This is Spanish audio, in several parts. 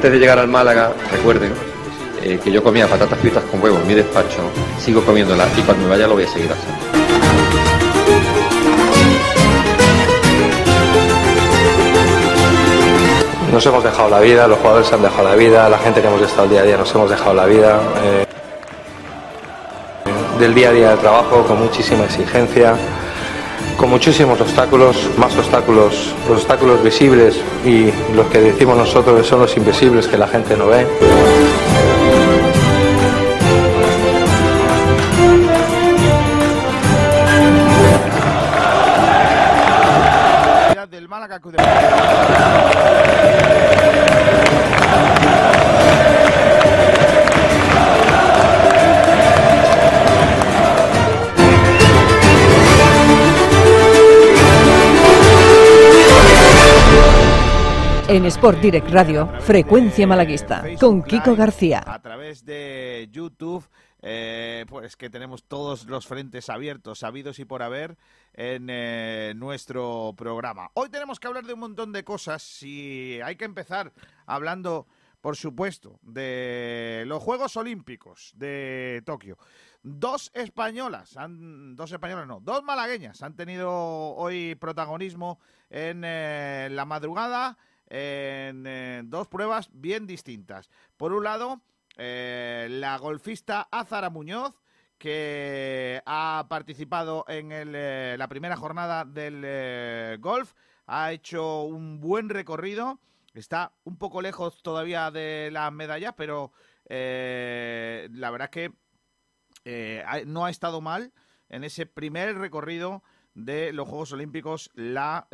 antes de llegar al Málaga, recuerden eh, que yo comía patatas fritas con huevo en mi despacho, sigo comiéndolas y cuando me vaya lo voy a seguir haciendo. Nos hemos dejado la vida, los jugadores se han dejado la vida, la gente que hemos estado el día a día nos hemos dejado la vida. eh, del día a día del trabajo con muchísima exigencia, con muchísimos obstáculos, más obstáculos, los obstáculos visibles y los que decimos nosotros son los invisibles que la gente no ve. Sport Direct Radio, Frecuencia Malaguista, con Kiko García. A través de YouTube, eh, pues que tenemos todos los frentes abiertos, sabidos y por haber, en eh, nuestro programa. Hoy tenemos que hablar de un montón de cosas y hay que empezar hablando, por supuesto, de los Juegos Olímpicos de Tokio. Dos españolas, han, dos españolas no, dos malagueñas han tenido hoy protagonismo en eh, la madrugada en eh, dos pruebas bien distintas. Por un lado, eh, la golfista Azara Muñoz, que ha participado en el, eh, la primera jornada del golf, ha hecho un buen recorrido, está un poco lejos todavía de la medalla, pero la verdad es que no ha estado mal en ese primer recorrido de los Juegos Olímpicos la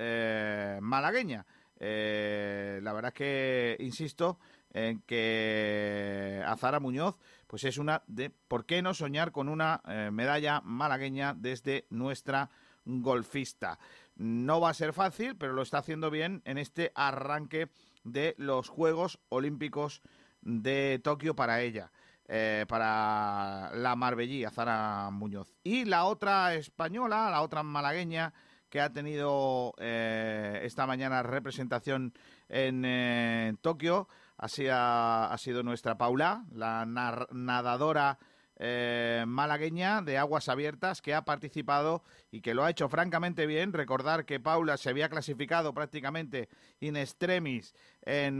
malagueña. Eh, la verdad es que insisto en que Azara Muñoz pues es una de por qué no soñar con una eh, medalla malagueña desde nuestra golfista. No va a ser fácil, pero lo está haciendo bien en este arranque de los Juegos Olímpicos de Tokio para ella, eh, para la Marbellí, Azara Muñoz. Y la otra española, la otra malagueña que ha tenido eh, esta mañana representación en eh, Tokio, ha sido, ha sido nuestra Paula, la nadadora eh, malagueña de aguas abiertas que ha participado y que lo ha hecho francamente bien. Recordar que Paula se había clasificado prácticamente in extremis en,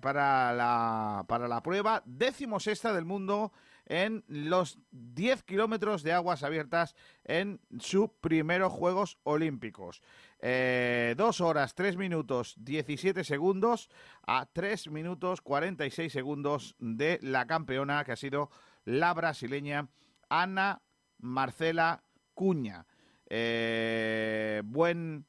para, la, para la prueba, décimo sexta del mundo en los 10 kilómetros de aguas abiertas en sus primeros Juegos Olímpicos. Eh, dos horas, 3 minutos, 17 segundos a 3 minutos, 46 segundos de la campeona que ha sido la brasileña Ana Marcela Cuña. Eh, buen,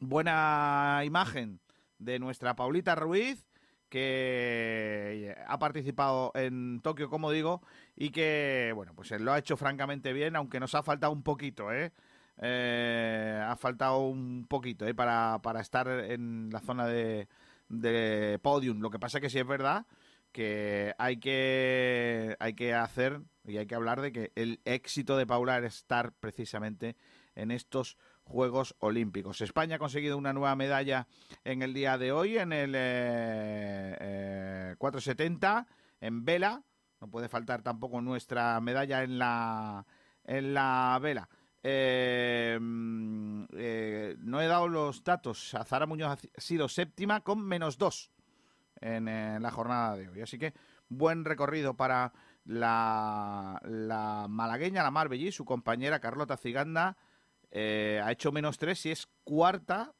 buena imagen de nuestra Paulita Ruiz, que ha participado en Tokio, como digo, y que, bueno, pues él lo ha hecho francamente bien, aunque nos ha faltado un poquito, ¿eh? Eh, ha faltado un poquito ¿eh? para, para estar en la zona de, de podium. Lo que pasa que sí es verdad que hay que hay que hacer y hay que hablar de que el éxito de Paula es estar precisamente en estos Juegos Olímpicos. España ha conseguido una nueva medalla en el día de hoy en el eh, eh, 470 en vela. No puede faltar tampoco nuestra medalla en la en la vela. Eh, mm, eh, no he dado los datos. Azara Muñoz ha sido séptima con menos dos en, la jornada de hoy. Así que buen recorrido para la, la malagueña, la Marbellí, su compañera Carlota Ciganda. Eh, ha hecho menos tres y es cuarta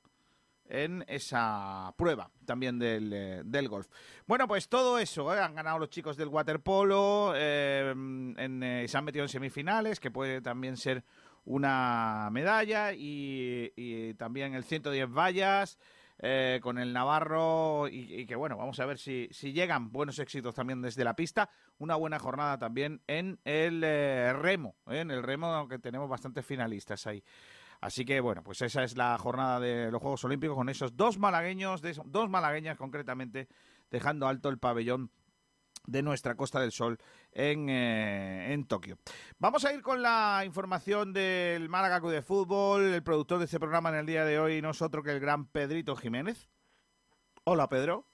en esa prueba también del, eh, del golf. Bueno, pues todo eso, ¿eh? han ganado los chicos del waterpolo, eh, en, se han metido en semifinales, que puede también ser una medalla, y también el 110 vallas, eh, con el Navarro, y, que bueno, vamos a ver si, si llegan buenos éxitos también desde la pista. Una buena jornada también en el eh, remo, en el remo, que tenemos bastantes finalistas ahí. Así que bueno, pues esa es la jornada de los Juegos Olímpicos con esos dos malagueños, dos malagueñas concretamente, dejando alto el pabellón de nuestra Costa del Sol en, eh, en Tokio. Vamos a ir con la información del Málaga Club de Fútbol. El productor de este programa en el día de hoy no es otro que el gran Pedrito Jiménez. Hola, Pedro.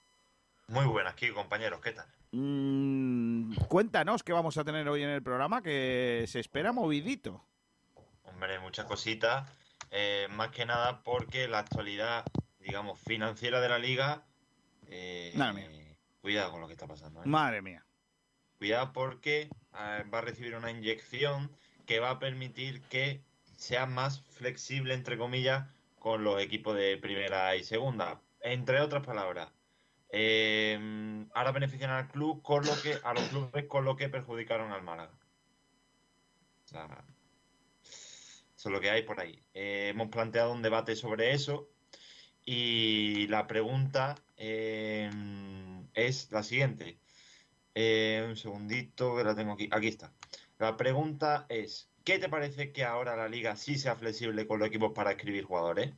Muy buenas, aquí compañeros, ¿qué tal? Mm, cuéntanos qué vamos a tener hoy en el programa, que se espera movidito. Hombre, muchas cositas. eh, más que nada porque la actualidad, digamos, financiera de la liga. eh, mía. Cuidado con lo que está pasando. ¿eh? Madre mía. Cuidado porque eh, va a recibir una inyección que va a permitir que sea más flexible, entre comillas, con los equipos de primera y segunda. Entre otras palabras, eh, ahora benefician al club con lo que, a los clubes con lo que perjudicaron al Málaga. O sea, eso es lo que hay por ahí. Eh, hemos planteado un debate sobre eso y la pregunta eh, es la siguiente. Eh, un segundito, que la tengo aquí. Aquí está. La pregunta es, ¿qué te parece que ahora la liga sí sea flexible con los equipos para escribir jugadores?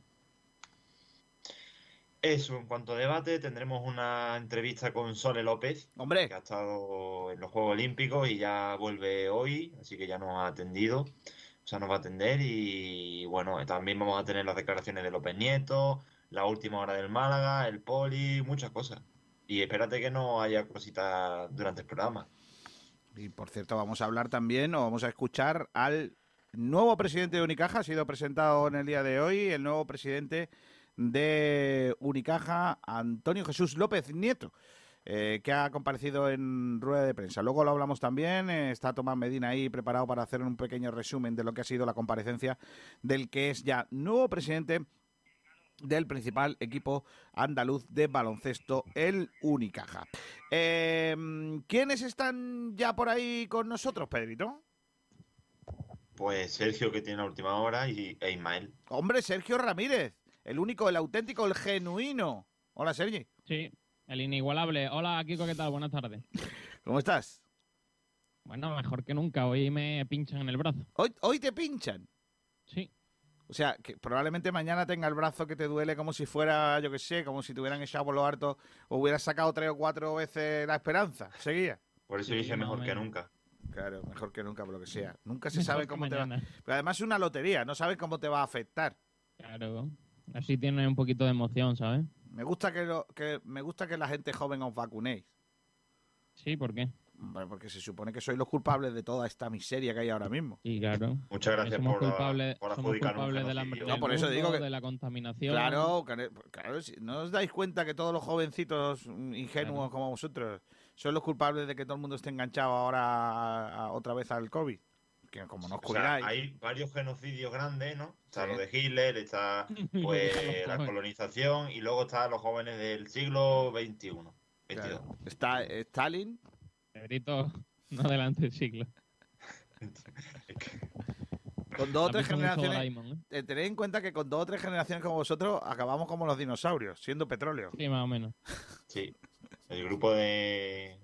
Eso, en cuanto a debate, tendremos una entrevista con Sole López, Hombre, que ha estado en los Juegos Olímpicos y ya vuelve hoy, así que ya nos ha atendido, o sea, nos va a atender y bueno, también vamos a tener las declaraciones de López Nieto, la última hora del Málaga, el Poli, muchas cosas. Y espérate que no haya cositas durante el programa. y por cierto, vamos a hablar también, o vamos a escuchar al nuevo presidente de Unicaja, ha sido presentado en el día de hoy, el nuevo presidente de Unicaja, Antonio Jesús López Nieto. eh, que ha comparecido en rueda de prensa. Luego lo hablamos también, eh, está Tomás Medina ahí preparado para hacer un pequeño resumen de lo que ha sido la comparecencia del que es ya nuevo presidente del principal equipo andaluz de baloncesto, el Unicaja. Eh, ¿Quiénes están ya por ahí con nosotros, Pedrito? Pues Sergio, que tiene la última hora, y e Ismael. Hombre, Sergio Ramírez, el único, el auténtico, el genuino. Hola, Sergi. Sí, el inigualable. Hola, Kiko, ¿qué tal? Buenas tardes. ¿Cómo estás? Bueno, mejor que nunca. Hoy me pinchan en el brazo. Hoy, hoy te pinchan. Sí. O sea, que probablemente mañana tenga el brazo que te duele como si fuera, yo qué sé, como si te hubieran echado por lo harto o hubieras sacado tres o cuatro veces la esperanza. Seguía. Por eso Sí, dije mejor que nunca. Claro, mejor que nunca, por lo que sea. Nunca se Mejor sabe cómo te va. mañana. Pero además es una lotería, no sabes cómo te va a afectar. Claro. Así tiene un poquito de emoción, ¿sabes? Me gusta que, lo, que me gusta que la gente joven os vacunéis. Sí, ¿por qué? Hombre, Porque se supone que sois los culpables de toda esta miseria que hay ahora mismo. Sí, claro. Muchas gracias somos por, culpables, por somos culpables del hambre genocidio. No, por eso digo que- de la contaminación. Claro, claro, si- ¿no os dais cuenta que todos los jovencitos ingenuos Claro. como vosotros son los culpables de que todo el mundo esté enganchado ahora a- a- otra vez al COVID? Que como no os O sea, cuidáis. hay varios genocidios grandes, ¿no? Está Sí. lo de Hitler, está pues la colonización y luego están los jóvenes del siglo XXI. 22. Claro. Está Stalin, Pedrito, no adelante el siglo. Es que- con dos o Has tres generaciones. Doraemon, ¿eh? eh, tened en cuenta que con dos o tres generaciones como vosotros acabamos como los dinosaurios, siendo petróleo. Sí, más o menos. sí. El grupo de,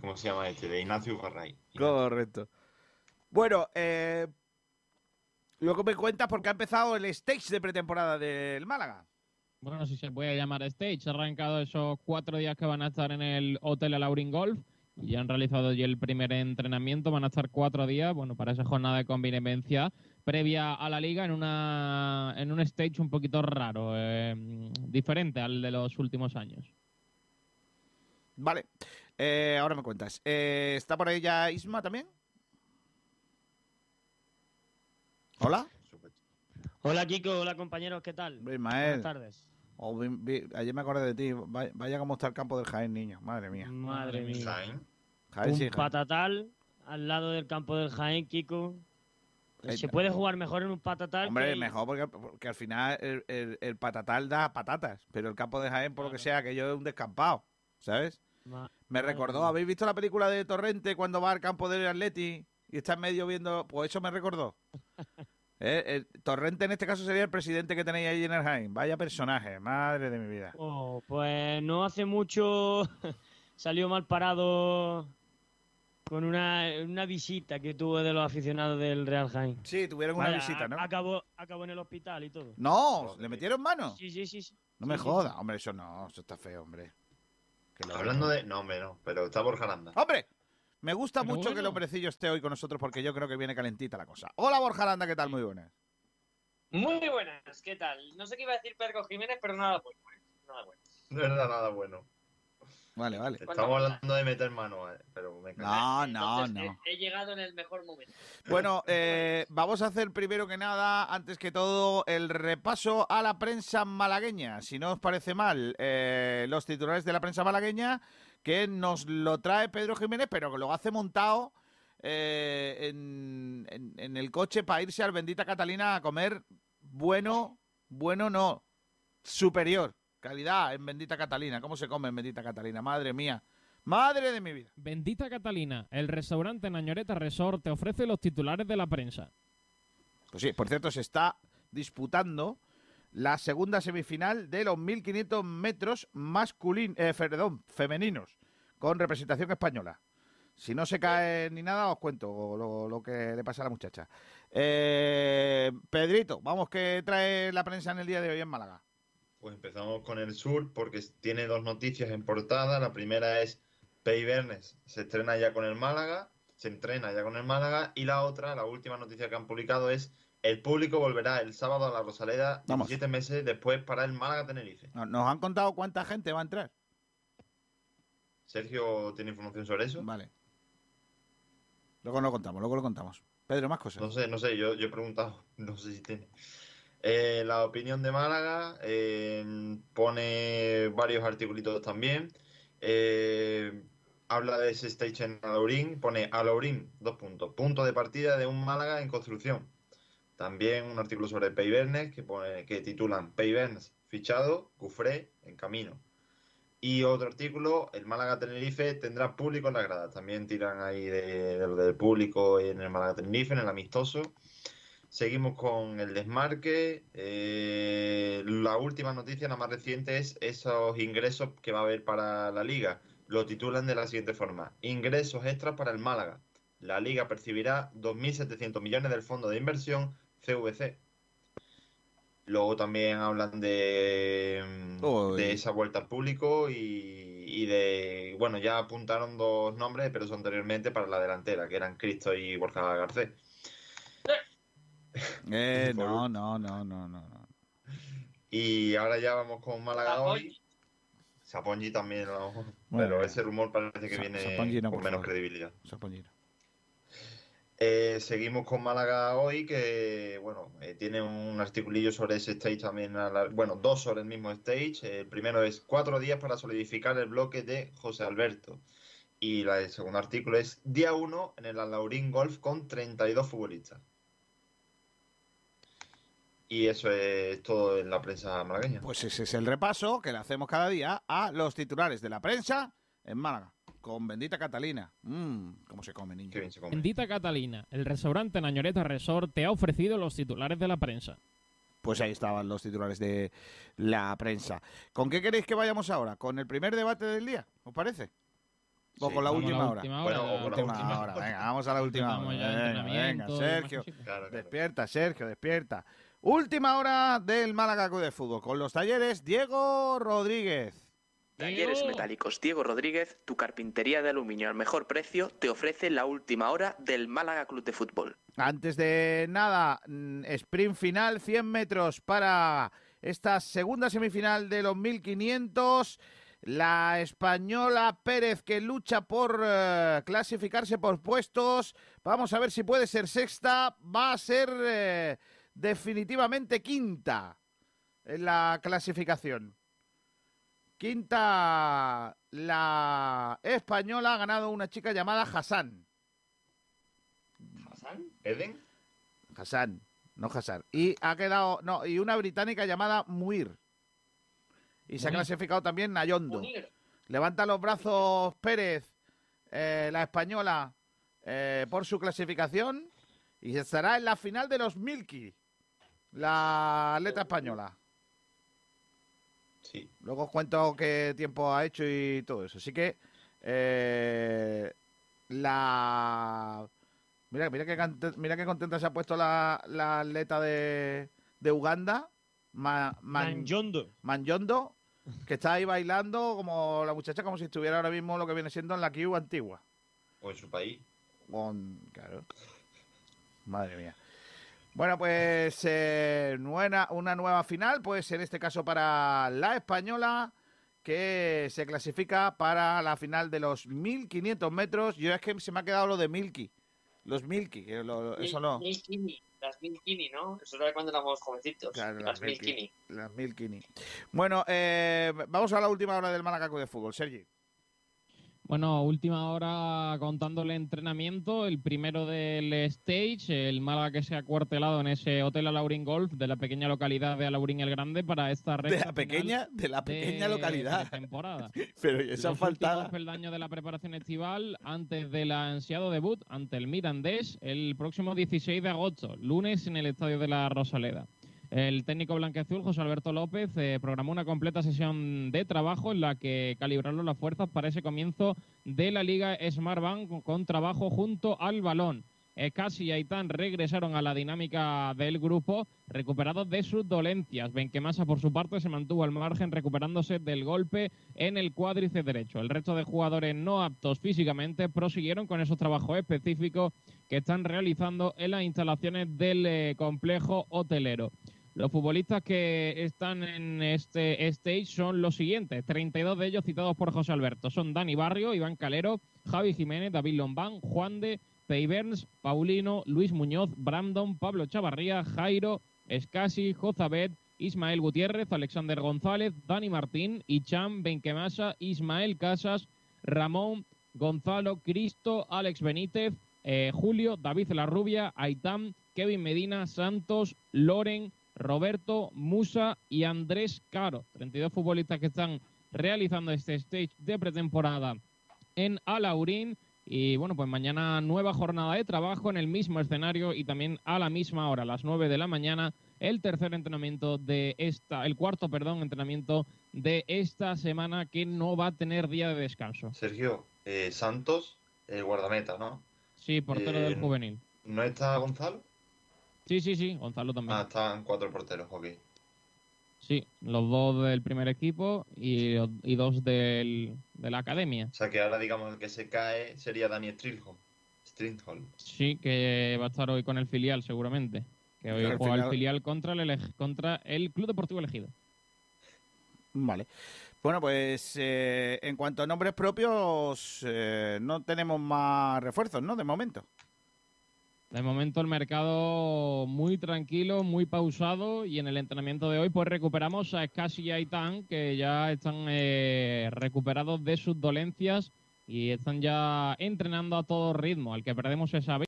¿Cómo se llama este? De Ignacio Farray. Correcto. Bueno, eh, luego me cuentas porque ha empezado el stage de pretemporada del Málaga. Bueno, si se puede llamar stage. Ha arrancado esos cuatro días que van a estar en el Hotel Alaurin Golf. Ya han realizado ya el primer entrenamiento. Van a estar cuatro días, bueno, para esa jornada de convivencia previa a la liga en una en un stage un poquito raro, eh, diferente al de los últimos años. Vale, eh, ahora me cuentas. Eh, ¿Está por ahí ya Isma también? Hola. Hola Kiko, hola compañeros, ¿qué tal? Ismael. Buenas tardes. Oh, vi- vi- ayer me acordé de ti. Vaya, vaya cómo está el campo del Jaén, niño. Madre mía. Madre mía. Jaén. Jaén, Un sí, Jaén. patatal al lado del campo del Jaén, Kiko. Eh, Se puede jugar mejor en un patatal. Hombre, que- mejor porque, porque al final el, el- el patatal da patatas, pero el campo de Jaén, por lo que sea, que yo es un descampado, ¿sabes? Ma- Me recordó. ¿habéis visto la película de Torrente cuando va al campo del Atleti y está en medio viendo? Pues eso me recordó. Eh, el Torrente en este caso sería el presidente que tenéis ahí en el Jaén. Vaya personaje, madre de mi vida. Oh, pues no hace mucho salió mal parado con una, una visita que tuvo de los aficionados del Real Jaén. Sí, tuvieron una Vaya, visita, ¿no? Acabó, acabó en el hospital y todo. No, ¿le metieron mano? Sí, sí, sí. sí. No me Sí, sí, jodas, hombre, eso no, eso está feo, hombre. Que lo- Hablando de. No, hombre, no. Pero está Borja Aranda. ¡Hombre! Me gusta Pero mucho que el hombrecillo esté hoy con nosotros porque yo creo que viene calentita la cosa. Hola Borja Aranda, ¿qué tal? Muy buenas. Muy buenas, ¿qué tal? No sé qué iba a decir Pedro Jiménez, pero nada bueno. ¿eh? Nada bueno. No era nada bueno. Vale, vale. Estamos hablando de meter mano, eh, pero me. No, no, Entonces, no. He, he llegado en el mejor momento. Bueno, eh, vamos a hacer primero que nada, antes que todo, el repaso a la prensa malagueña. Si no os parece mal, eh, los titulares de la prensa malagueña, que nos lo trae Pedro Jiménez, pero que lo hace montado eh, en, en- en el coche para irse al Bendita Catalina a comer bueno, bueno no, superior. Calidad en Bendita Catalina. ¿Cómo se come en Bendita Catalina? Madre mía. Madre de mi vida. Bendita Catalina, el restaurante Nañoreta Resort te ofrece los titulares de la prensa. Pues sí, por cierto, se está disputando la segunda semifinal de los 1500 metros masculin eh, perdón, femeninos con representación española. Si no se cae ni nada, os cuento lo, lo que le pasa a la muchacha. Eh, Pedrito, vamos, que trae la prensa en el día de hoy en Málaga? Pues empezamos con el sur porque tiene dos noticias en portada. La primera es Pei Bernes se estrena ya con el Málaga, se entrena ya con el Málaga. Y la otra, la última noticia que han publicado es el público volverá el sábado a la Rosaleda Vamos. 17 meses después para el Málaga Tenerife. No- Nos han contado cuánta gente va a entrar. Sergio tiene información sobre eso. Vale. Luego lo contamos, luego lo contamos. Pedro, más cosas. No sé, no sé, yo, yo he preguntado, no sé si tiene. Eh, la opinión de Málaga eh, pone varios articulitos también. Eh, habla de ese stage en Alaurín, pone Alaurín, dos puntos, punto de partida de un Málaga en construcción. También un artículo sobre Peibernes que, que titulan Peibernes fichado, Cufré en camino. Y otro artículo, el Málaga Tenerife tendrá público en la grada. También tiran ahí de, del público en el Málaga Tenerife, en el amistoso. Seguimos con el desmarque. Eh, la última noticia, la más reciente, es esos ingresos que va a haber para la liga. Lo titulan de la siguiente forma. Ingresos extras para el Málaga. La liga percibirá 2.700 millones del fondo de inversión CVC. Luego también hablan de, mm, Uy. de esa vuelta al público y, y de, bueno, ya apuntaron dos nombres, pero eso anteriormente para la delantera, que eran Cristo y Borja Garcés. Eh, no, no, no, no, no. no. Y ahora ya vamos con Málaga Sapongi. hoy. Sapongi también, ¿no? Bueno, pero ese rumor parece que Sa- viene Sapongi no, con menos favor. credibilidad. Sapoñero. Eh, seguimos con Málaga hoy, que bueno, eh, tiene un articulillo sobre ese stage también, bueno, dos sobre el mismo stage. El primero es cuatro días para solidificar el bloque de José Alberto. Y el segundo artículo es día uno en el Alaurín Golf con 32 futbolistas. Y eso es todo en la prensa malagueña. Pues ese es el repaso que le hacemos cada día a los titulares de la prensa en Málaga. Con bendita Catalina. Mmm, cómo se come, niño. Qué bien se come. Bendita Catalina, el restaurante Nañoreta Resort te ha ofrecido los titulares de la prensa. Pues ahí estaban los titulares de la prensa. ¿Con qué queréis que vayamos ahora? ¿Con el primer debate del día? ¿Os parece? ¿O Sí. con la última hora? Bueno, o con la Última última. hora, venga, vamos a la última hora. Venga, Sergio. cositas. Claro, claro. Despierta, Sergio, despierta. Última hora del Málaga Club de Fútbol. Con los talleres, Diego Rodríguez. Talleres. Metálicos Diego Rodríguez, tu carpintería de aluminio al mejor precio, te ofrece la última hora del Málaga Club de Fútbol. Antes de nada, mm, sprint final, 100 metros para esta segunda semifinal de los 1500. La española Pérez que lucha por eh, clasificarse por puestos. Vamos a ver si puede ser sexta. Va a ser eh, definitivamente quinta en la clasificación. Quinta la española ha ganado una chica llamada Hassan. ¿Hassan? ¿Eden? Hassan, no Hassan. Y ha quedado, no, y una británica llamada Muir. Y se ha clasificado también Nayondo. Levanta los brazos Pérez, eh, la española, eh, por su clasificación. Y estará en la final de los Milky, la atleta española. Sí. Luego os cuento qué tiempo ha hecho y todo eso. Así que eh, la mira, mira qué cante- mira qué contenta se ha puesto la, la atleta de, de Uganda, Ma- Man- Manjondo. Manyondo, que está ahí bailando como la muchacha como si estuviera ahora mismo lo que viene siendo en la Q antigua. O en su país. Con, claro. Madre mía. Bueno, pues eh, una nueva final, pues en este caso para la española, que se clasifica para la final de los 1500 metros. Yo es que se me ha quedado lo de Milky. Los Milky, que lo- eso no. Milkini, las Milkini, ¿no? Eso era cuando éramos jovencitos. Claro, las Milky, Milkini. Las Milkini. Bueno, eh, vamos a la última hora del Málaga Club de Fútbol, Sergi. Bueno, última hora contando el entrenamiento, el primero del stage, el Málaga que se ha cuartelado en ese Hotel Alaurín Golf de la pequeña localidad de Alaurín el Grande para esta De recta la pequeña, de la pequeña de localidad. temporada. Pero esa Los faltada. últimos peldaños de la preparación estival antes del ansiado debut ante el Mirandés el próximo 16 de agosto, lunes en el Estadio de la Rosaleda. El técnico blanqueazul, José Alberto López, eh, programó una completa sesión de trabajo en la que calibraron las fuerzas para ese comienzo de la Liga Smartbank con, con trabajo junto al balón. Eh, Casi y Aitán regresaron a la dinámica del grupo, recuperados de sus dolencias. Benquemasa, por su parte, se mantuvo al margen, recuperándose del golpe en el cuádriceps derecho. El resto de jugadores no aptos físicamente prosiguieron con esos trabajos específicos que están realizando en las instalaciones del eh, complejo hotelero. Los futbolistas que están en este stage son los siguientes, 32 de ellos citados por José Alberto. Son Dani Barrio, Iván Calero, Javi Jiménez, David Lombán, Juan de, Pei Paulino, Luis Muñoz, Brandon, Pablo Chavarría, Jairo, Escasi, Jozabet, Ismael Gutiérrez, Alexander González, Dani Martín, Icham, Benquemasa, Ismael Casas, Ramón, Gonzalo, Cristo, Alex Benítez, eh, Julio, David La Rubia, Aitam, Kevin Medina, Santos, Loren, Roberto, Musa y Andrés Caro. 32 futbolistas que están realizando este stage de pretemporada en Alaurín. Y bueno, pues mañana nueva jornada de trabajo en el mismo escenario y también a la misma hora, a las 9 de la mañana, el tercer entrenamiento de esta, el cuarto, perdón, entrenamiento de esta semana que no va a tener día de descanso. Sergio, eh, Santos, el guardameta, ¿no? Sí, portero Eh, del juvenil. ¿No está Gonzalo? Sí, sí, sí, Gonzalo también. Ah, están cuatro porteros, ok. Sí, los dos del primer equipo y, y dos del, de la academia. O sea que ahora, digamos, el que se cae sería Dani. Strilholm. Sí, que va a estar hoy con el filial seguramente. Que hoy juega el filial- contra el, contra el Club Deportivo Elegido. Vale. Bueno, pues eh, en cuanto a nombres propios, eh, no tenemos más refuerzos, ¿no? De momento. De momento el mercado muy tranquilo, muy pausado y en el entrenamiento de hoy pues recuperamos a Scassi y Aitán que ya están eh, recuperados de sus dolencias y están ya entrenando a todo ritmo. Al que perdemos es a Vega,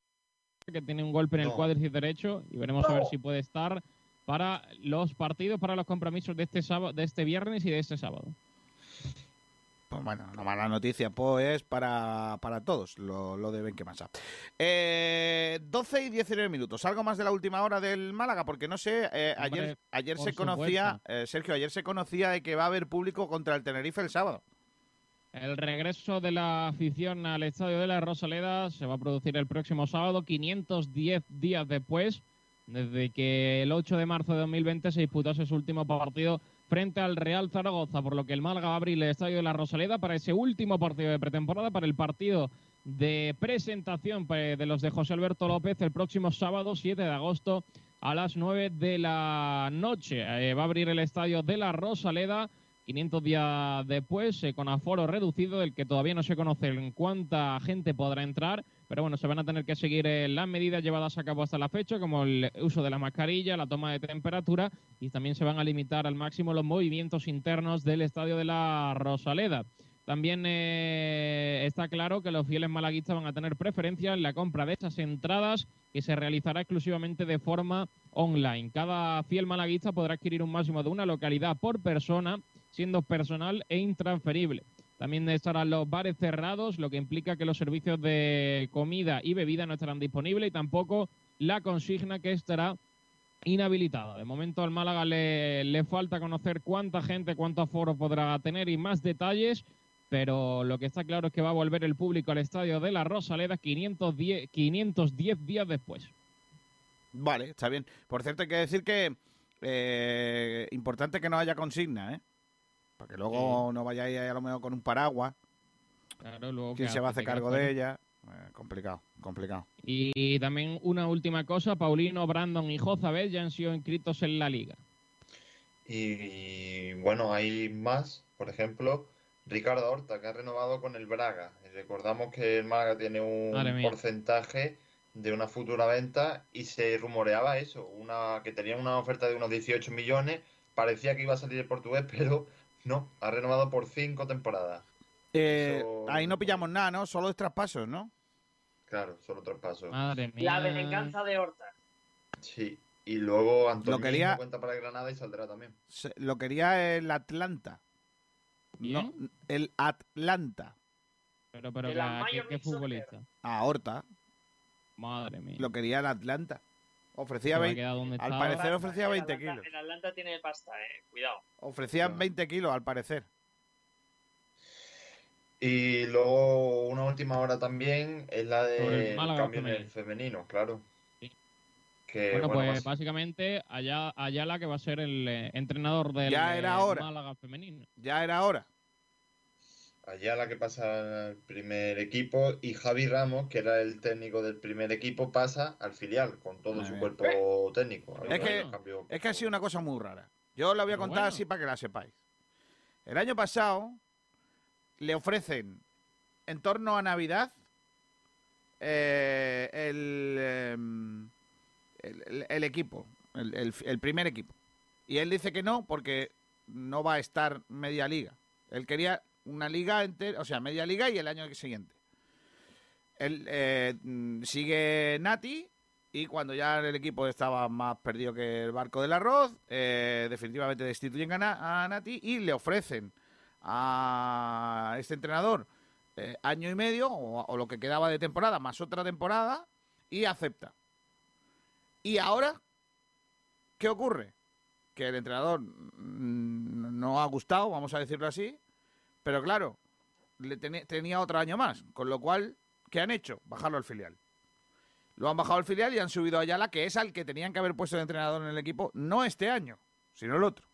que tiene un golpe en el No. cuádriceps derecho y veremos a ver si puede estar para los partidos, para los compromisos de este sábado, de este viernes y de este sábado. Pues bueno, una mala noticia, pues, para, para todos, lo, lo de Benquemasa. Eh, 12 y 19 minutos. Algo más de la última hora del Málaga, porque no sé, eh, ayer, Hombre, ayer se conocía, eh, Sergio, ayer se conocía de que va a haber público contra el Tenerife el sábado. El regreso de la afición al estadio de la Rosaleda se va a producir el próximo sábado, 510 días después, desde que el 8 de marzo de 2020 se disputase su último partido frente al Real Zaragoza, por lo que el Málaga va a abrir el estadio de la Rosaleda para ese último partido de pretemporada, para el partido de presentación pues, de los de José Alberto López el próximo sábado 7 de agosto a las 9 de la noche. Eh, va a abrir el estadio de la Rosaleda 500 días después, eh, con aforo reducido, del que todavía no se conoce en cuánta gente podrá entrar, pero bueno, se van a tener que seguir eh, las medidas llevadas a cabo hasta la fecha, como el uso de la mascarilla, la toma de temperatura, y también se van a limitar al máximo los movimientos internos del estadio de la Rosaleda. También eh, está claro que los fieles malaguistas van a tener preferencia en la compra de estas entradas que se realizará exclusivamente de forma online. Cada fiel malaguista podrá adquirir un máximo de una localidad por persona, siendo personal e intransferible. También estarán los bares cerrados, lo que implica que los servicios de comida y bebida no estarán disponibles y tampoco la consigna que estará inhabilitada. De momento al Málaga le, falta conocer cuánta gente, cuánto aforo podrá tener y más detalles, pero lo que está claro es que va a volver el público al estadio de la Rosaleda 510, 510 días después. Vale, está bien. Por cierto, hay que decir que eh, importante que no haya consigna, ¿eh? Para que luego no vayáis ahí a lo mejor con un paraguas. Claro, luego ¿Quién ¿qué se va a hacer ¿Te quedas cargo de ella? Eh, complicado, complicado. Y también una última cosa, Paulino, Brandon y Jozabel ya han sido inscritos en la liga. Y bueno, hay más. por ejemplo, Ricardo Horta, que ha renovado con el Braga. Y recordamos que el Málaga tiene un porcentaje de una futura venta y se rumoreaba eso, una que tenía una oferta de unos 18 millones, parecía que iba a salir el portugués, pero no, ha renovado por cinco temporadas. Eh, Eso- ahí no pillamos nada, ¿no? Solo es traspasos, ¿no? Claro, solo traspaso. Madre mía. La venganza de Horta. Sí, y luego Antonio Lo quería- cuenta para Granada y saldrá también. Se- lo quería el Atlanta. No, el Atlanta. Pero, pero, ¿qué, qué. A futbolista? Ah, Horta. Madre mía. Lo quería el Atlanta. Ofrecía Se me ha 20, quedado donde al estaba. parecer ofrecía el 20 Atlanta- kilos. El Atlanta tiene pasta, eh. Cuidado. Ofrecían Claro. 20 kilos, al parecer. Y luego una última hora también es la Málaga cambio en el femenino. claro. Sí. Que, bueno, bueno, pues más- básicamente allá Ayala que va a ser el eh, entrenador del Ya era eh, hora. Málaga femenino. Ya era hora. Allá la que pasa al primer equipo y Javi Ramos, que era el técnico del primer equipo, pasa al filial con todo su cuerpo técnico. Ha Es que- Es que ha sido una cosa muy rara. Yo la voy a Pero contar bueno. así para que la sepáis. El año pasado le ofrecen en torno a Navidad eh, el, em, el, el- el equipo, el, el- el primer equipo. Y él dice que no porque no va a estar media liga. Él quería una liga entera, o sea, media liga y el año siguiente. Él eh, mm, sigue Nati y cuando ya el equipo estaba más perdido que el barco del arroz, eh, definitivamente destituyen a, Na- a Nati y le ofrecen a este entrenador eh, año y medio o, o lo que quedaba de temporada más otra temporada y acepta. Y ahora, ¿qué ocurre? Que el entrenador mm, no ha gustado, vamos a decirlo así, pero claro, le tenía otro año más, con lo cual, ¿qué han hecho? Bajarlo al filial. Lo han bajado al filial y han subido a Ayala, que es al que tenían que haber puesto de entrenador en el equipo, no este año, sino el otro.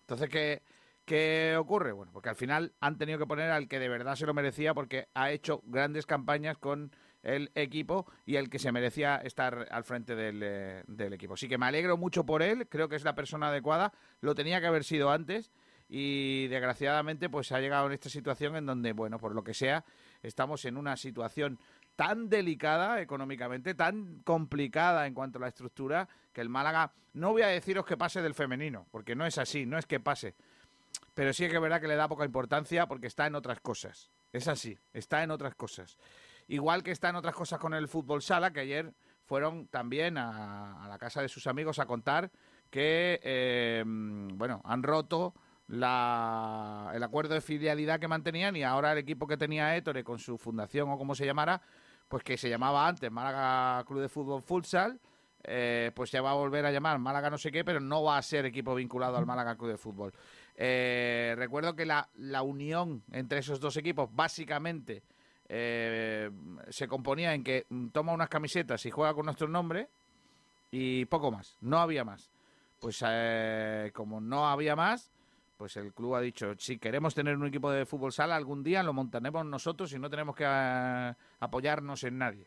Entonces, ¿qué, qué ocurre? Bueno, porque al final han tenido que poner al que de verdad se lo merecía porque ha hecho grandes campañas con el equipo y el que se merecía estar al frente del, eh, del equipo. Así que me alegro mucho por él, creo que es la persona adecuada, lo tenía que haber sido antes y desgraciadamente pues ha llegado en esta situación en donde, bueno, por lo que sea, estamos en una situación tan delicada económicamente, tan complicada en cuanto a la estructura, que el Málaga, no voy a deciros que pase del femenino, porque no es así, no es que pase, pero sí que es verdad que le da poca importancia porque está en otras cosas. Es así, está en otras cosas. Igual que está en otras cosas con el fútbol sala, que ayer fueron también a, a la casa de sus amigos a contar que, eh, bueno, han roto la, el acuerdo de filialidad que mantenían y ahora el equipo que tenía Ettore con su fundación o como se llamara, pues que se llamaba antes Málaga Club de Fútbol Futsal, eh, pues se va a volver a llamar Málaga no sé qué, pero no va a ser equipo vinculado al Málaga Club de Fútbol. Eh, recuerdo que la, la unión entre esos dos equipos básicamente eh, se componía en que toma unas camisetas y juega con nuestro nombre y poco más, no había más. Pues eh, como no había más, pues el club ha dicho, si queremos tener un equipo de fútbol sala algún día lo montaremos nosotros y no tenemos que eh, apoyarnos en nadie.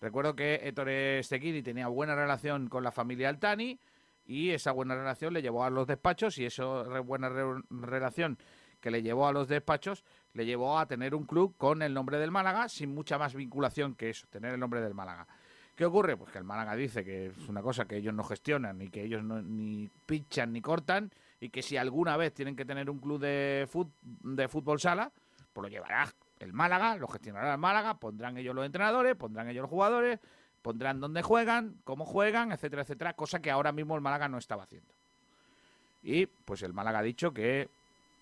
Recuerdo que Ettore Stequini tenía buena relación con la familia Altani y esa buena relación le llevó a los despachos y esa buena re- relación que le llevó a los despachos le llevó a tener un club con el nombre del Málaga sin mucha más vinculación que eso, tener el nombre del Málaga. ¿Qué ocurre? Pues que el Málaga dice que es una cosa que ellos no gestionan y que ellos no, ni pinchan ni cortan y que si alguna vez tienen que tener un club de, de fútbol sala, pues lo llevará el Málaga, lo gestionará el Málaga, pondrán ellos los entrenadores, pondrán ellos los jugadores, pondrán dónde juegan, cómo juegan, etcétera, etcétera, cosa que ahora mismo el Málaga no estaba haciendo. Y pues el Málaga ha dicho que,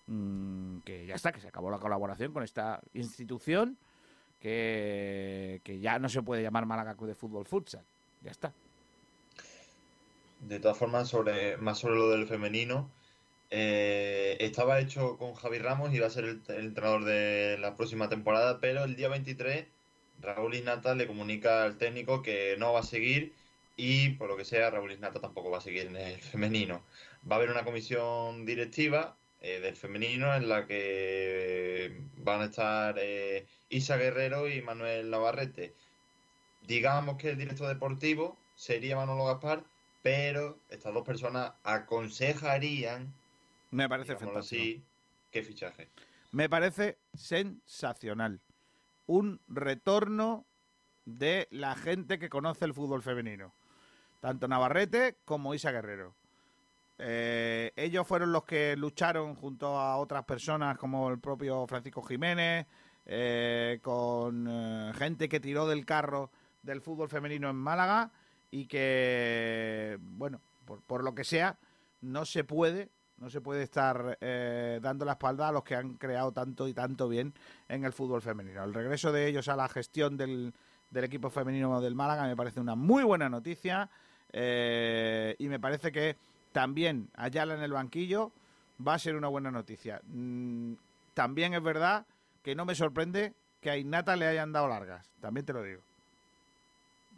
mm, que ya está, que se acabó la colaboración con esta institución, que, que ya no se puede llamar Málaga Club de Fútbol Futsal. Ya está. De todas formas, sobre, más sobre lo del femenino, eh, estaba hecho con Javi Ramos, iba a ser el, entrenador de la próxima temporada, pero el día 23 Raúl Ignata le comunica al técnico que no va a seguir y por lo que sea Raúl Ignata tampoco va a seguir en el femenino. Va a haber una comisión directiva eh, del femenino en la que van a estar eh, Isa Guerrero y Manuel Navarrete. Digamos que el director deportivo sería Manolo Gaspar, pero estas dos personas aconsejarían, Me parece fantástico. así, qué fichaje. Me parece sensacional. Un retorno de la gente que conoce el fútbol femenino. Tanto Navarrete como Isa Guerrero. Eh, ellos fueron los que lucharon junto a otras personas como el propio Francisco Jiménez, eh, con eh, gente que tiró del carro del fútbol femenino en Málaga y que, bueno, por, por lo que sea, no se puede, no se puede estar eh, dando la espalda a los que han creado tanto y tanto bien en el fútbol femenino. El regreso de ellos a la gestión del, del equipo femenino del Málaga me parece una muy buena noticia eh, y me parece que también Ayala en el banquillo va a ser una buena noticia. Mm, también es verdad que no me sorprende que a Innata le hayan dado largas, también te lo digo.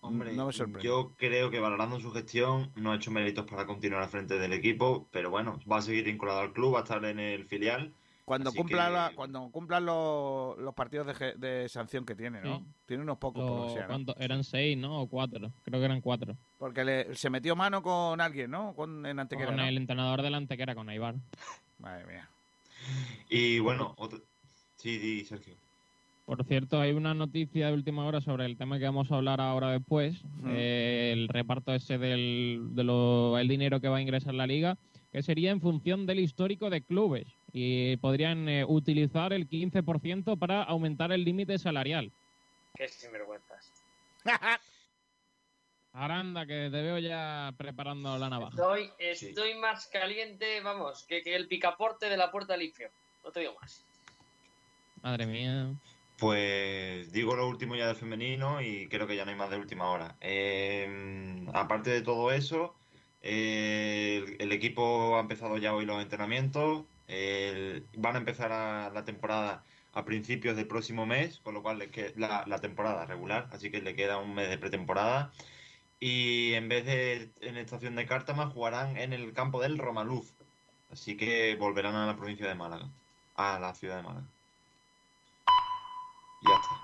Hombre, no me sorprende. yo creo que valorando su gestión no ha hecho méritos para continuar al frente del equipo, pero bueno, va a seguir vinculado al club, va a estar en el filial. Cuando cumpla que- la- cuando cumplan los, los partidos de, sanción que tiene, ¿no? Sí. Tiene unos pocos, por lo que sea, ¿no? Eran seis, ¿no? O cuatro. Creo que eran cuatro. Porque le- se metió mano con alguien, ¿no? Con, en Antequera, con ¿no? el entrenador del Antequera, con Aibar. Madre mía. Y bueno, otro... sí, di, Sergio. Por cierto, hay una noticia de última hora sobre el tema que vamos a hablar ahora después, eh, el reparto ese del de lo- el dinero que va a ingresar la liga, que sería en función del histórico de clubes y podrían eh, utilizar el 15% para aumentar el límite salarial. Qué sinvergüenzas. Aranda, que te veo ya preparando la navaja. Estoy, estoy más caliente, vamos, que, que el picaporte de la puerta del infierno. No te digo más. Madre mía. Pues digo lo último ya del femenino y creo que ya no hay más de última hora. Eh, aparte de todo eso, el, equipo ha empezado ya hoy los entrenamientos. van a empezar la temporada a principios del próximo mes, con lo cual les que- la, la temporada regular, así que le queda un mes de pretemporada. Y en vez de en estación de Cártama, jugarán en el campo del Romaluz. Así que volverán a la provincia de Málaga, a la ciudad de Málaga. Y ya está.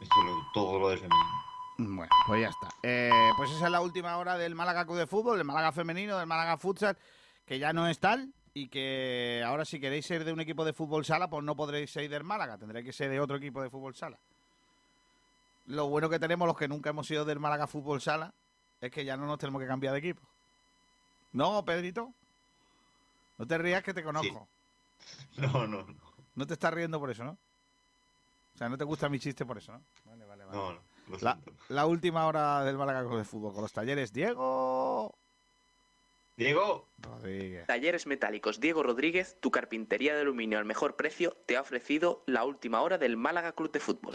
Esto es lo- todo lo del femenino. Bueno, pues ya está. Eh, pues esa es la última hora del Málaga Club de Fútbol, del Málaga Femenino, del Málaga Futsal, que ya no es tal y que ahora si queréis ser de un equipo de fútbol sala, pues no podréis ser del Málaga, tendréis que ser de otro equipo de fútbol sala. Lo bueno que tenemos los que nunca hemos sido del Málaga Fútbol Sala es que ya no nos tenemos que cambiar de equipo. ¿No, Pedrito? No te rías que te conozco. No, no, no. No te estás riendo por eso, ¿no? O sea, no te gusta mi chiste por eso, ¿no? Vale, vale, vale. No, no. La, última hora del Málaga Club de Fútbol con los talleres Diego Diego. Rodríguez. Talleres Metálicos Diego Rodríguez, tu carpintería de aluminio al mejor precio, te ha ofrecido la última hora del Málaga Club de Fútbol.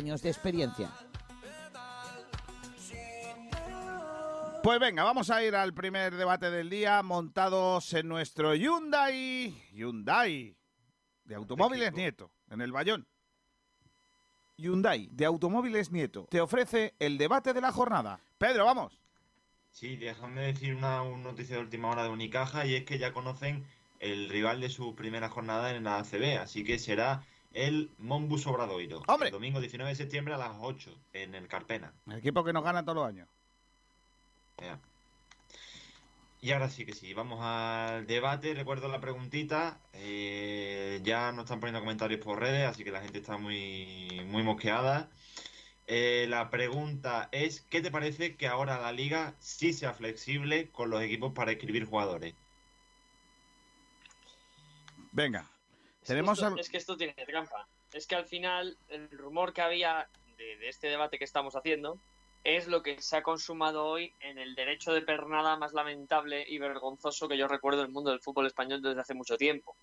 de experiencia. Pues venga, vamos a ir al primer debate del día montados en nuestro Hyundai, Hyundai, de Automóviles Nieto, en el Bayón. Hyundai, de Automóviles Nieto, te ofrece el debate de la jornada. Pedro, vamos. Sí, déjame decir una, una noticia de última hora de Unicaja y es que ya conocen el rival de su primera jornada en la ACB, así que será el Monbus Obradoiro. ¡Hombre! El domingo 19 de septiembre a las 8 en el Carpena. El equipo que nos gana todos los años. Ya. Y ahora sí que sí, vamos al debate. Recuerdo la preguntita. eh, ya nos están poniendo comentarios por redes, así que la gente está muy, muy mosqueada. Eh, la pregunta es: ¿qué te parece que ahora la liga sí sea flexible con los equipos para escribir jugadores? Venga, Es que esto- Es que esto tiene trampa. Es que al final el rumor que había de, de este debate que estamos haciendo es lo que se ha consumado hoy en el derecho de pernada más lamentable y vergonzoso que yo recuerdo en el mundo del fútbol español desde hace mucho tiempo.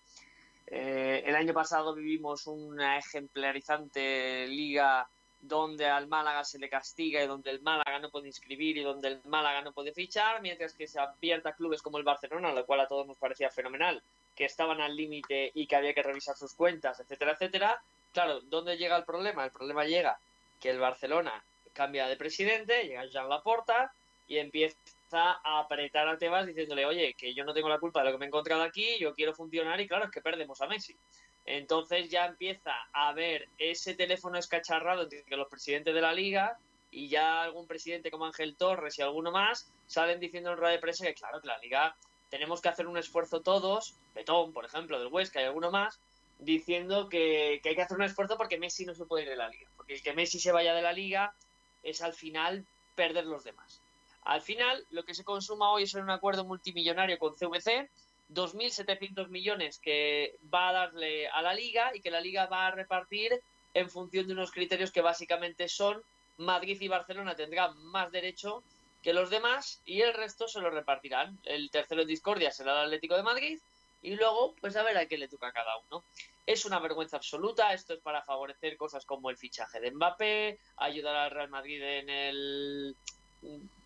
Eh, el año pasado vivimos una ejemplarizante liga donde al Málaga se le castiga y donde el Málaga no puede inscribir y donde el Málaga no puede fichar, mientras que se abierta a clubes como el Barcelona, lo cual a todos nos parecía fenomenal, que estaban al límite y que había que revisar sus cuentas, etcétera, etcétera. Claro, ¿dónde llega el problema? El problema llega que el Barcelona cambia de presidente, llega Jean Laporta y empieza a apretar a Tebas diciéndole, oye, que yo no tengo la culpa de lo que me he encontrado aquí, yo quiero funcionar y claro, es que perdemos a Messi. Entonces ya empieza a haber ese teléfono escacharrado entre los presidentes de la liga y ya algún presidente como Ángel Torres y alguno más salen diciendo en rueda de prensa que claro, que la liga tenemos que hacer un esfuerzo todos, Betón, por ejemplo, del Huesca y alguno más, diciendo que, hay que hacer un esfuerzo porque Messi no se puede ir de la liga. Porque el que Messi se vaya de la liga es al final perder los demás. Al final, lo que se consuma hoy es un acuerdo multimillonario con CVC, 2.700 millones que va a darle a la liga y que la liga va a repartir en función de unos criterios que básicamente son Madrid y Barcelona tendrán más derecho que los demás y el resto se lo repartirán. El tercero en discordia será el Atlético de Madrid y luego pues a ver a qué le toca a cada uno. Es una vergüenza absoluta, esto es para favorecer cosas como el fichaje de Mbappé, ayudar al Real Madrid en el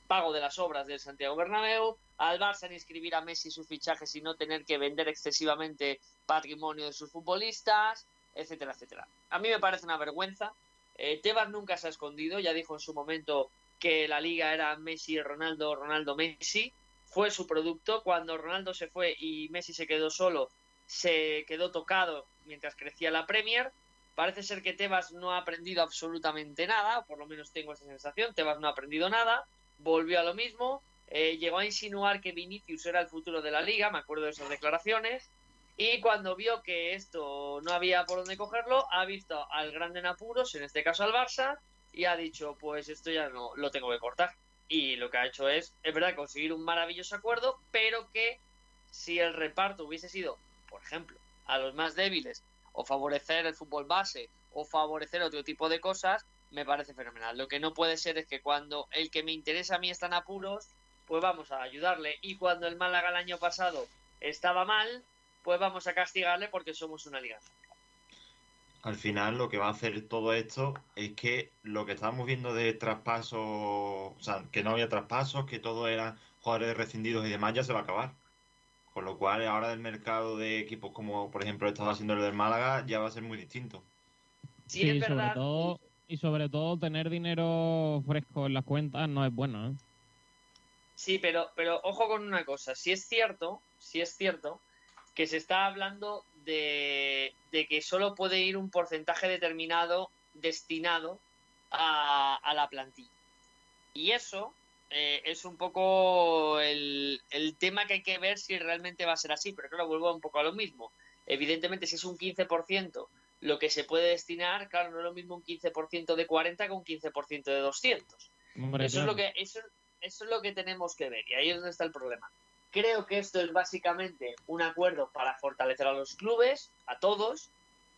pago de las obras del Santiago Bernabéu, al Barça en inscribir a Messi sus fichajes y no tener que vender excesivamente patrimonio de sus futbolistas, etcétera, etcétera. A mí me parece una vergüenza. Eh, Tebas nunca se ha escondido, ya dijo en su momento que la liga era Messi, Ronaldo, Ronaldo, Messi. Fue su producto. Cuando Ronaldo se fue y Messi se quedó solo, se quedó tocado mientras crecía la Premier. Parece ser que Tebas no ha aprendido absolutamente nada, por lo menos tengo esa sensación. Tebas no ha aprendido nada, volvió a lo mismo, eh, llegó a insinuar que Vinicius era el futuro de la liga, me acuerdo de esas declaraciones. Y cuando vio que esto no había por dónde cogerlo, ha visto al grande en apuros, en este caso al Barça, y ha dicho, pues esto ya no lo tengo que cortar. Y lo que ha hecho es, es verdad, conseguir un maravilloso acuerdo, pero que si el reparto hubiese sido, por ejemplo, a los más débiles, o favorecer el fútbol base, o favorecer otro tipo de cosas, me parece fenomenal. Lo que no puede ser es que cuando el que me interesa a mí está en apuros, pues vamos a ayudarle. Y cuando el Málaga el año pasado estaba mal, pues vamos a castigarle porque somos una liga. Al final lo que va a hacer todo esto es que lo que estábamos viendo de traspasos, o sea, que no había traspasos, que todo eran jugadores rescindidos y demás, ya se va a acabar. Con lo cual ahora el mercado de equipos como por ejemplo estaba haciendo el del Málaga ya va a ser muy distinto. Sí, es sobre verdad. todo, y sobre todo tener dinero fresco en las cuentas no es bueno, ¿eh? Sí, pero, pero ojo con una cosa. Si es cierto, si es cierto que se está hablando de, de que solo puede ir un porcentaje determinado destinado a, a la plantilla. Y eso eh, es un poco el, el tema que hay que ver si realmente va a ser así. Pero claro, vuelvo un poco a lo mismo. Evidentemente, si es un 15% lo que se puede destinar, claro, no es lo mismo un 15% de 40 que un 15% de 200. Hombre, Eso es, lo que, eso, eso es lo que tenemos que ver y ahí es donde está el problema. Creo que esto es básicamente un acuerdo para fortalecer a los clubes, a todos,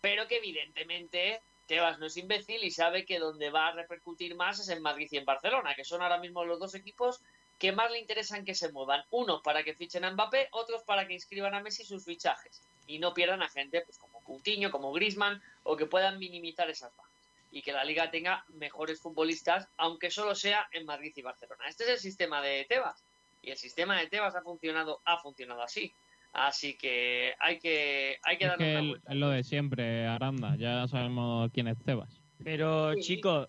pero que evidentemente Tebas no es imbécil y sabe que donde va a repercutir más es en Madrid y en Barcelona, que son ahora mismo los dos equipos que más le interesan que se muevan. Unos para que fichen a Mbappé, otros para que inscriban a Messi sus fichajes y no pierdan a gente pues, como Coutinho, como Griezmann o que puedan minimizar esas bajas y que la liga tenga mejores futbolistas, aunque solo sea en Madrid y Barcelona. Este es el sistema de Tebas y el sistema de Tebas ha funcionado, ha funcionado así. Así que hay que, hay que Es darle que una el- vuelta. es lo de siempre, Aranda. Ya sabemos quién es Tebas. Pero Sí. chicos,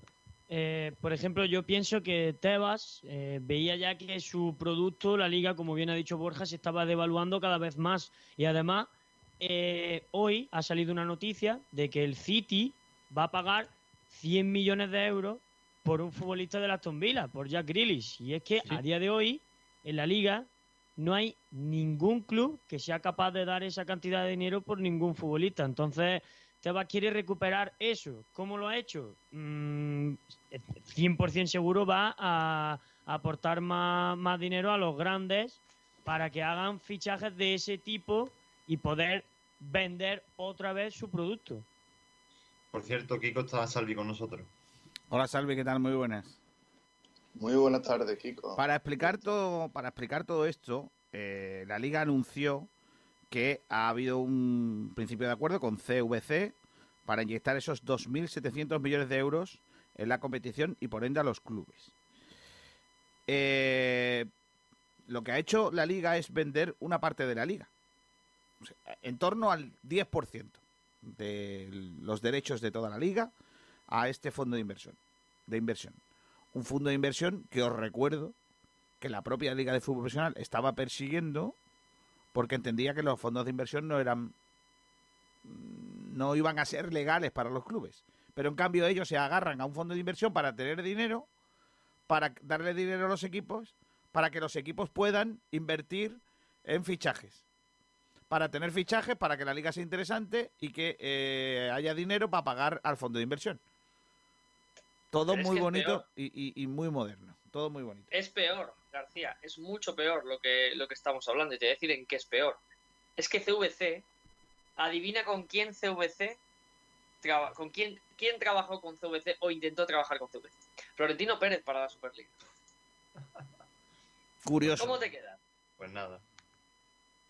eh, por ejemplo, yo pienso que Tebas eh, veía ya que su producto, la liga, como bien ha dicho Borja, se estaba devaluando cada vez más. Y además, eh, hoy ha salido una noticia de que el City va a pagar 100 millones de euros por un futbolista de Aston Villa, por Jack Grealish. Y es que a día de hoy, en la liga, no hay ningún club que sea capaz de dar esa cantidad de dinero por ningún futbolista. Entonces, Tebas quiere recuperar eso. ¿Cómo lo ha hecho? Mm, 100% seguro va a aportar más, más dinero a los grandes para que hagan fichajes de ese tipo y poder vender otra vez su producto. Por cierto, Kiko está Salvi con nosotros. Hola Salvi, ¿qué tal? Muy buenas. Muy buenas tardes, Kiko. Para explicar todo, para explicar todo esto, eh, la liga anunció que ha habido un principio de acuerdo con CVC para inyectar esos 2.700 millones de euros en la competición y por ende a los clubes. Eh, lo que ha hecho la liga es vender una parte de la liga. en torno al 10% de los derechos de toda la liga a este fondo de inversión. De inversión. Un fondo de inversión que os recuerdo que la propia Liga de Fútbol Profesional estaba persiguiendo porque entendía que los fondos de inversión no eran no iban a ser legales para los clubes. Pero en cambio ellos se agarran a un fondo de inversión para tener dinero, para darle dinero a los equipos, para que los equipos puedan invertir en fichajes. Para tener fichajes, para que la liga sea interesante y que eh, haya dinero para pagar al fondo de inversión. Todo muy bonito y, muy moderno. Todo muy bonito. Es peor, García. Es mucho peor lo que, lo que estamos hablando. Y te voy a decir en qué es peor. Es que CVC, adivina con quién CVC, con quién, quién trabajó con CVC o intentó trabajar con CVC. Florentino Pérez para la Superliga. Curioso. ¿Cómo te queda? Pues nada.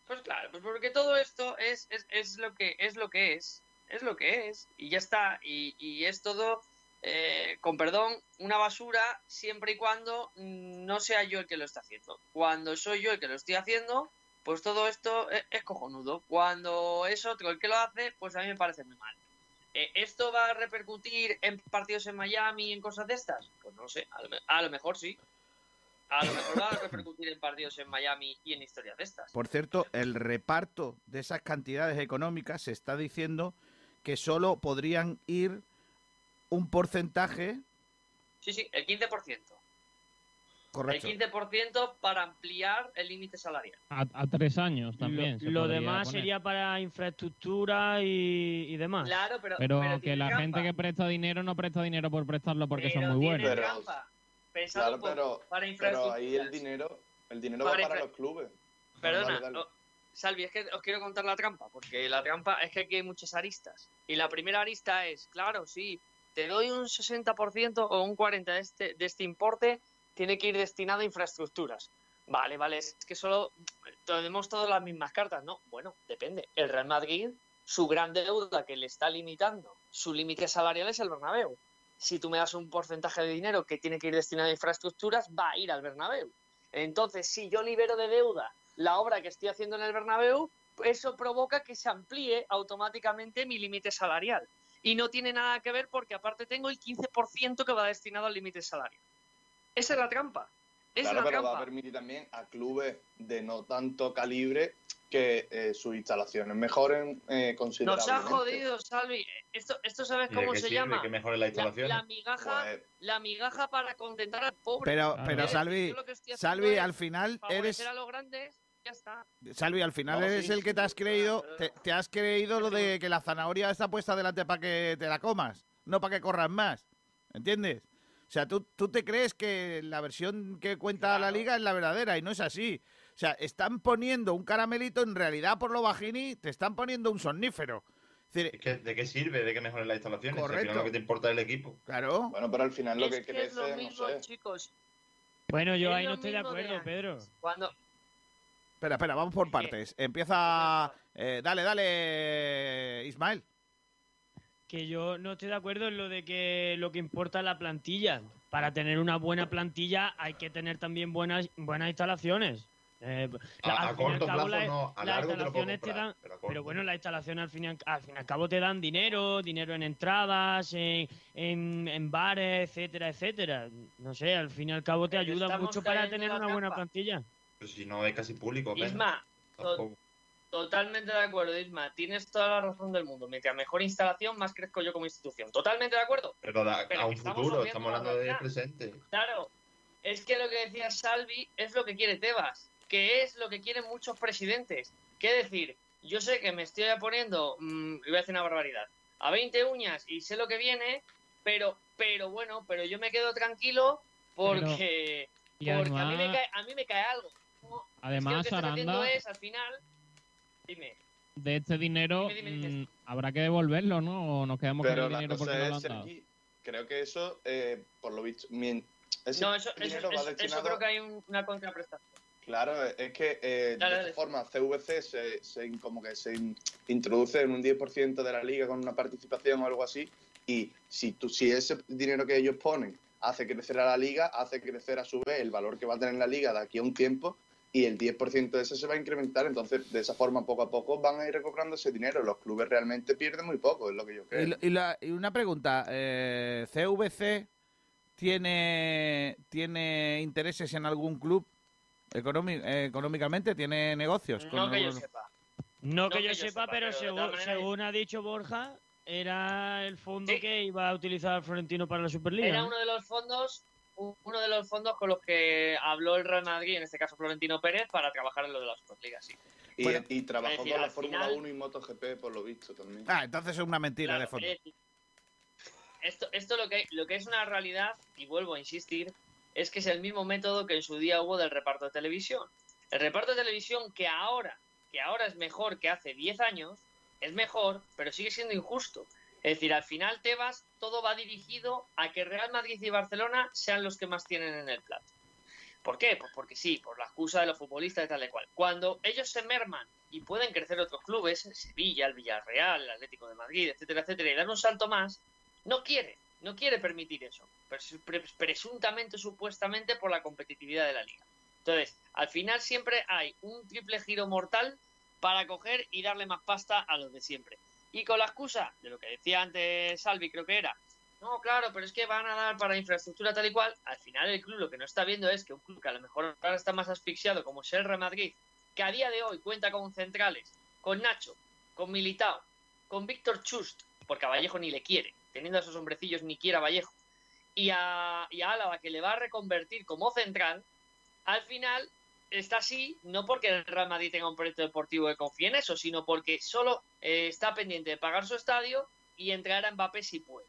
Pues claro, pues porque todo esto es, es, es, lo que es lo que es. Es lo que es. Y ya está. Y, y es todo eh, con perdón, una basura siempre y cuando no sea yo el que lo está haciendo. Cuando soy yo el que lo estoy haciendo, pues todo esto es, cojonudo. Cuando es otro el que lo hace, pues a mí me parece muy mal. Eh, ¿Esto va a repercutir en partidos en Miami y en cosas de estas? Pues no sé, a lo, mejor sí. A lo mejor va a repercutir en partidos en Miami y en historias de estas. Por cierto, el reparto de esas cantidades económicas se está diciendo que solo podrían ir un porcentaje. Sí, sí, el 15%. Correcto. El 15% para ampliar el límite salarial. A, tres años también. Lo, demás sería para infraestructura y, demás. Claro, pero. Pero, que la gente que presta dinero no presta dinero por prestarlo porque son muy buenos. Pero, claro, pero, para pero ahí el dinero, el dinero va para los clubes. Perdona, Salvi, es que os quiero contar la trampa, porque la trampa es que aquí hay muchas aristas. Y la primera arista es, claro, sí, te doy un 60% o un 40% de este, de este importe, tiene que ir destinado a infraestructuras. Vale, vale, es que solo tenemos todas las mismas cartas, ¿no? Bueno, depende. El Real Madrid, su gran deuda que le está limitando su límite salarial es el Bernabéu. Si tú me das un porcentaje de dinero que tiene que ir destinado a infraestructuras, va a ir al Bernabéu. Entonces, si yo libero de deuda la obra que estoy haciendo en el Bernabéu, eso provoca que se amplíe automáticamente mi límite salarial y no tiene nada que ver porque aparte tengo el 15% que va destinado al límite salario. Esa es la trampa. claro, pero va a permitir también a clubes de no tanto calibre que eh, sus instalaciones mejoren eh, considerablemente. Nos ha jodido, Salvi. Esto, esto ¿sabes cómo se llama? Que mejore la instalación. La, migaja, pues la migaja para contentar al pobre. Pero, pero Salvi, Salvi, al final eres... a los grandes ya está. Salvi, al final eres el que te has creído, te, has creído lo de que la zanahoria está puesta delante para que te la comas, no para que corras más. ¿Entiendes? O sea, tú, tú te crees que la versión que cuenta la liga es la verdadera y no es así. O sea, están poniendo un caramelito, en realidad por lo bajini te están poniendo un somnífero. ¿De qué sirve? ¿De qué mejoren las instalaciones? Correcto. al final lo que te importa es el equipo. Claro. Bueno, pero al final lo que, crece, no sé. chicos. Bueno, yo ahí no estoy de acuerdo, Pedro. Cuando, Espera, espera, vamos por partes. Empieza. Eh, dale, dale, Ismael. Que yo no estoy de acuerdo en lo de que lo que importa es la plantilla. Para tener una buena plantilla hay que tener también buenas, buenas instalaciones. Eh, a, corto plazo no, a largo instalaciones te, dan, pero, bueno, las instalaciones al fin, y al, fin y al cabo te dan dinero, dinero en entradas, en, en, bares, etcétera, etcétera. No sé, al fin y al cabo te ayuda mucho para tener una buena plantilla si no hay casi público. Isma, totalmente de acuerdo, Isma. Tienes toda la razón del mundo. Mientras mejor instalación, más crezco yo como institución. Totalmente de acuerdo. Pero, a un futuro, estamos hablando de presente. Claro, es que lo que decía Salvi es lo que quiere Tebas, que es lo que quieren muchos presidentes. ¿Qué decir? Yo sé que me estoy poniendo, mmm, voy a decir una barbaridad, a 20 uñas y sé lo que viene, pero, pero bueno, pero yo me quedo tranquilo porque, porque a, mí me cae, a mí me cae algo. Además, Aranda, es, al final, dime. De este dinero mm, habrá que devolverlo, ¿no? O nos quedamos con el dinero porque no lo han dado. creo que eso, eh, por lo visto, no, eso, eso, creo que hay una contraprestación. Claro, es que eh, de esta forma CVC se, se, como que se introduce en un 10% de la liga con una participación o algo así y si, tú, si ese dinero que ellos ponen hace crecer a la liga, hace crecer a su vez el valor que va a tener la liga de aquí a un tiempo y el 10% de eso se va a incrementar. Entonces, de esa forma, poco a poco van a ir recobrando ese dinero. Los clubes realmente pierden muy poco, es lo que yo creo. Y, y la- y una pregunta, eh, ¿CVC tiene, tiene intereses en algún club económi- eh, económicamente? ¿Tiene negocios? con No que yo algún- sepa. No No que que yo sepa, sepa, pero según, según ha dicho Borja, era el fondo que iba a utilizar Florentino para la Superliga. Era ¿no? uno de los fondos uno de los fondos con los que habló el Real Madrid, en este caso Florentino Pérez, para trabajar en lo de la Superliga, sí. Y, Bueno, y trabajó decir, con la Fórmula final- 1 y MotoGP, por lo visto, también. Ah, entonces es una mentira Claro, de fondo. decir, Esto, esto lo, que, lo que es una realidad, y vuelvo a insistir, es que es el mismo método que en su día hubo del reparto de televisión. El reparto de televisión que ahora, que ahora es mejor que hace 10 años, es mejor, pero sigue siendo injusto. Es decir, al final Tebas todo va dirigido a que Real Madrid y Barcelona sean los que más tienen en el plato. ¿Por qué? Pues porque sí, por la excusa de los futbolistas y tal y cual. Cuando ellos se merman y pueden crecer otros clubes, el Sevilla, el Villarreal, el Atlético de Madrid, etcétera, etcétera, y dar un salto más, no quiere, no quiere permitir eso. Pres- pre- presuntamente, supuestamente, por la competitividad de la liga. Entonces, al final siempre hay un triple giro mortal para coger y darle más pasta a los de siempre. Y con la excusa de lo que decía antes Salvi, creo que era, no, claro, pero es que van a dar para infraestructura tal y cual. Al final el club lo que no está viendo es que un club que a lo mejor ahora está más asfixiado como es el Real Madrid, que a día de hoy cuenta con centrales, con Nacho, con Militao, con Víctor Chust, porque a Vallejo ni le quiere, teniendo a esos hombrecillos ni quiere a Vallejo, y a, y a Álava que le va a reconvertir como central, al final está así, no porque el Real Madrid tenga un proyecto deportivo que confíe en eso, sino porque solo eh, está pendiente de pagar su estadio y entrar a Mbappé si puede,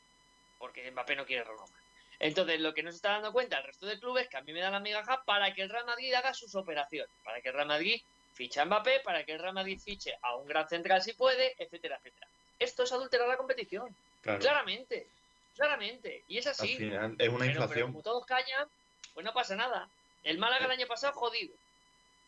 porque Mbappé no quiere renovar. Entonces, lo que no se está dando cuenta el resto de clubes, que a mí me da la migaja, para que el Real Madrid haga sus operaciones, para que el Real Madrid fiche a Mbappé, para que el Real Madrid fiche a un gran central si puede, etcétera, etcétera. Esto es adulterar la competición. Claro. Claramente, claramente. Y es Al así. final es una Pero- pero inflación. como todos callan, pues no pasa nada. El Málaga el año pasado jodido.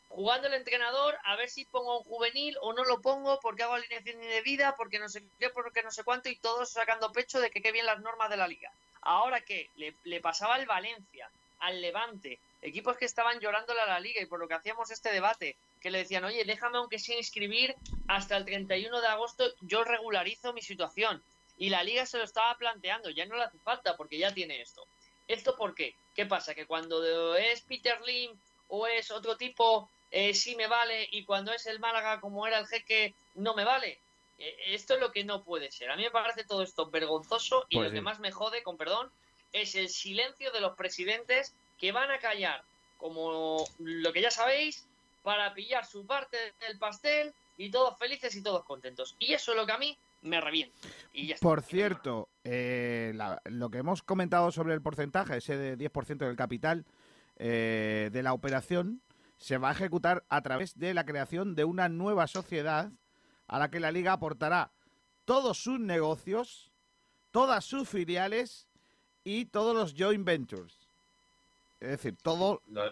Jugando el entrenador a ver si pongo un juvenil o no lo pongo porque hago alineación indebida, porque no sé qué, porque no sé cuánto, y todos sacando pecho de que qué bien las normas de la liga. Ahora que le, le pasaba al Valencia, al Levante, equipos que estaban llorándole a la liga y por lo que hacíamos este debate, que le decían, oye, déjame aunque sea inscribir hasta el 31 de agosto, yo regularizo mi situación. Y la liga se lo estaba planteando, ya no le hace falta porque ya tiene esto. ¿Esto por qué? ¿Qué pasa? Que cuando es Peter Lim o es otro tipo, eh, sí me vale, y cuando es el Málaga, como era el jeque, no me vale. Eh, esto es lo que no puede ser. A mí me parece todo esto vergonzoso y Pues lo que más me jode, con perdón, es el silencio de los presidentes que van a callar, como lo que ya sabéis, para pillar su parte del pastel y todos felices y todos contentos. Y eso es lo que a mí me revienta. Y ya está. Por cierto, eh, la- lo que hemos comentado sobre el porcentaje, ese de 10% del capital eh, de la operación, se va a ejecutar a través de la creación de una nueva sociedad a la que la liga aportará todos sus negocios, todas sus filiales y todos los joint ventures. Es decir, todo, Lo-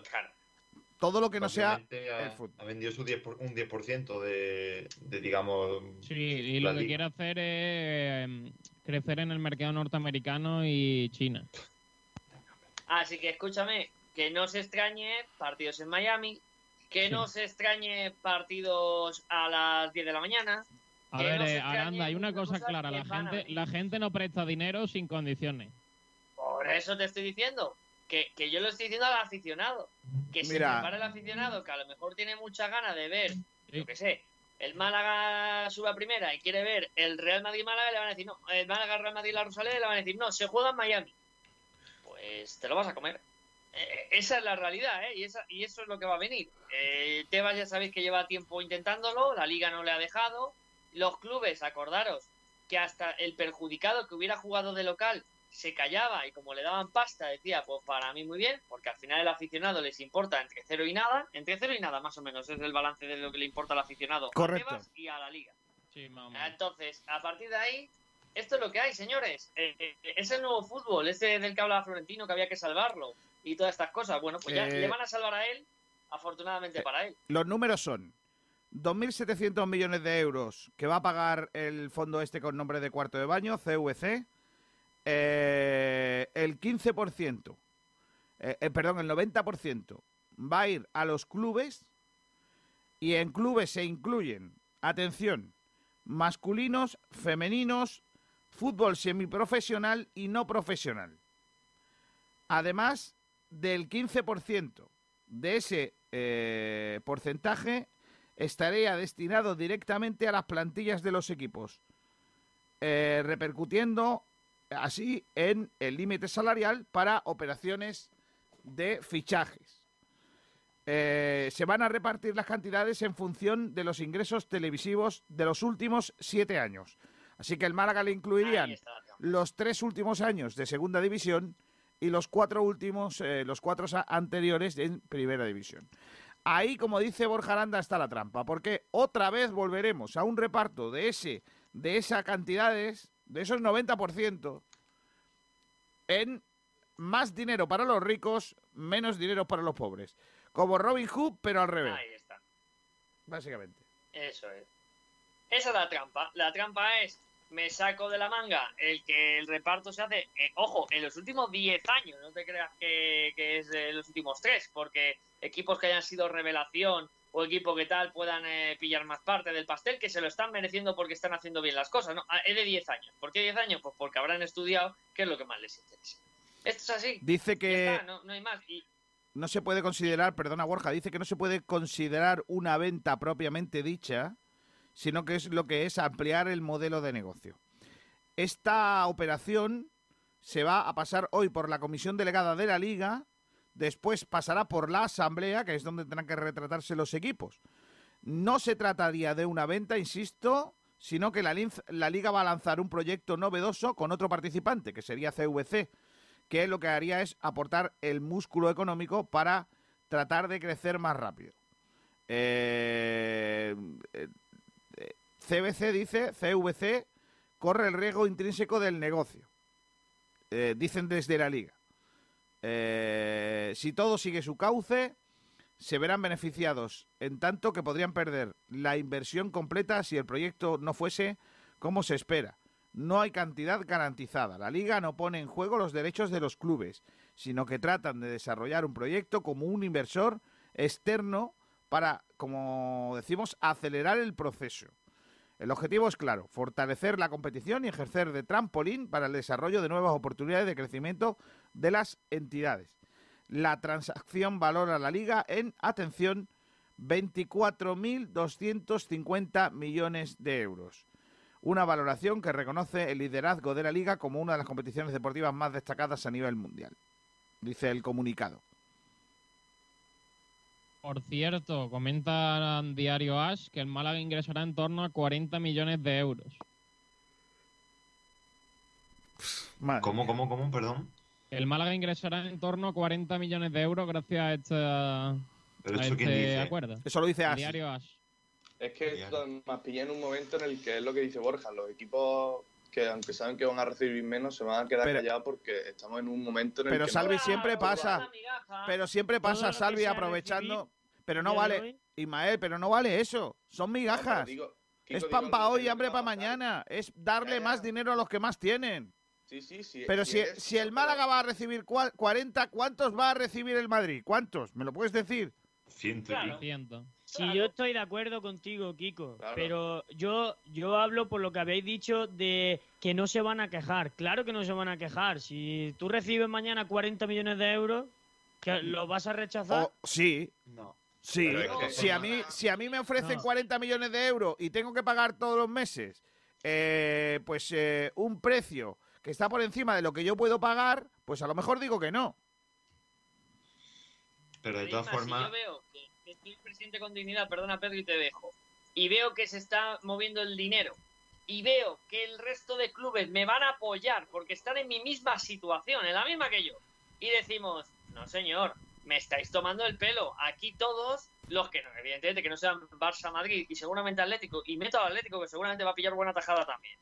todo lo que no sea ha, el fútbol. ha vendido su 10 por- un 10% de, de, digamos. Sí, y lo que quiere hacer es em, crecer en el mercado norteamericano y China. Así que escúchame, que no se extrañe partidos en Miami, que no se extrañe partidos a las 10 de la mañana. A ver, no se eh, Aranda, hay una cosa clara, la gente, la gente no presta dinero sin condiciones. Por eso te estoy diciendo que, que yo lo estoy diciendo al aficionado. Que se Mira. prepare el aficionado, que a lo mejor tiene mucha ganas de ver, yo qué sé, el Málaga sube a primera y quiere ver el Real Madrid-Málaga, le van a decir, no, el Málaga-Real Madrid-La Rosaleda, le van a decir, no, se juega en Miami. Pues te lo vas a comer. Eh, esa es la realidad, ¿eh? Y, esa, y eso es lo que va a venir. Eh, Tebas ya sabéis que lleva tiempo intentándolo, la liga no le ha dejado. Los clubes, acordaros que hasta el perjudicado que hubiera jugado de local se callaba y como le daban pasta decía, pues para mí muy bien, porque al final el aficionado les importa entre cero y nada, entre cero y nada más o menos es el balance de lo que le importa al aficionado Correcto. a Tebas y a la liga. Sí. Entonces, a partir de ahí, esto es lo que hay, señores. Eh, eh, es el nuevo fútbol, ese del que hablaba Florentino, que había que salvarlo y todas estas cosas. Bueno, pues ya Eh, le van a salvar a él, afortunadamente para él. Los números son 2.700 millones de euros que va a pagar el fondo este con nombre de cuarto de baño, CVC. Eh, el 15%, eh, eh, perdón, el 90% va a ir a los clubes Y en clubes se incluyen, atención, masculinos, femeninos, fútbol semiprofesional y no profesional. Además del 15% de ese eh, porcentaje estaría destinado directamente a las plantillas de los equipos, eh, repercutiendo así en el límite salarial para operaciones de fichajes. Eh, se van a repartir las cantidades en función de los ingresos televisivos de los últimos siete años. Así que el Málaga le incluirían los tres últimos años de segunda división y los cuatro últimos, eh, los cuatro anteriores en primera división. Ahí, como dice Borja Aranda, está la trampa, porque otra vez volveremos a un reparto de ese, de esas cantidades, de esos 90%, en más dinero para los ricos, menos dinero para los pobres. Como Robin Hood, pero al revés. Ahí está. Básicamente. Eso es. Esa es la trampa. La trampa es me saco de la manga el que el reparto se hace, eh, ojo, en los últimos 10 años, no te creas que, es en los últimos 3, porque equipos que hayan sido revelación o equipos que tal puedan eh, pillar más parte del pastel, que se lo están mereciendo porque están haciendo bien las cosas, ¿no? Ah, es de 10 años. ¿Por qué 10 años? Pues porque habrán estudiado qué es lo que más les interesa. Esto es así. Dice que... no, no hay más. Y, no se puede considerar, perdona Borja, dice que no se puede considerar una venta propiamente dicha sino que es lo que es ampliar el modelo de negocio. Esta operación se va a pasar hoy por la comisión delegada de la liga, después pasará por la asamblea, que es donde tendrán que retratarse los equipos. No se trataría de una venta, insisto, sino que la, liga va a lanzar un proyecto novedoso con otro participante, que sería CVC, que lo que haría es aportar el músculo económico para tratar de crecer más rápido. Eh, eh CBC dice, CVC corre el riesgo intrínseco del negocio. Eh, dicen desde la liga. Eh, si todo sigue su cauce, se verán beneficiados, en tanto que podrían perder la inversión completa si el proyecto no fuese como se espera. No hay cantidad garantizada. La liga no pone en juego los derechos de los clubes, sino que tratan de desarrollar un proyecto como un inversor externo para, como decimos, acelerar el proceso. El objetivo es claro, fortalecer la competición y ejercer de trampolín para el desarrollo de nuevas oportunidades de crecimiento de las entidades. La transacción valora la liga en, atención, 24.250 millones de euros. Una valoración que reconoce el liderazgo de la liga como una de las competiciones deportivas más destacadas a nivel mundial, dice el comunicado. Por cierto, comenta Diario Ash que el Málaga ingresará en torno a 40 millones de euros. ¿Cómo, cómo, cómo? Perdón. El Málaga ingresará en torno a 40 millones de euros gracias a, esta, ¿Pero eso quién este dice? acuerdo. Eso lo dice Ash. Diario Ash. Es que me pillé en un momento en el que es lo que dice Borja, los equipos que aunque saben que van a recibir menos, se van a quedar callados porque estamos en un momento en el pero que... Pero Salvi siempre pasa, pero siempre pasa Salvi aprovechando... Pero no vale, Ismael, pero no vale eso. Son migajas. es pan para hoy y hambre para mañana. Es darle más dinero a los que más tienen. Sí, sí, sí. Pero si, si, el Málaga va a recibir 40, ¿cuántos va a recibir el Madrid? ¿Cuántos? ¿Me lo puedes decir? Ciento. Sí, yo estoy de acuerdo contigo, Kiko, pero yo, yo hablo por lo que habéis dicho de que no se van a quejar. Claro que no se van a quejar. Si tú recibes mañana 40 millones de euros, ¿que ¿lo vas a rechazar? sí. No. Sí, si, a mí, si a mí me ofrecen 40 millones de euros y tengo que pagar todos los meses eh, pues eh, un precio que está por encima de lo que yo puedo pagar, pues a lo mejor digo que no. Pero de todas formas... yo veo que, estoy presidente con dignidad, perdona Pedro y te dejo, y veo que se está moviendo el dinero, y veo que el resto de clubes me van a apoyar porque están en mi misma situación, en la misma que yo, y decimos, no señor, me estáis tomando el pelo. Aquí todos, los que no, evidentemente que no sean Barça, Madrid y seguramente Atlético, y meto al Atlético que seguramente va a pillar buena tajada también.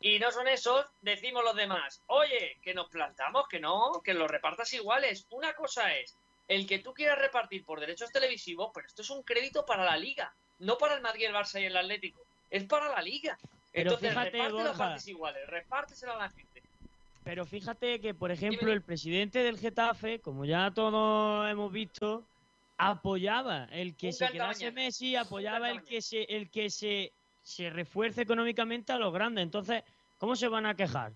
Y no son esos, decimos los demás, oye, que nos plantamos, que no, que los repartas iguales. Una cosa es, el que tú quieras repartir por derechos televisivos, pero esto es un crédito para la liga, no para el Madrid, el Barça y el Atlético, es para la liga. Entonces, fíjate, reparte las partes iguales, repártesela a la gente. Pero fíjate que, por ejemplo, el presidente del Getafe, como ya todos hemos visto, apoyaba el que Un se quedase. Messi, apoyaba el que se el que se, se refuerce económicamente a los grandes. Entonces, ¿cómo se van a quejar?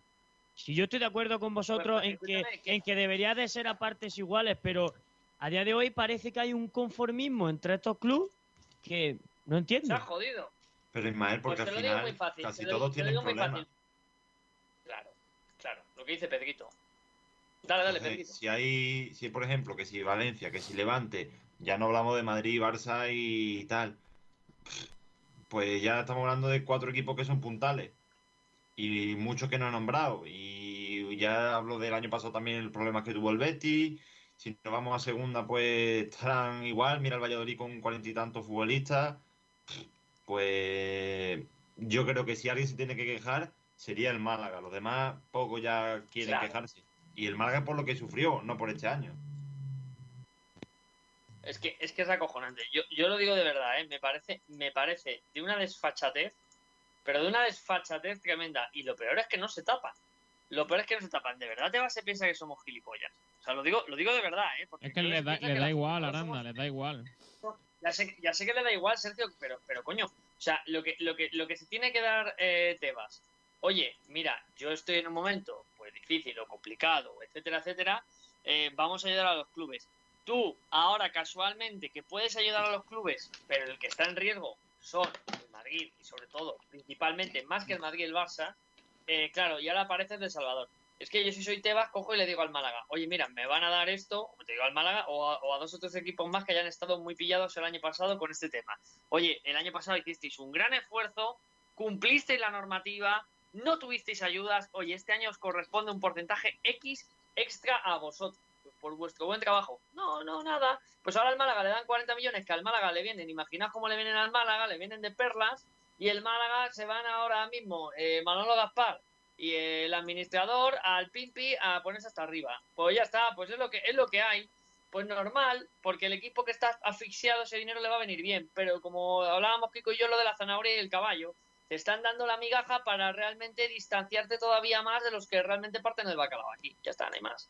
Si yo estoy de acuerdo con vosotros en que, en que debería de ser a partes iguales, pero a día de hoy parece que hay un conformismo entre estos clubes que no Se entiendo. ha jodido. Pero Ismael, porque Pues al final muy fácil. casi lo- todos tienen problemas. Claro, claro. Lo que dice Pedrito. Dale, dale, Entonces, Pedrito. si hay, si por ejemplo, que si Valencia, que si Levante, ya no hablamos de Madrid, Barça y tal, pues ya estamos hablando de cuatro equipos que son puntales y muchos que no he nombrado. Y ya hablo del año pasado también el problema que tuvo el Betis. Si nos vamos a segunda, pues estarán igual. Mira el Valladolid con cuarenta y tantos futbolistas. Pues yo creo que si alguien se tiene que quejar sería el Málaga. Los demás poco ya quieren Claro. quejarse. Y el Málaga por lo que sufrió, no por este año. Es que, es que es acojonante. Yo, yo lo digo de verdad, ¿eh? Me parece, me parece de una desfachatez, pero de una desfachatez tremenda. Y lo peor es que no se tapan. Lo peor es que no se tapan. ¿De verdad Tebas se piensa que somos gilipollas? O sea, lo digo, lo digo de verdad, ¿eh? Porque Es que le da, le da la- igual, Aranda, somos- le da igual. Ya sé, ya sé que le da igual, Sergio, pero, pero coño, o sea, lo que, lo que, lo que se tiene que dar eh, Tebas, oye, mira, yo estoy en un momento pues difícil o complicado, etcétera, etcétera, eh, vamos a ayudar a los clubes. Tú, ahora casualmente, que puedes ayudar a los clubes, pero el que está en riesgo son el Madrid y sobre todo, principalmente, más que el Madrid y el Barça, eh, claro, y ahora apareces de Salvador. Es que yo si soy Tebas, cojo y le digo al Málaga, oye, mira, me van a dar esto, o te digo al Málaga, o a, o a dos o tres equipos más que hayan estado muy pillados el año pasado con este tema. Oye, el año pasado hicisteis un gran esfuerzo, cumplisteis la normativa, no tuvisteis ayudas, oye, este año os corresponde un porcentaje X extra a vosotros por vuestro buen trabajo. No, no, nada. Pues ahora al Málaga le dan 40 millones que al Málaga le vienen, imaginaos cómo le vienen al Málaga, le vienen de perlas, y el Málaga se van ahora mismo eh, Manolo Gaspar y el administrador al Pimpi a ponerse hasta arriba. Pues ya está, pues es lo que es lo que hay. Pues normal, porque el equipo que está asfixiado ese dinero le va a venir bien, pero como hablábamos Kiko y yo lo de la zanahoria y el caballo, te están dando la migaja para realmente distanciarte todavía más de los que realmente parten del bacalao aquí. Ya está, no hay más.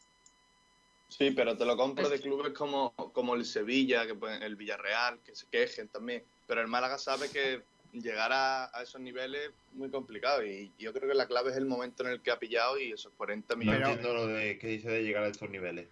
Sí, pero te lo compro de clubes como, como el Sevilla, que el Villarreal, que se quejen también. Pero el Málaga sabe que llegar a, a esos niveles es muy complicado y yo creo que la clave es el momento en el que ha pillado y esos 40 No millones. entiendo lo de que dice de llegar a estos niveles.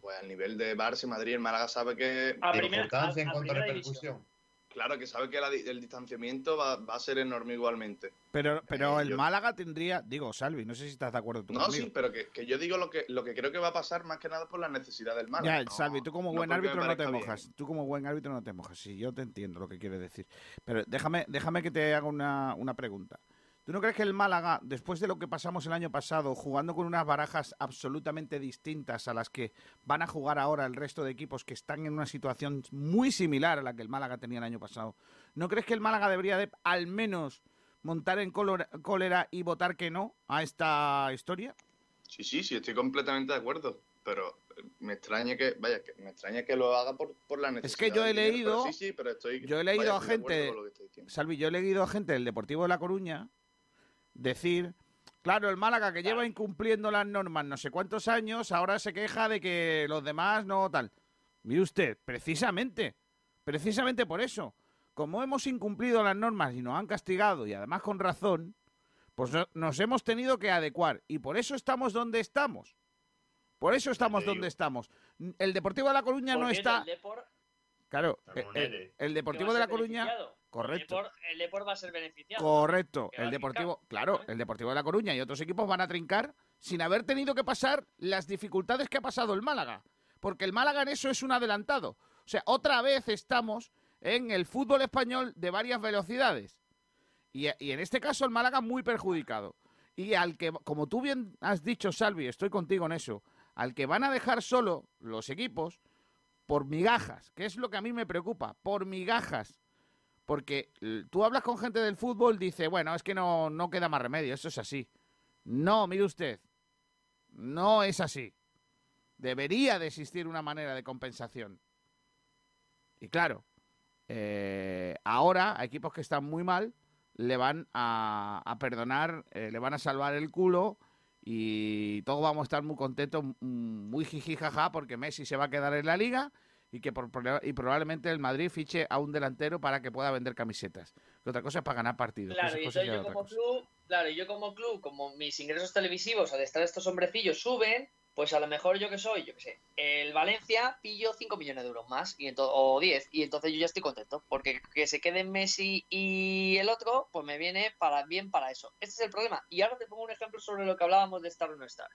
Pues al nivel de Barça y Madrid, el Málaga sabe que... A primera- importancia en a- cuanto a repercusión. Claro, que sabe que la el distanciamiento va, va a ser enorme igualmente. Pero, pero Eh, el yo- Málaga tendría, digo, Salvi, no sé si estás de acuerdo tú No, conmigo. sí, pero que, que yo digo lo que, lo que creo que va a pasar más que nada por la necesidad del Málaga. Ya, no- Salvi, tú como buen árbitro no te bien. mojas. Tú como buen árbitro no te mojas. Sí, yo te entiendo lo que quieres decir. Pero déjame, déjame que te haga una, una pregunta. ¿Tú no crees que el Málaga, después de lo que pasamos el año pasado, jugando con unas barajas absolutamente distintas a las que van a jugar ahora el resto de equipos que están en una situación muy similar a la que el Málaga tenía el año pasado, ¿no crees que el Málaga debería de al menos montar en cólera- y votar que no a esta historia? Sí, sí, sí, estoy completamente de acuerdo. Pero me extraña que, vaya, que me extraña que lo haga por, por la necesidad. Es que yo he dinero, leído, Sí, sí, pero estoy. yo he leído vaya, a gente. Salvi, yo he leído a gente del Deportivo de La Coruña decir, claro, el Málaga que lleva incumpliendo las normas no sé cuántos años, ahora se queja de que los demás no tal. Mire usted, precisamente, precisamente por eso, como hemos incumplido las normas y nos han castigado y además con razón, pues no- nos hemos tenido que adecuar y por eso estamos donde estamos. Por eso estamos donde estamos. El Deportivo de La Coruña no está... El Depor, Claro, Está con el, Deportivo de La Coruña... Correcto. El va a ser beneficiado. Correcto. El Deportivo, trincar, claro, ¿no? el Deportivo de La Coruña y otros equipos van a trincar sin haber tenido que pasar las dificultades que ha pasado el Málaga. Porque el Málaga en eso es un adelantado. O sea, otra vez estamos en el fútbol español de varias velocidades. Y, y en este caso el Málaga muy perjudicado. Y al que, como tú bien has dicho, Salvi, estoy contigo en eso, al que van a dejar solo los equipos por migajas, que es lo que a mí me preocupa, por migajas. Porque tú hablas con gente del fútbol, dice, bueno, es que no, no queda más remedio, eso es así. No, mire usted, no es así. Debería de existir una manera de compensación. Y claro, eh, ahora a equipos que están muy mal le van a, perdonar, eh, le van a salvar el culo y todos vamos a estar muy contentos, mm, muy jiji jaja, porque Messi se va a quedar en la liga y que por, y probablemente el Madrid fiche a un delantero para que pueda vender camisetas. Que otra cosa es para ganar partidos. Claro, y entonces yo como club, claro, yo como club, como mis ingresos televisivos al estar estos hombrecillos suben, pues a lo mejor yo que soy, yo que sé, el Valencia pillo 5 millones de euros más y o 10 y entonces yo ya estoy contento porque que se queden Messi y el otro, pues me viene para bien para eso. Este es el problema. Y ahora te pongo un ejemplo sobre lo que hablábamos de estar o no estar.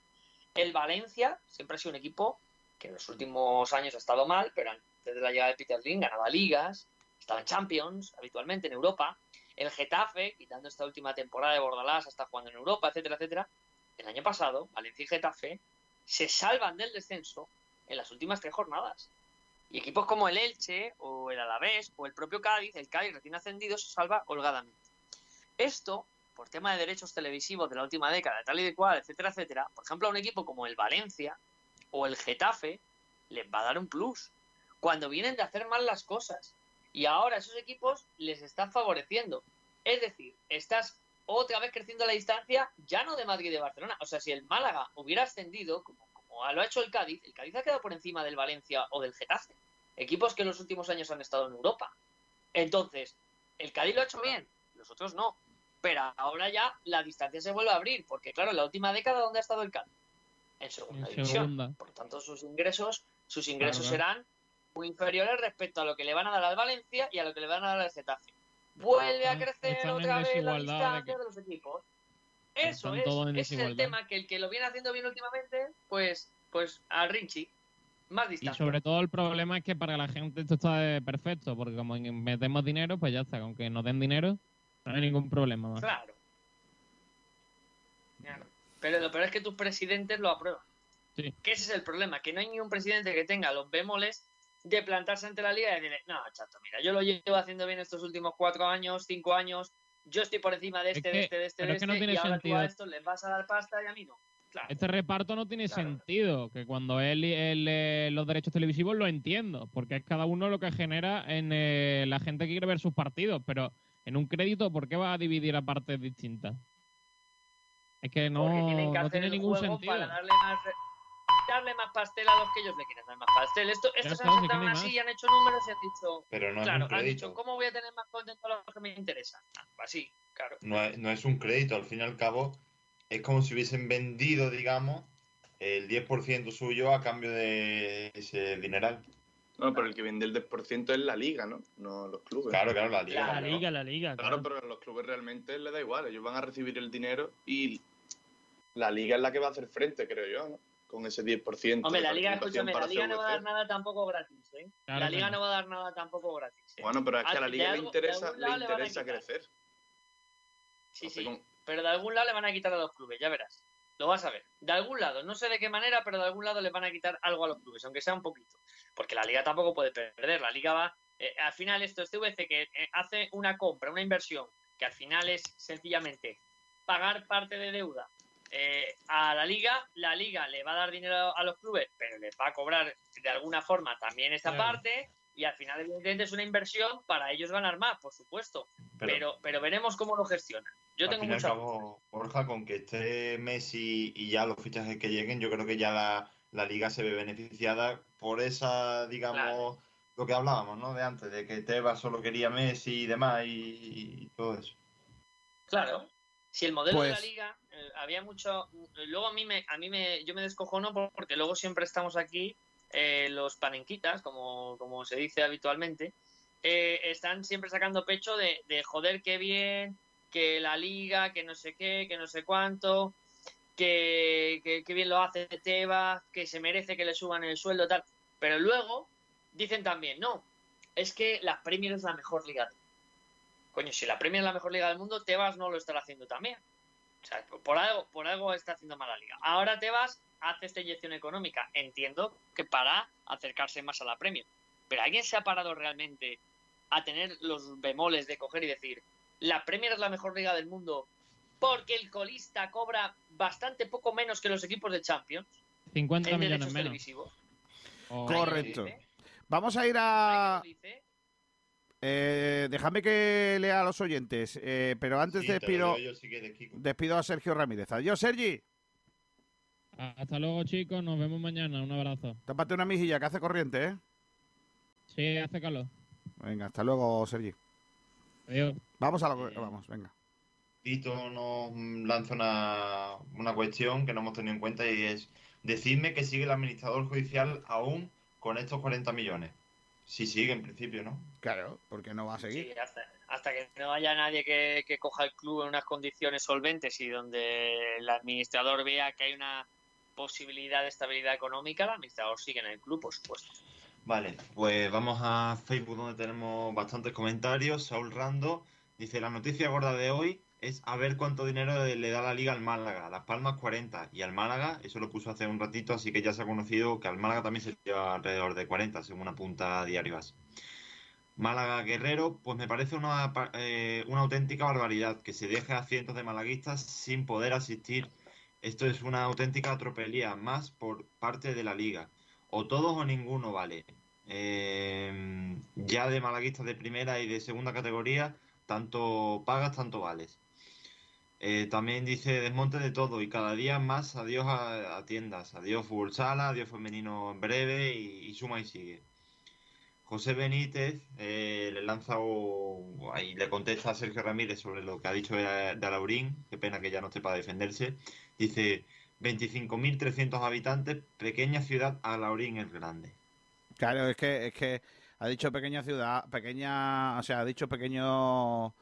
El Valencia siempre ha sido un equipo que en los últimos años ha estado mal, pero antes de la llegada de Peter Ling ganaba ligas, estaba en Champions habitualmente en Europa. El Getafe, quitando esta última temporada de Bordalás, está jugando en Europa, etcétera, etcétera. El año pasado, Valencia y Getafe se salvan del descenso en las últimas tres jornadas. Y equipos como el Elche o el Alavés o el propio Cádiz, el Cádiz recién ascendido, se salva holgadamente. Esto, por tema de derechos televisivos de la última década, tal y de cual, etcétera, etcétera, por ejemplo, a un equipo como el Valencia, o el Getafe les va a dar un plus cuando vienen de hacer mal las cosas. Y ahora esos equipos les están favoreciendo. Es decir, estás otra vez creciendo la distancia, ya no de Madrid y de Barcelona. O sea, si el Málaga hubiera ascendido, como, como lo ha hecho el Cádiz, el Cádiz ha quedado por encima del Valencia o del Getafe. Equipos que en los últimos años han estado en Europa. Entonces, el Cádiz lo ha hecho bien, los otros no. Pero ahora ya la distancia se vuelve a abrir, porque claro, en la última década, ¿dónde ha estado el Cádiz? En segunda división. Por tanto, sus ingresos, sus ingresos serán muy inferiores respecto a lo que le van a dar al Valencia y a lo que le van a dar al Getafe. Vuelve a crecer otra vez la distancia de, los equipos. Eso es, ese es el tema que el que lo viene haciendo bien últimamente, pues, pues al Rinchi, más distancia. Y sobre todo el problema es que para la gente esto está perfecto, porque como metemos dinero, pues ya está, aunque nos den dinero, no hay ningún problema más. Claro. Pero lo peor es que tus presidentes lo aprueban. Sí. Que ese es el problema, que no hay ni un presidente que tenga los bemoles de plantarse ante la liga y decirle, no, chato, mira, yo lo llevo haciendo bien estos últimos cuatro años, cinco años, yo estoy por encima de este, de este, de este, de este, y ahora tú a esto les vas a dar pasta y a mí no. Este reparto no tiene sentido, que cuando él, él, los derechos televisivos lo entiendo, porque es cada uno lo que genera en eh, la gente que quiere ver sus partidos, pero en un crédito, ¿por qué va a dividir a partes distintas? Es que no, no tiene ningún sentido. Para darle más, darle más pastel a los que ellos le quieren dar más pastel. Esto, estos han sentado así y han hecho números y han dicho. Pero no claro, es un han dicho, ¿cómo voy a tener más contento a los que me interesan? Así, claro. No es, no es un crédito, al fin y al cabo, es como si hubiesen vendido, digamos, el 10% suyo a cambio de ese dineral. No, pero el que vende el 10% es la liga, ¿no? No los clubes. Claro, claro, la liga. La liga, la liga. Claro, pero a los clubes realmente les da igual. Ellos van a recibir el dinero y la liga es la que va a hacer frente, creo yo, ¿no? Con ese 10%. Hombre, la liga, escúchame, la liga no va a dar nada tampoco gratis, ¿eh? la liga no va a dar nada tampoco gratis. ¿eh? Bueno, pero es que a la liga le interesa, le interesa crecer. Sí, sí. Pero de algún lado le van a quitar a los clubes, ya verás. Lo vas a ver. De algún lado, no sé de qué manera, pero de algún lado le van a quitar algo a los clubes, aunque sea un poquito. Porque la liga tampoco puede perder. La liga va. Eh, al final, esto es TVC que eh, hace una compra, una inversión, que al final es sencillamente pagar parte de deuda eh, a la liga. La liga le va a dar dinero a los clubes, pero les va a cobrar de alguna forma también esta parte. Y al final, evidentemente, es una inversión para ellos ganar más, por supuesto. Pero, pero, veremos cómo lo gestionan. Yo tengo mucho. Cabo, Borja, con que esté Messi y ya los fichajes que lleguen, yo creo que ya la, la liga se ve beneficiada por esa, digamos, lo que hablábamos, ¿no? De antes, de que Tebas solo quería Messi y demás y, todo eso. Claro. Si el modelo de la Pues- liga eh, había mucho, luego a mí me, a mí me, yo me descojono porque luego siempre estamos aquí eh, los panenquitas, como, como se dice habitualmente, eh, están siempre sacando pecho de, de joder qué bien, que la liga, que no sé qué, que no sé cuánto, que, que, bien lo hace Tebas, que se merece que le suban el sueldo, tal. Pero luego dicen también, no, es que la Premier es la mejor liga. Coño, si la Premier es la mejor liga del mundo, Tebas no lo estará haciendo también. O sea, por algo, por algo está haciendo mala liga. Ahora Tebas hace esta inyección económica. Entiendo que para acercarse más a la Premier. Pero ¿alguien se ha parado realmente a tener los bemoles de coger y decir, la Premier es la mejor liga del mundo porque el colista cobra bastante poco menos que los equipos de Champions 50 en millones menos. televisivos? O- Correcto. Vamos a ir a. Eh, déjame que lea a los oyentes, eh, pero antes Sí, despido, yo si quieres, Kiko. despido a Sergio Ramírez. Adiós, Sergi. Hasta luego, chicos. Nos vemos mañana. Un abrazo. Tápate una mejilla que hace corriente, ¿eh? Sí, hace calor. Venga, hasta luego, Sergi. Adiós. Vamos a lo que vamos, venga. Tito nos lanza una, una cuestión que no hemos tenido en cuenta y es, decidme que sigue el administrador judicial aún con estos 40 millones. Sí sigue en principio, ¿no? Claro, porque no va a seguir. Sí, hasta, hasta que no haya nadie que, que coja el club en unas condiciones solventes y donde el administrador vea que hay una posibilidad de estabilidad económica, el administrador sigue en el club, por supuesto. Vale, pues vamos a Facebook donde tenemos bastantes comentarios. Saúl Rando dice, la noticia gorda de hoy es a ver cuánto dinero le da la liga al Málaga. Las Palmas 40 y al Málaga, eso lo puso hace un ratito, así que ya se ha conocido que al Málaga también se lleva alrededor de 40, según apunta Diario. Málaga Guerrero, pues me parece una, eh, una auténtica barbaridad que se deje a cientos de malaguistas sin poder asistir. Esto es una auténtica tropelía, más por parte de la liga. O todos o ninguno vale. Eh, ya de malaguistas de primera y de segunda categoría, tanto pagas, tanto vales. Eh, también dice desmonte de todo y cada día más adiós a, a tiendas, adiós fútbol sala, adiós femenino en breve y, y suma y sigue. José Benítez eh, le lanza o, ahí le contesta a Sergio Ramírez sobre lo que ha dicho de, de Alaurín, qué pena que ya no esté para defenderse. Dice 25.300 habitantes, pequeña ciudad, Alaurín es grande. Claro, es que, es que ha dicho pequeña ciudad, pequeña, o sea, ha dicho pequeño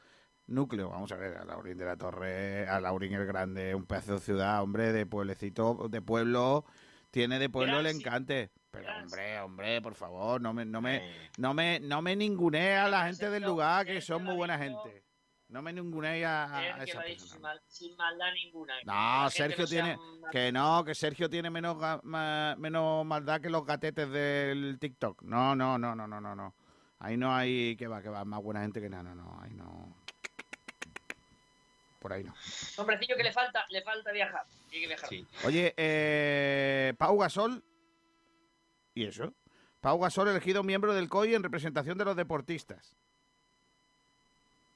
núcleo. Vamos a ver, a Laurín de la Torre, a Laurín el Grande, un pedazo de ciudad, hombre, de pueblecito, de pueblo, tiene de pueblo el encante. Pero hombre, hombre, por favor, no me, no me, no me, no me ningunee a la gente del lugar que son muy buena gente. No me ningunee a, esa persona. sin, mal- sin maldad ninguna. No, Sergio tiene que no, que Sergio tiene menos menos maldad que los gatetes del TikTok. No, no, no, no, no, no, no. Ahí no hay que va, que va más buena gente que nada, no, no, ahí no. Por ahí no. Hombrecillo que le falta, le falta viajar. Tiene que viajar. Oye, eh, Pau Gasol ¿Y eso? Pau Gasol elegido miembro del COI en representación de los deportistas.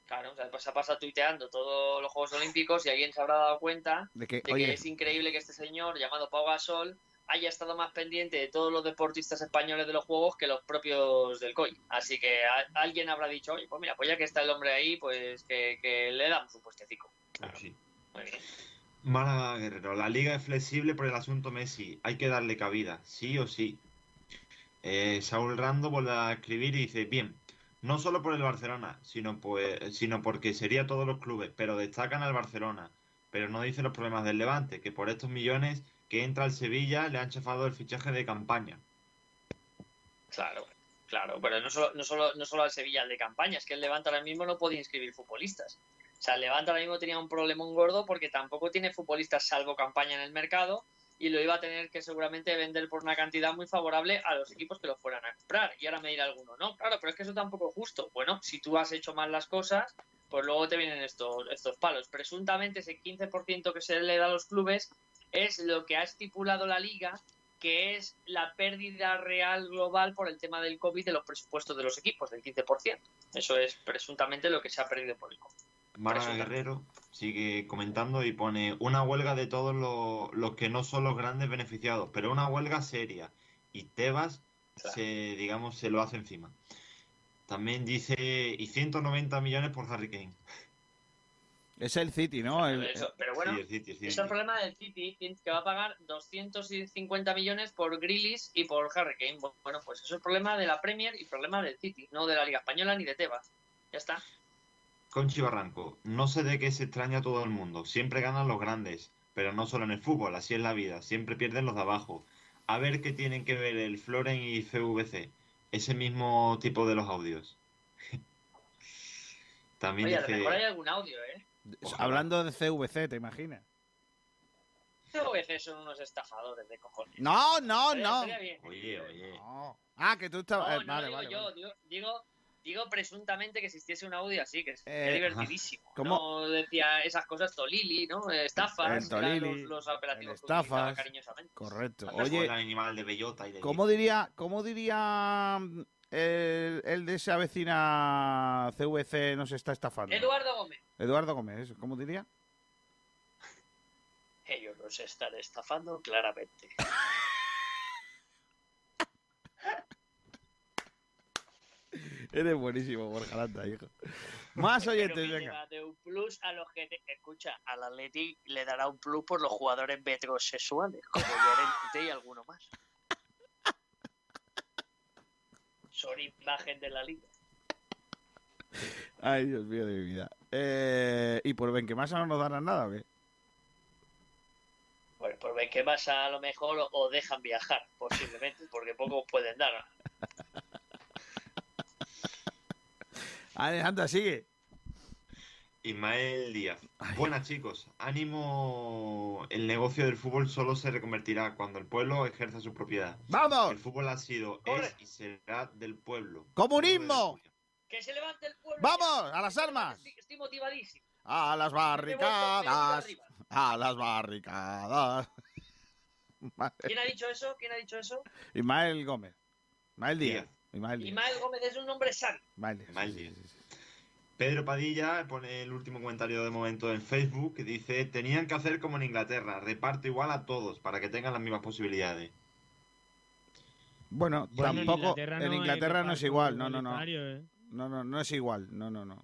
Claro, o sea, pues se ha pasado tuiteando todos los Juegos Olímpicos y alguien se habrá dado cuenta De que, de que oye, es increíble que este señor llamado Pau Gasol haya estado más pendiente de todos los deportistas españoles de los Juegos que los propios del COI. Así que a- alguien habrá dicho, oye, pues mira, pues ya que está el hombre ahí, pues que, que le damos un puestecico. Sí. Muy bien. Málaga Guerrero, la liga es flexible por el asunto Messi, hay que darle cabida, sí o sí. Eh, Saúl Rando vuelve a escribir y dice, bien, no solo por el Barcelona, sino, pues, sino porque sería todos los clubes, pero destacan al Barcelona, pero no dice los problemas del Levante, que por estos millones que entra al Sevilla le han chafado el fichaje de campaña. Claro, claro, pero no solo, no solo, no solo al Sevilla, al de campaña, es que el Levante ahora mismo no puede inscribir futbolistas. O sea, el Levante ahora mismo tenía un problemón gordo porque tampoco tiene futbolistas salvo campaña en el mercado y lo iba a tener que seguramente vender por una cantidad muy favorable a los equipos que lo fueran a comprar. Y ahora me dirá alguno, no, claro, pero es que eso tampoco es justo. Bueno, si tú has hecho mal las cosas, pues luego te vienen estos, estos palos. Presuntamente ese 15% que se le da a los clubes es lo que ha estipulado la liga que es la pérdida real global por el tema del COVID de los presupuestos de los equipos, del 15%. Eso es presuntamente lo que se ha perdido por el COVID. Málaga. Guerrero sigue comentando y pone una huelga de todos los, los que no son los grandes beneficiados, pero una huelga seria. Y Tebas se, digamos, se lo hace encima. También dice, y 190 millones por Harry Kane. es el City, ¿no? El- Eso, pero bueno, Sí, el City, el City. es el problema del City, que va a pagar 250 millones por Grealish y por Harry Kane. Bueno, pues eso es problema de la Premier y problema del City, no de la Liga Española ni de Tebas. Ya está. Conchi Barranco, no sé de qué se extraña a todo el mundo. Siempre ganan los grandes, pero no solo en el fútbol, así es la vida. Siempre pierden los de abajo. A ver qué tienen que ver el Floren y CVC. Ese mismo tipo de los audios. También Oye, a lo dice... mejor hay algún audio, ¿eh? Hablando de CVC, ¿te imaginas? CVC son unos estafadores de cojones. No, no, no. Oye, oye. Ah, que tú estabas... No, eh, no vale, digo vale, yo, vale. digo, digo, digo presuntamente que existiese un audio así, que es Eh, divertidísimo. ¿cómo? No decía esas cosas Tolili, ¿no? Estafas, El Tolili, los, los utilizaba estafas. cariñosamente. Correcto. Oye, Oye, el animal de bellota y de ¿cómo diría, cómo diría mm, el, el de esa vecina CVC nos está estafando? Eduardo Gómez. Eduardo Gómez, ¿cómo diría? Ellos nos están estafando claramente. Eres buenísimo, Borja Landa, hijo. Más oyentes, venga. de un plus a los que te- escucha al Atleti le dará un plus por los jugadores metrosexuales como Llorente y alguno más son imagen de la liga Ay, Dios mío de mi vida. Eh, ¿Y por Benquemasa no nos darán nada qué? bueno ven que más a lo mejor o, o dejan viajar posiblemente porque pocos pueden dar Alejandra, sigue. Ismael Díaz. Buenas chicos, ánimo. El negocio del fútbol solo se reconvertirá cuando el pueblo ejerza su propiedad. ¡Vamos! El fútbol ha sido, es y será del pueblo. ¡Comunismo! que se levante el pueblo ¡Vamos! ¡A las armas! estoy, estoy motivadísimo ¡A las barricadas! ¡A las barricadas! ¿quién ha dicho eso? ¿quién ha dicho eso? Ismael Gómez. Ismael Díaz. Ismael Díaz. Ismael Gómez es un hombre sano Ismael Díaz. Ismael Díaz. Pedro Padilla pone el último comentario de momento en Facebook que dice, tenían que hacer como en Inglaterra, reparto igual a todos para que tengan las mismas posibilidades. Bueno, Bueno, en tampoco. Inglaterra En no Inglaterra no es igual. No, no, no. ¿eh? No, no, no es igual. No, no, no.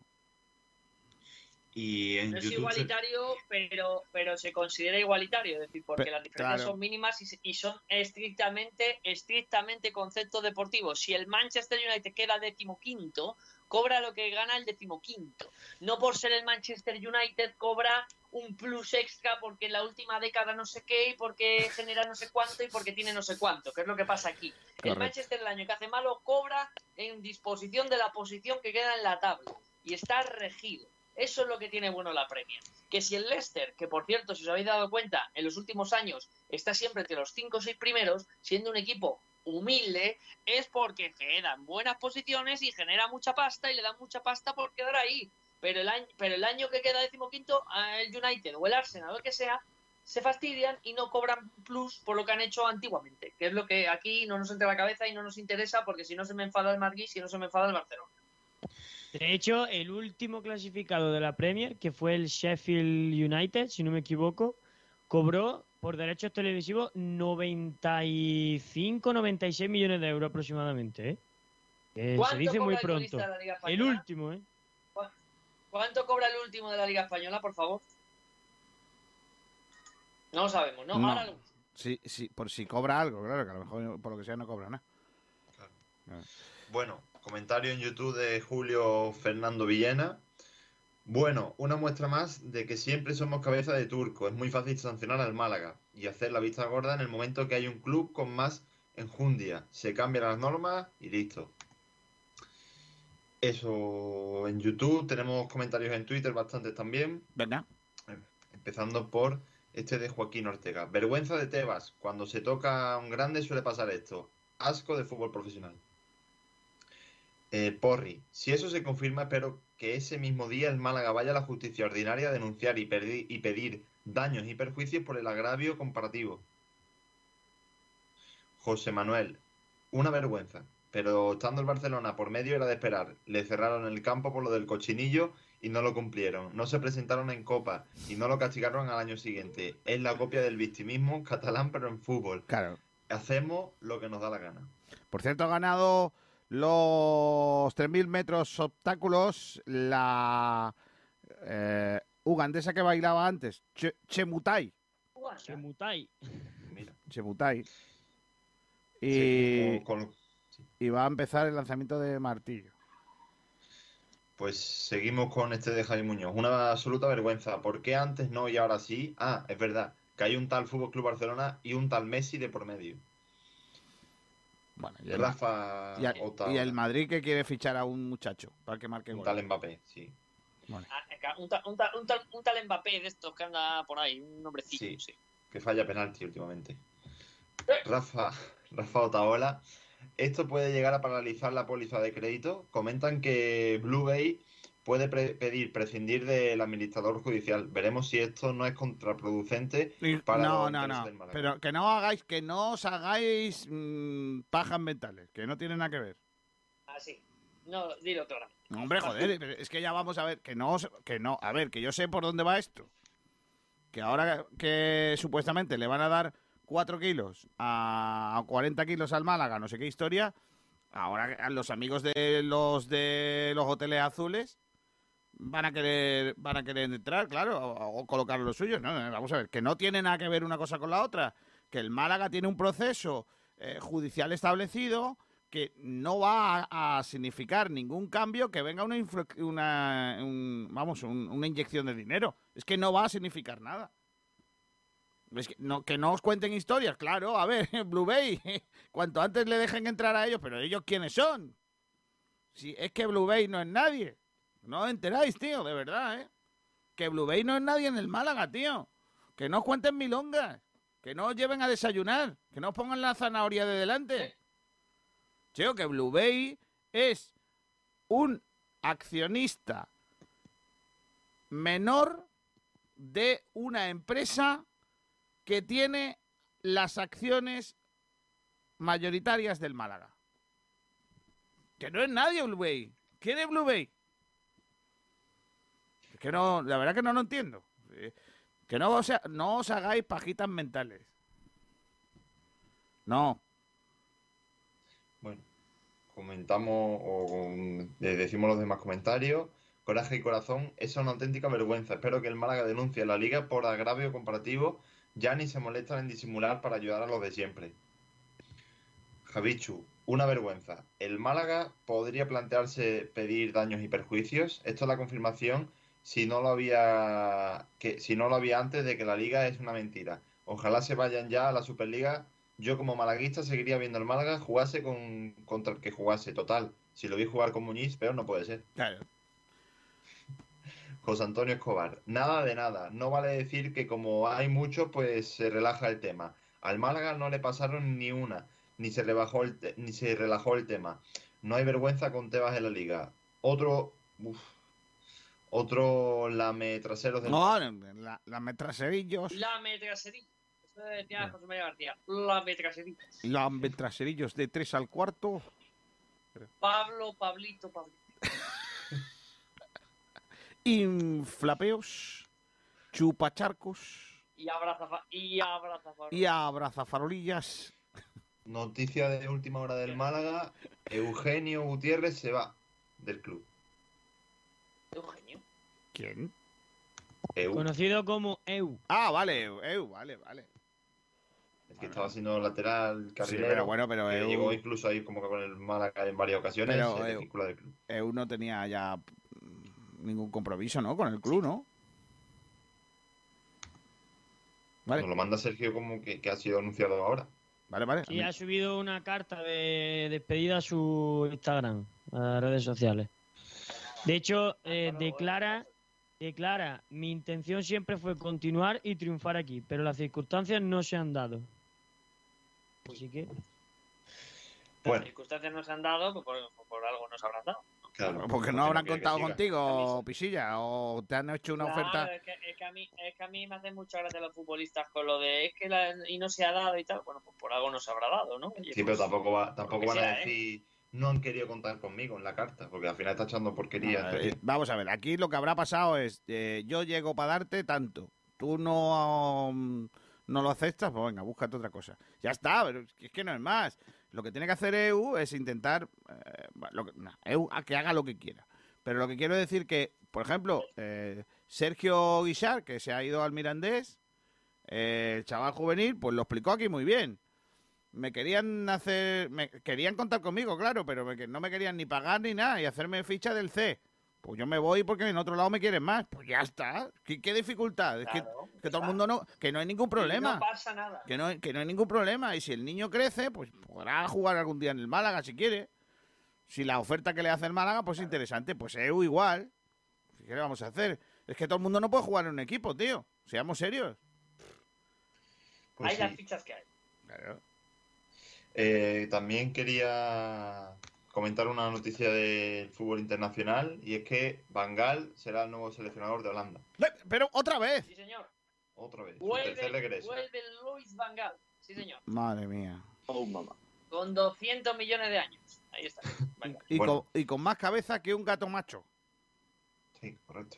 Y en no es se- igualitario, pero, pero se considera igualitario, es decir, porque Pe- las diferencias claro. son mínimas y, se- y son estrictamente, estrictamente conceptos deportivos. Si el Manchester United queda decimoquinto, cobra lo que gana el decimoquinto. No por ser el Manchester United cobra un plus extra porque en la última década no sé qué y porque genera no sé cuánto y porque tiene no sé cuánto, que es lo que pasa aquí. El. Manchester el año que hace malo cobra en disposición de la posición que queda en la tabla y está regido. Eso es lo que tiene bueno la Premier. Que si el Leicester, que por cierto, si os habéis dado cuenta, en los últimos años está siempre entre los 5 o 6 primeros, siendo un equipo humilde, es porque queda en buenas posiciones y genera mucha pasta y le dan mucha pasta por quedar ahí. Pero el año, pero el año que queda decimoquinto, el United o el Arsenal o el que sea, se fastidian y no cobran plus por lo que han hecho antiguamente, que es lo que aquí no nos entra la cabeza y no nos interesa porque si no se me enfada el Madrid, si no se me enfada el Barcelona. De hecho, el último clasificado de la Premier, que fue el Sheffield United, si no me equivoco, cobró por derechos televisivos 95, 96 millones de euros aproximadamente. ¿eh? Que se ¿Cuánto dice muy pronto. El último, ¿eh? ¿Cuánto cobra el último de la Liga Española, por favor? No lo sabemos, ¿no? No. Ahora lo... Sí, sí, por si cobra algo, claro, que a lo mejor por lo que sea no cobra nada. Bueno, comentario en YouTube de Julio Fernando Villena. Bueno, una muestra más de que siempre somos cabeza de turco. Es muy fácil sancionar al Málaga y hacer la vista gorda en el momento que hay un club con más enjundia. Se cambian las normas y listo. Eso en YouTube. Tenemos comentarios en Twitter bastantes también. Venga. Empezando por este de Joaquín Ortega. Vergüenza de Tebas. Cuando se toca a un grande suele pasar esto. Asco de fútbol profesional. Eh, Porri. Si eso se confirma, espero que ese mismo día el Málaga vaya a la justicia ordinaria a denunciar y, y pedir daños y perjuicios por el agravio comparativo. José Manuel. Una vergüenza. Pero estando el Barcelona por medio era de esperar. Le cerraron el campo por lo del cochinillo y no lo cumplieron. No se presentaron en Copa y no lo castigaron al año siguiente. Es la copia del victimismo catalán, pero en fútbol. Claro. Hacemos lo que nos da la gana. Por cierto, ha ganado los 3.000 metros obstáculos la eh, ugandesa que bailaba antes, Che- Chemutai. Chemutai. Chemutai. Y, con- y va a empezar el lanzamiento de martillo. Pues seguimos con este de Javi Muñoz. Una absoluta vergüenza. ¿Por qué antes no y ahora sí? Ah, es verdad. Que hay un tal Fútbol Club Barcelona y un tal Messi de por medio. Bueno, y el, Rafa y y el Madrid que quiere fichar a un muchacho para que marque Un gol. tal Mbappé, sí. Ah, un, tal, un, tal, un, tal, un tal Mbappé de estos que anda por ahí, un nombrecito. Sí, sí. que falla penalti últimamente. Rafa, Rafa Otaola. Esto puede llegar a paralizar la póliza de crédito. Comentan que Blue Bay puede pre- pedir prescindir del administrador judicial. Veremos si esto no es contraproducente para no, los no, no. Pero que no hagáis, que no os hagáis mm, pajas mentales, que no tiene nada que ver. Así. No, dilo claro. No, Hombre, joder, es que ya vamos a ver, que no, os- que no, a ver, que yo sé por dónde va esto. Que ahora que supuestamente le van a dar 4 kilos a, a 40 kilos al Málaga, no sé qué historia, Ahora los amigos de los de los hoteles azules van a querer van a querer entrar, claro, o, colocar los suyos. No, vamos a ver, que no tiene nada que ver una cosa con la otra. Que el Málaga tiene un proceso eh, judicial establecido que no va a, significar ningún cambio que venga una, influ- una un- vamos un- una inyección de dinero. Es que no va a significar nada. Es que no, que no os cuenten historias, claro. A ver, Blue Bay, cuanto antes le dejen entrar a ellos, pero ellos quiénes son. Si es que Blue Bay no es nadie. No os enteráis, tío, de verdad, ¿eh? Que Blue Bay no es nadie en el Málaga, tío. Que no os cuenten milongas. Que no os lleven a desayunar. Que no os pongan la zanahoria de delante. Tío, que Blue Bay es un accionista menor de una empresa que tiene las acciones mayoritarias del Málaga. Que no es nadie Blue Bay. ¿Quién es Blue Bay? Es que no, la verdad que no lo entiendo. Eh, Que no, o sea, no os hagáis pajitas mentales. No. Bueno, comentamos o mm, decimos los demás comentarios. Coraje y corazón, es una auténtica vergüenza. Espero que el Málaga denuncie a la liga por agravio comparativo. Ya ni se molestan en disimular para ayudar a los de siempre. Javichu, una vergüenza. ¿El Málaga podría plantearse pedir daños y perjuicios? Esto es la confirmación si no lo había que si no lo había antes de que la liga es una mentira. Ojalá se vayan ya a la Superliga. Yo como malaguista seguiría viendo al Málaga jugase con contra el que jugase. Total, si lo vi jugar con Muñiz, peor no puede ser. Claro. José Antonio Escobar. Nada de nada. No vale decir que como hay muchos, pues se relaja el tema. Al Málaga no le pasaron ni una, ni se rebajó el te- ni se relajó el tema. No hay vergüenza con Tebas en la liga. Otro, uf, otro lame traseros del No, la, la metraserillos. La metrasería. Eso decía José María García. La metrasería. Los metraserillos de 3 al cuarto. Pablo, Pablito, Pablito. Inflapeos. Chupacharcos. Y abraza, y abraza, fa- Y abrazafarolillas. Noticia de última hora del Málaga. Eugenio Gutiérrez se va del club. Eugenio. ¿Quién? Eu, Conocido como EU. Ah, vale, Eu, vale, vale. el que estaba siendo lateral carrilero. pero bueno, pero que Eu- llegó incluso ahí como que con el Málaga en varias ocasiones. Pero se Eu- del club. Eu no tenía ya ningún compromiso, ¿no? Con el club, ¿no? Vale. Nos lo manda Sergio como que, que ha sido anunciado ahora. Vale, vale. Sí, ha subido una carta de despedida a su Instagram, a redes sociales. De hecho, eh, declara, declara, mi intención siempre fue continuar y triunfar aquí, pero las circunstancias no se han dado. Así que, Las circunstancias no se han dado, pues por, por algo nos habrán dado. Claro, Porque no habrán contado contigo, Pisilla, o te han hecho una Claro, oferta. Es que, es, que a mí, es que a mí me hace mucha gracia los futbolistas con lo de es que la, y no se ha dado y tal. Bueno, pues por algo nos habrá dado, ¿no? Oye, Sí, pues, pero tampoco, va, tampoco que van a ¿eh? No han querido contar conmigo en la carta, porque al final está echando porquería. Eh, vamos a ver, aquí lo que habrá pasado es, eh, yo llego para darte tanto, tú no, mm, no lo aceptas, pues venga, búscate otra cosa. Ya está, pero es que- no es más. Lo que tiene que hacer EU es intentar, eh, lo que, nah, EU a que haga lo que quiera. Pero lo que quiero decir que, por ejemplo, Sergio Guichar, que se ha ido al Mirandés, el chaval juvenil, pues lo explicó aquí muy bien. Me querían hacer, me querían contar conmigo, claro, pero me que- no me querían ni pagar ni nada y hacerme ficha del C. Pues yo me voy porque en otro lado me quieren más. Pues ya está. ¿Qué, qué dificultad? Es que, Claro, que todo el mundo no, que no hay ningún problema. No pasa nada. Que no, que no hay ningún problema. Y si el niño crece, pues podrá jugar algún día en el Málaga si quiere. Si la oferta que le hace el Málaga, pues interesante. Pues EU igual. ¿Qué le vamos a hacer? Es que todo el mundo no puede jugar en un equipo, tío. Seamos serios. Pues hay sí. las fichas que hay. Eh, también quería comentar una noticia del fútbol internacional y es que Van Gaal será el nuevo seleccionador de Holanda. Pero otra vez. Sí, señor. Otra vez. Vuelve, tercer regreso. vuelve Luis Van Gaal. Sí, señor. Madre mía. Oh, mamá. Con 200 millones de años. Ahí está. Van Gaal. Y, Bueno. con, y con más cabeza que un gato macho. Sí, correcto.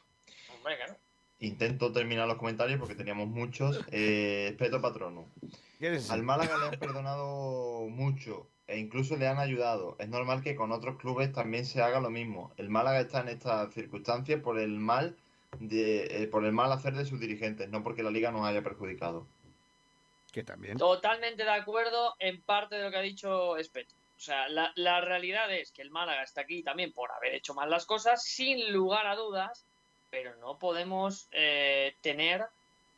Hombre, claro. Intento terminar los comentarios porque teníamos muchos. Eh, Peto Patrono. Al Málaga le han perdonado mucho e incluso le han ayudado. Es normal que con otros clubes también se haga lo mismo. El Málaga está en estas circunstancias por el mal de, eh, por el mal hacer de sus dirigentes, no porque la liga nos haya perjudicado. Que también. Totalmente de acuerdo en parte de lo que ha dicho Espeto. O sea, la, la realidad es que el Málaga está aquí también por haber hecho mal las cosas, sin lugar a dudas, pero no podemos eh, tener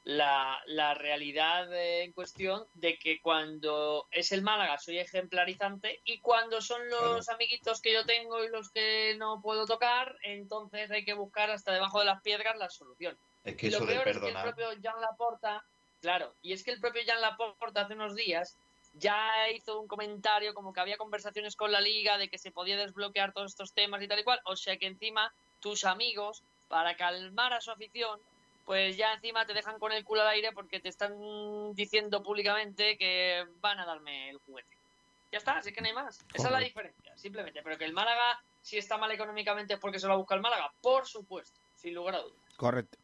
la, la realidad eh, en cuestión de que cuando es el Málaga soy ejemplarizante y cuando son los amiguitos que yo tengo y los que no puedo tocar, entonces hay que buscar hasta debajo de las piedras la solución. Es que Y lo eso de peor es que el perdonar. propio Jan Laporta, claro, y es que el propio Jan Laporta hace unos días ya hizo un comentario como que había conversaciones con la liga de que se podía desbloquear todos estos temas y tal y cual, o sea que encima tus amigos, para calmar a su afición, pues ya encima te dejan con el culo al aire porque te están diciendo públicamente que van a darme el juguete. Ya está, así que no hay más. Esa es la diferencia, simplemente. Pero que el Málaga, si está mal económicamente, es porque se lo busca el Málaga, por supuesto, sin lugar a dudas. Correcto.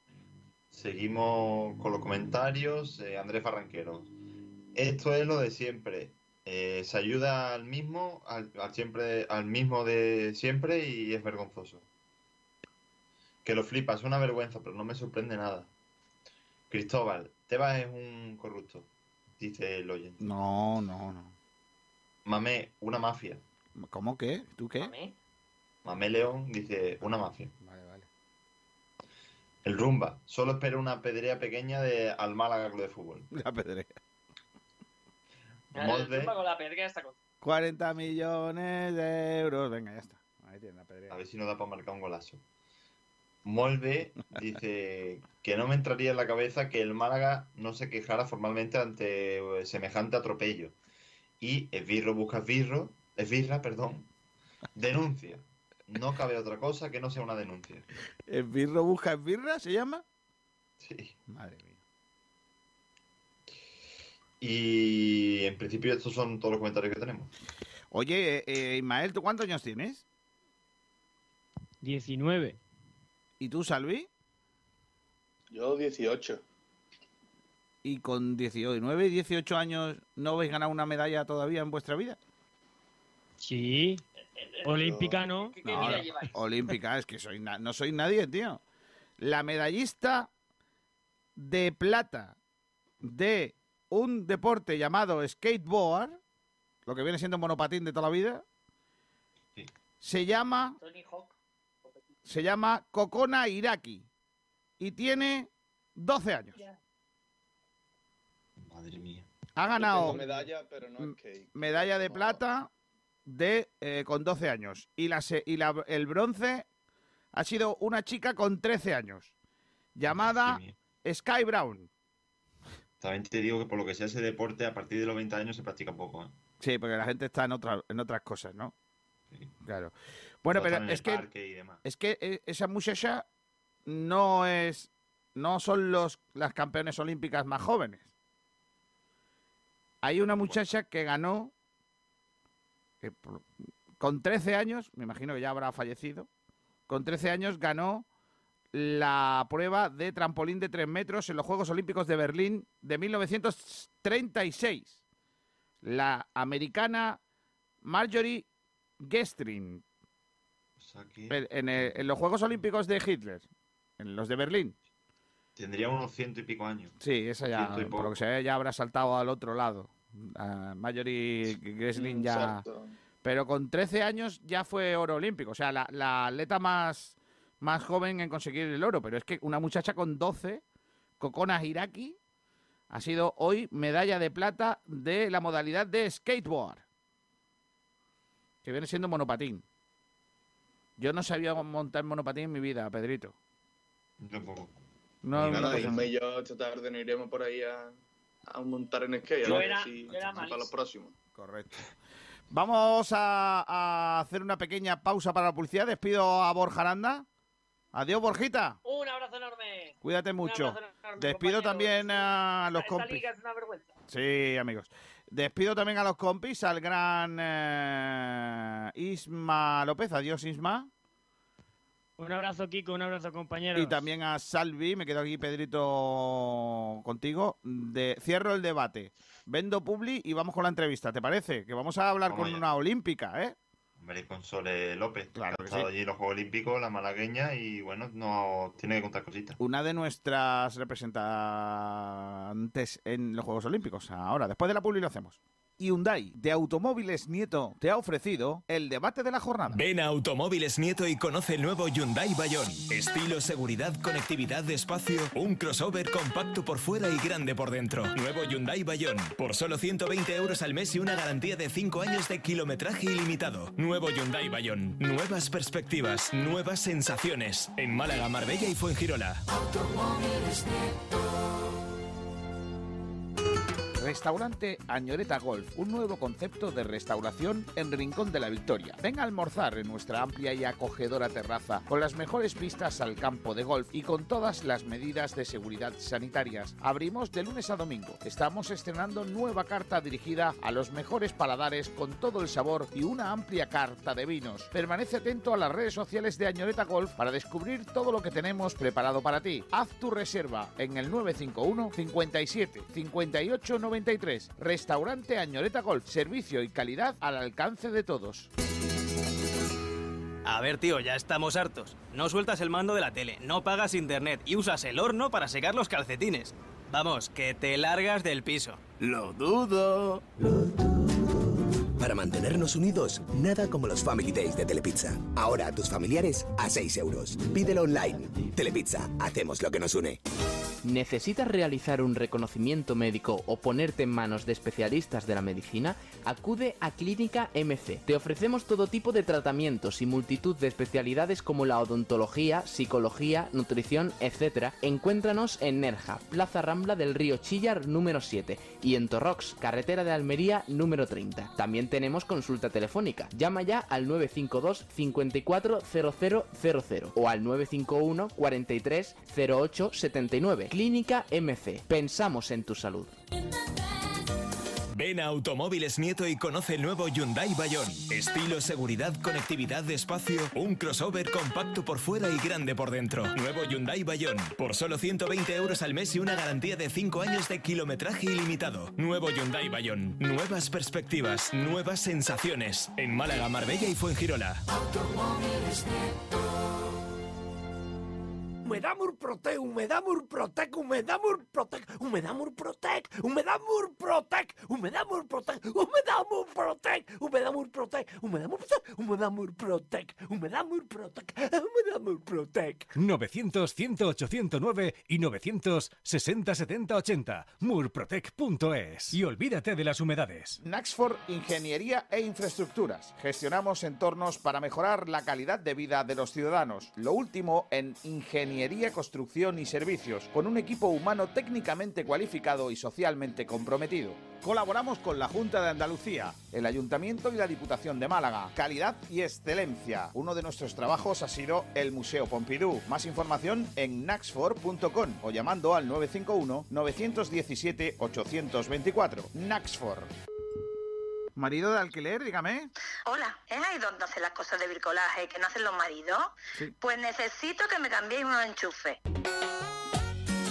Seguimos con los comentarios. Eh, Andrés Barranquero. Esto es lo de siempre. Eh, se ayuda al mismo, al, al siempre, al mismo de siempre y es vergonzoso. Que lo flipas, es una vergüenza, pero no me sorprende nada. Cristóbal, Tebas es un corrupto, dice el oyente. No, no, no. Mamé, una mafia. ¿Cómo qué? ¿Tú qué? Mamé. Mamé León dice, una mafia. Vale, vale. El Rumba, solo espero una pedrea pequeña de al Málaga Club de Fútbol. La pedrea. El Molde, con la pedrea está con... 40 millones de euros. Venga, ya está. Ahí tiene la pedrea. a ver si nos da para marcar un golazo. Molde dice que no me entraría en la cabeza que el Málaga no se quejara formalmente ante eh, semejante atropello. Y Esbirro busca Esbirro, Esbirra, perdón, denuncia. No cabe otra cosa que no sea una denuncia. ¿Esbirro busca esbirra se llama? Sí. Madre mía. Y en principio estos son todos los comentarios que tenemos. Oye, eh, eh, Ismael, ¿tú cuántos años tienes? 19. ¿Y tú, Salvi? Yo 18. ¿Y con 19 y 18 años no habéis ganado una medalla todavía en vuestra vida? Sí. Olímpica no. ¿Qué, no? Olímpica, es que soy na- no soy nadie, tío. La medallista de plata de un deporte llamado skateboard, lo que viene siendo monopatín de toda la vida, Sí. se llama Tony Hawk. Se llama Kokona Iraki y tiene 12 años. Madre mía. Ha ganado medalla, pero no es que... medalla de plata de eh, con 12 años y la y la- el bronce ha sido una chica con 13 años llamada. Sky Brown. También te digo que por lo que sea ese deporte, a partir de los 20 años se practica poco. ¿eh? Sí, porque la gente está en otras en otras cosas, ¿no? Sí. Claro. Bueno, pero es que es que eh, esa muchacha no es no son los las campeones olímpicas más jóvenes. Hay una muchacha que ganó que por- con 13 años, me imagino que ya habrá fallecido, con 13 años ganó la prueba de trampolín de 3 metros en los Juegos Olímpicos de Berlín de 1936. La americana Marjorie Gestrin, O sea que en, en el- en los Juegos Olímpicos de Hitler, en los de Berlín. tendría unos ciento y pico años. Sí, esa ya, por lo que se ve, ya habrá saltado al otro lado. A Marjorie Gresling ya... Exacto. Pero con 13 años ya fue oro olímpico. O sea, la, la atleta más, más joven en conseguir el oro. Pero es que una muchacha con 12, Kokona Hiraki, ha sido hoy medalla de plata de la modalidad de skateboard. Que viene siendo monopatín. Yo no sabía montar monopatín en mi vida, Pedrito. Yo tampoco. No, no y yo esta tarde nos iremos por ahí a, a montar en skate. A ver era- si, era si para los próximos. Correcto. Vamos a, a hacer una pequeña pausa para la publicidad. Despido a Borja Aranda. Adiós, Borjita. Un abrazo enorme. Cuídate Un mucho. abrazo enorme, Despido también a los compis. Sí, amigos. Despido también a los compis, al gran eh, Isma López. Adiós, Isma. Un abrazo, Kiko, un abrazo, compañeros. Y también a Salvi. Me quedo aquí, Pedrito, contigo. De, cierro el debate. Vendo Publi y vamos con la entrevista, ¿te parece? Que vamos a hablar con una olímpica, ¿eh? Hombre, con Sole López. Claro que ha estado sí. allí en los Juegos Olímpicos, la malagueña, y bueno, no tiene que contar cositas. Una de nuestras representantes en los Juegos Olímpicos. Ahora, después de la Publi lo hacemos. Hyundai de Automóviles Nieto te ha ofrecido el debate de la jornada. Ven a Automóviles Nieto y conoce el nuevo Hyundai Bayón. Estilo, seguridad, conectividad, espacio, un crossover compacto por fuera y grande por dentro. Nuevo Hyundai Bayón. Por solo 120 euros al mes y una garantía de 5 años de kilometraje ilimitado. Nuevo Hyundai Bayón. Nuevas perspectivas, nuevas sensaciones. En Málaga, Marbella y Fuengirola. Restaurante Añoreta Golf, un nuevo concepto de restauración en Rincón de la Victoria. Ven a almorzar en nuestra amplia y acogedora terraza, con las mejores pistas al campo de golf y con todas las medidas de seguridad sanitarias. Abrimos de lunes a domingo. Estamos estrenando nueva carta dirigida a los mejores paladares con todo el sabor y una amplia carta de vinos. Permanece atento a las redes sociales de Añoreta Golf para descubrir todo lo que tenemos preparado para ti. Haz tu reserva en el 951 57 58 93. Restaurante Añoreta Golf. Servicio y calidad al alcance de todos. A ver, tío, ya estamos hartos. No sueltas el mando de la tele, no pagas internet y usas el horno para secar los calcetines. Vamos, que te largas del piso. Lo dudo. Para mantenernos unidos, nada como los Family Days de Telepizza. Ahora a tus familiares a 6 euros. Pídelo online. Telepizza, hacemos lo que nos une. ¿Necesitas realizar un reconocimiento médico o ponerte en manos de especialistas de la medicina? Acude a Clínica MC. Te ofrecemos todo tipo de tratamientos y multitud de especialidades como la odontología, psicología, nutrición, etc. Encuéntranos en Nerja, Plaza Rambla del Río Chillar número 7 y en Torrox, carretera de Almería número 30. También tenemos consulta telefónica. Llama ya al 952 54 0000 o al 951 43 08 79. Clínica MC. Pensamos en tu salud. Ven a Automóviles Nieto y conoce el nuevo Hyundai Bayón. Estilo, seguridad, conectividad, espacio, un crossover compacto por fuera y grande por dentro. Nuevo Hyundai Bayón. Por solo 120 euros al mes y una garantía de 5 años de kilometraje ilimitado. Nuevo Hyundai Bayón. Nuevas perspectivas, nuevas sensaciones. En Málaga, Marbella y Fuengirola. Humedad Murprotec, Humedad Murprotec, Humedad Murprotec, Humedad Murprotec, Humedad Murprotec, Humedad Murprotec, Humedad Murprotec, Humedad Murprotec, Humedad Murprotec, Humedad Murprotec, Humedad Murprotec, Humedad Murprotec. 900-108-109 y 960-70-80. Murprotec.es. Y olvídate de las humedades. Naxford Ingeniería e Infraestructuras. Gestionamos entornos para mejorar la calidad de vida de los ciudadanos. Lo último en ingeniería, construcción y servicios, con un equipo humano técnicamente cualificado y socialmente comprometido. Colaboramos con la Junta de Andalucía, el Ayuntamiento y la Diputación de Málaga. Calidad y excelencia. Uno de nuestros trabajos ha sido el Museo Pompidou. Más información en naxfor.com o llamando al 951 917 824. Naxfor. Marido de alquiler, dígame. Hola, ¿es ahí donde hacen las cosas de bricolaje que no hacen los maridos? Sí. Pues necesito que me cambiéis unos enchufes.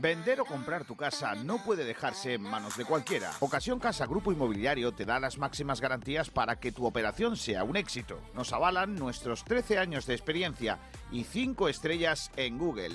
Vender o comprar tu casa no puede dejarse en manos de cualquiera. Ocasión Casa Grupo Inmobiliario te da las máximas garantías para que tu operación sea un éxito. Nos avalan nuestros 13 años de experiencia y 5 estrellas en Google.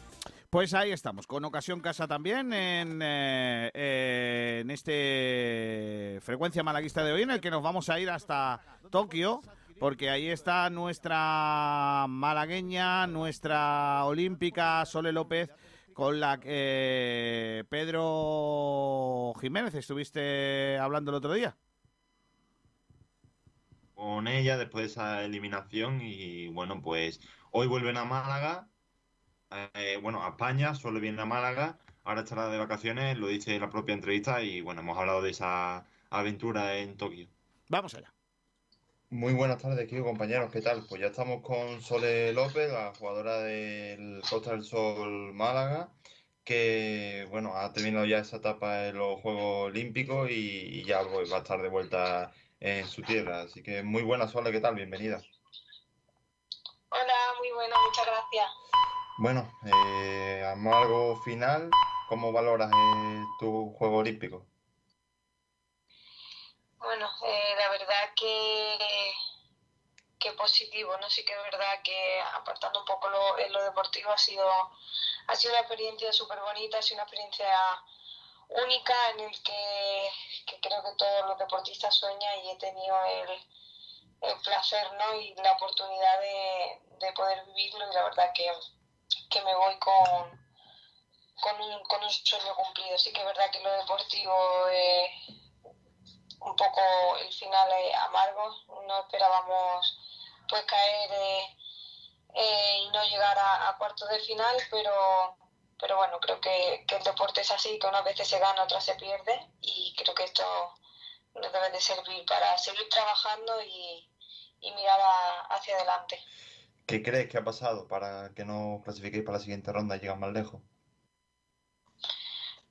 Pues ahí estamos, con Ocasión Casa también en, eh, eh, este frecuencia malaguista de hoy, en el que nos vamos a ir hasta Tokio, porque ahí está nuestra malagueña, nuestra olímpica Sole López, con la que Pedro Jiménez estuviste hablando el otro día. Con ella después de esa eliminación y bueno, pues hoy vuelven a Málaga eh, bueno, a España, solo viene a Málaga, ahora estará de vacaciones, lo dice en la propia entrevista y bueno, hemos hablado de esa aventura en Tokio. Vamos allá. Muy buenas tardes, Kiko, compañeros, ¿qué tal? Pues ya estamos con Sole López, la jugadora del Costa del Sol Málaga, que bueno, ha terminado ya esa etapa en los Juegos Olímpicos y, y ya pues, va a estar de vuelta en su tierra. Así que muy buena, Sole, ¿qué tal? Bienvenida. Hola, muy buena, muchas gracias. Bueno, eh, final, ¿cómo valoras eh, tu juego olímpico? Bueno, eh, la verdad que, que positivo, ¿no? Sí que es verdad que apartando un poco lo, en lo deportivo ha sido, ha sido una experiencia súper bonita, ha sido una experiencia única en el que, que creo que todos los deportistas sueñan y he tenido el, el placer, ¿no? Y la oportunidad de, de poder vivirlo y la verdad que que me voy con, con, un, con un sueño cumplido. Sí que es verdad que lo deportivo es un poco el final es amargo. No esperábamos pues caer eh, eh, y no llegar a, a, cuartos de final, pero, pero bueno, creo que, que, el deporte es así, que unas veces se gana, otras se pierde y creo que esto nos debe de servir para seguir trabajando y, y mirar a, hacia adelante. ¿Qué crees que ha pasado para que no clasifiquéis para la siguiente ronda y llegan más lejos?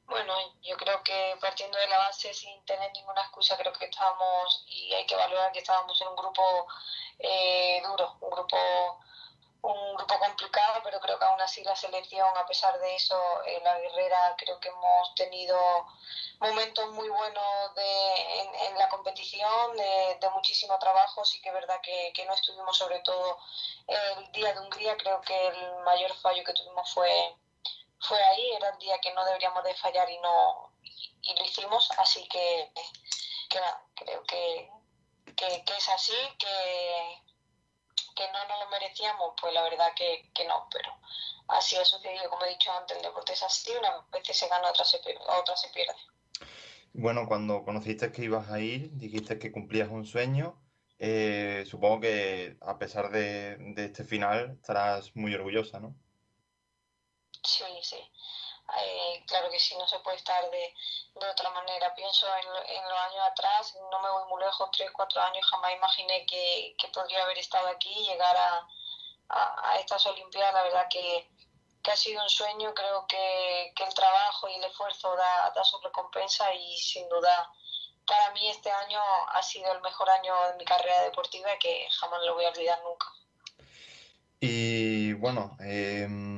Bueno, yo creo que partiendo de la base, sin tener ninguna excusa, creo que estábamos, y hay que valorar que estábamos en un grupo eh, duro, un grupo un grupo complicado, pero creo que aún así la selección, a pesar de eso, en la guerrera creo que hemos tenido momentos muy buenos de, en, en la competición, de, de, muchísimo trabajo. Sí que es verdad que, que, no estuvimos, sobre todo el día de Hungría, creo que el mayor fallo que tuvimos fue, fue ahí, era el día que no deberíamos de fallar y no y lo hicimos, así que, que nada, creo que, que, que es así, que que no nos lo merecíamos, pues la verdad que, que no, pero así ha sucedido, como he dicho antes, el deporte es así, una veces se gana, otra se, pierde, otra se pierde. Bueno, cuando conociste que ibas a ir, dijiste que cumplías un sueño. Eh, supongo que a pesar de, de, este final estarás muy orgullosa, ¿no? Sí, sí. Eh, claro que sí, no se puede estar de, de otra manera. Pienso en, en los años atrás, no me voy muy lejos, tres, cuatro años, jamás imaginé que, que podría haber estado aquí y llegar a, a, a estas Olimpiadas. La verdad que, que ha sido un sueño, creo que, que el trabajo y el esfuerzo da, da su recompensa y sin duda para mí este año ha sido el mejor año de mi carrera deportiva que jamás lo voy a olvidar nunca. Y bueno, em,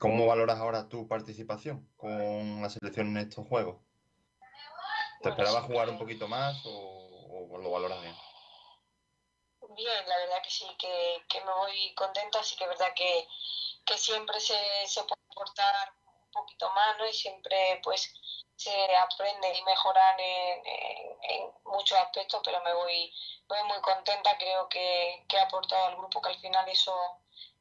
¿cómo valoras ahora tu participación con la selección en estos juegos? ¿Te esperabas jugar un poquito más o, o lo valoras bien? Bien, la verdad que sí, que, que me voy contenta, sí que es verdad que, que siempre se, se puede aportar un poquito más, ¿no? Y siempre pues se aprende y mejorar en, en- en muchos aspectos, pero me voy, voy muy contenta, creo que, que he aportado al grupo, que al final eso,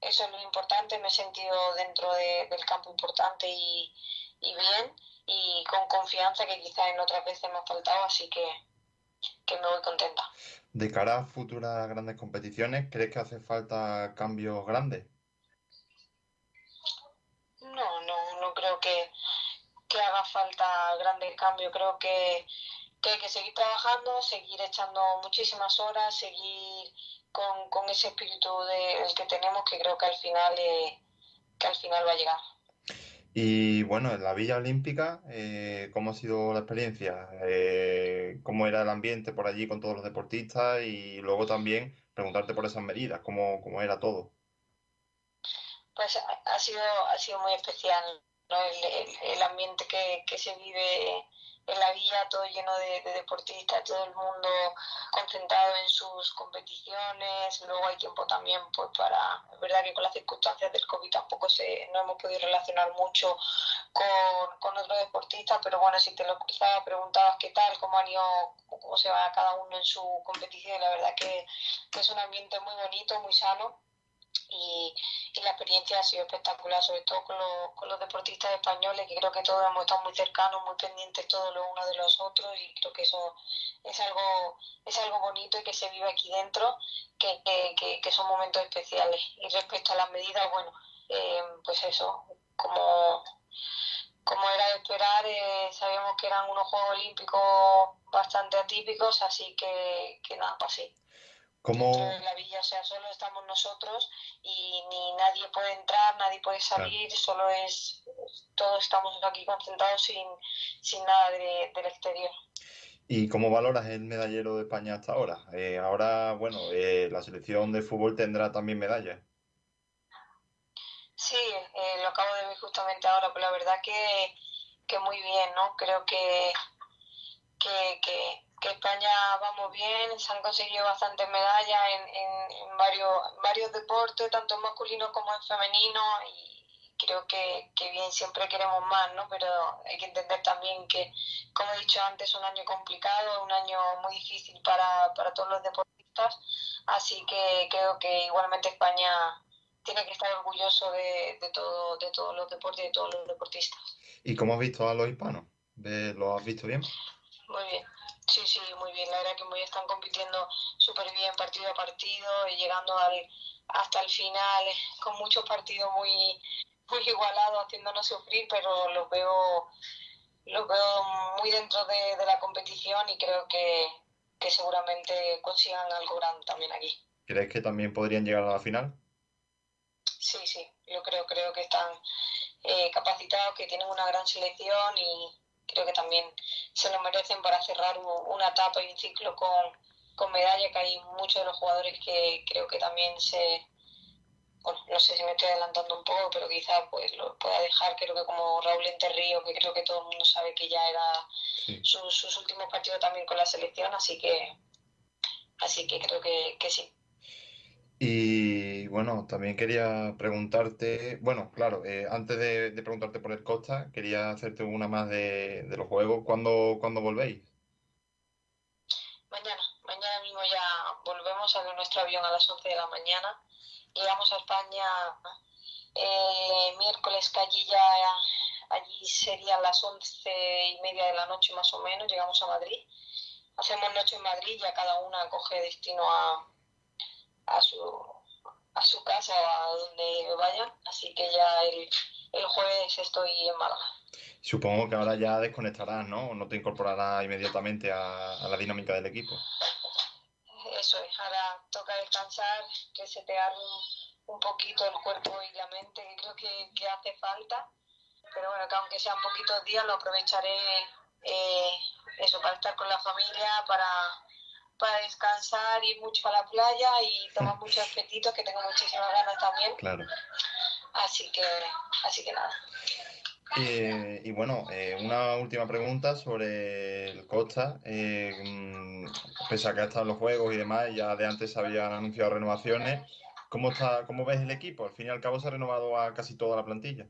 eso es lo importante, me he sentido dentro de- del campo importante y, y bien, y con confianza que quizás en otras veces me ha faltado, así que, que me voy contenta. De cara a futuras grandes competiciones, ¿crees que hace falta cambios grandes? No, no, no creo que, que haga falta grandes cambios. Creo que, que hay que seguir trabajando, seguir echando muchísimas horas, seguir con, con ese espíritu de, el que tenemos, que creo que al final, eh, que al final va a llegar. Y bueno, en la Villa Olímpica, eh, ¿cómo ha sido la experiencia? Eh, ¿cómo era el ambiente por allí con todos los deportistas? Y luego también preguntarte por esas medidas, ¿cómo, cómo era todo? Pues ha, ha sido, ha sido muy especial, ¿no? El, el- el ambiente que, que se vive en la villa, todo lleno de, de deportistas, todo el mundo concentrado en sus competiciones, luego hay tiempo también pues para, es verdad que con las circunstancias del COVID tampoco se, no hemos podido relacionar mucho con, otros deportistas, pero bueno, si te lo cruzabas, preguntabas qué tal, cómo han ido, cómo se va cada uno en su competición, la verdad que es un ambiente muy bonito, muy sano y, la experiencia ha sido espectacular, sobre todo con, los- con los deportistas españoles, que creo que todos hemos estado muy cercanos, muy pendientes todos los unos de los otros y creo que eso es algo, es algo bonito y que se vive aquí dentro, que, que, que, que son momentos especiales. Y respecto a las medidas, bueno, eh, pues eso, como, como era de esperar, eh, sabíamos que eran unos Juegos Olímpicos bastante atípicos, así que, que nada, pues sí ¿Cómo, dentro de la villa, o sea, solo estamos nosotros y ni nadie puede entrar, nadie puede salir, solo es, todos estamos aquí concentrados sin, sin nada de- del exterior. y cómo valoras el medallero de España hasta ahora? Eh, ahora, bueno, eh, la selección de fútbol tendrá también medallas. Sí, eh, lo acabo de ver justamente ahora, pero la verdad que, que muy bien, ¿no? Creo que, que, que, que España vamos bien, se han conseguido bastantes medallas en, en, en varios, en varios deportes, tanto en masculino como en femenino, y creo que, que bien, siempre queremos más, ¿no? Pero hay que entender también que, como he dicho antes, es un año complicado, un año muy difícil para, para todos los deportistas, así que creo que igualmente España tiene que estar orgulloso de, de todo, de todos los deportes y de todos los deportistas. ¿Y cómo has visto a los hispanos? ¿Ve- ¿Lo has visto bien? Muy bien, sí, sí, muy bien. La verdad que muy están compitiendo súper bien partido a partido y llegando al, hasta el final con muchos partidos muy, muy igualados, haciéndonos sufrir, pero los veo, los veo muy dentro de, de la competición y creo que, que seguramente consigan algo grande también aquí. ¿Crees que también podrían llegar a la final? Sí, sí, yo creo, creo que están eh, capacitados, que tienen una gran selección y creo que también se lo merecen para cerrar una etapa y un ciclo con, con medalla, que hay muchos de los jugadores que creo que también se, bueno, no sé si me estoy adelantando un poco, pero quizás pues lo pueda dejar, creo que como Raúl Enterrío, que creo que todo el mundo sabe que ya era sus, sus últimos partidos también con la selección, así que así que creo que, que sí. Y bueno, también quería preguntarte, bueno, claro, eh, antes de, preguntarte por el Costa, quería hacerte una más de, los juegos. ¿Cuándo, cuándo volvéis? Mañana, mañana mismo ya volvemos a nuestro avión a las 11 de la mañana. Llegamos a España eh, miércoles, que allí ya, allí serían las 11 y media de la noche más o menos. Llegamos a Madrid. Hacemos noche en Madrid, ya cada una coge destino a, a su a su casa o a donde vayan. Así que ya el, el jueves estoy en Málaga. Supongo que ahora ya desconectarás, ¿no? O no te incorporarás inmediatamente a, a la dinámica del equipo. Eso es, ahora toca descansar, resetear un, un poquito el cuerpo y la mente, que creo que, que hace falta. Pero bueno, que aunque sean poquitos días, lo aprovecharé eh, eso, para estar con la familia, para, para descansar, ir mucho a la playa y tomar muchos apetitos, que tengo muchísimas ganas también. Claro. Así que, así que nada. Eh, y bueno, eh, una última pregunta sobre el Costa. Eh, mm, pese a que ha estado en los juegos y demás, ya de antes se habían anunciado renovaciones. ¿Cómo, está, ¿Cómo ves el equipo? Al fin y al cabo se ha renovado a casi toda la plantilla.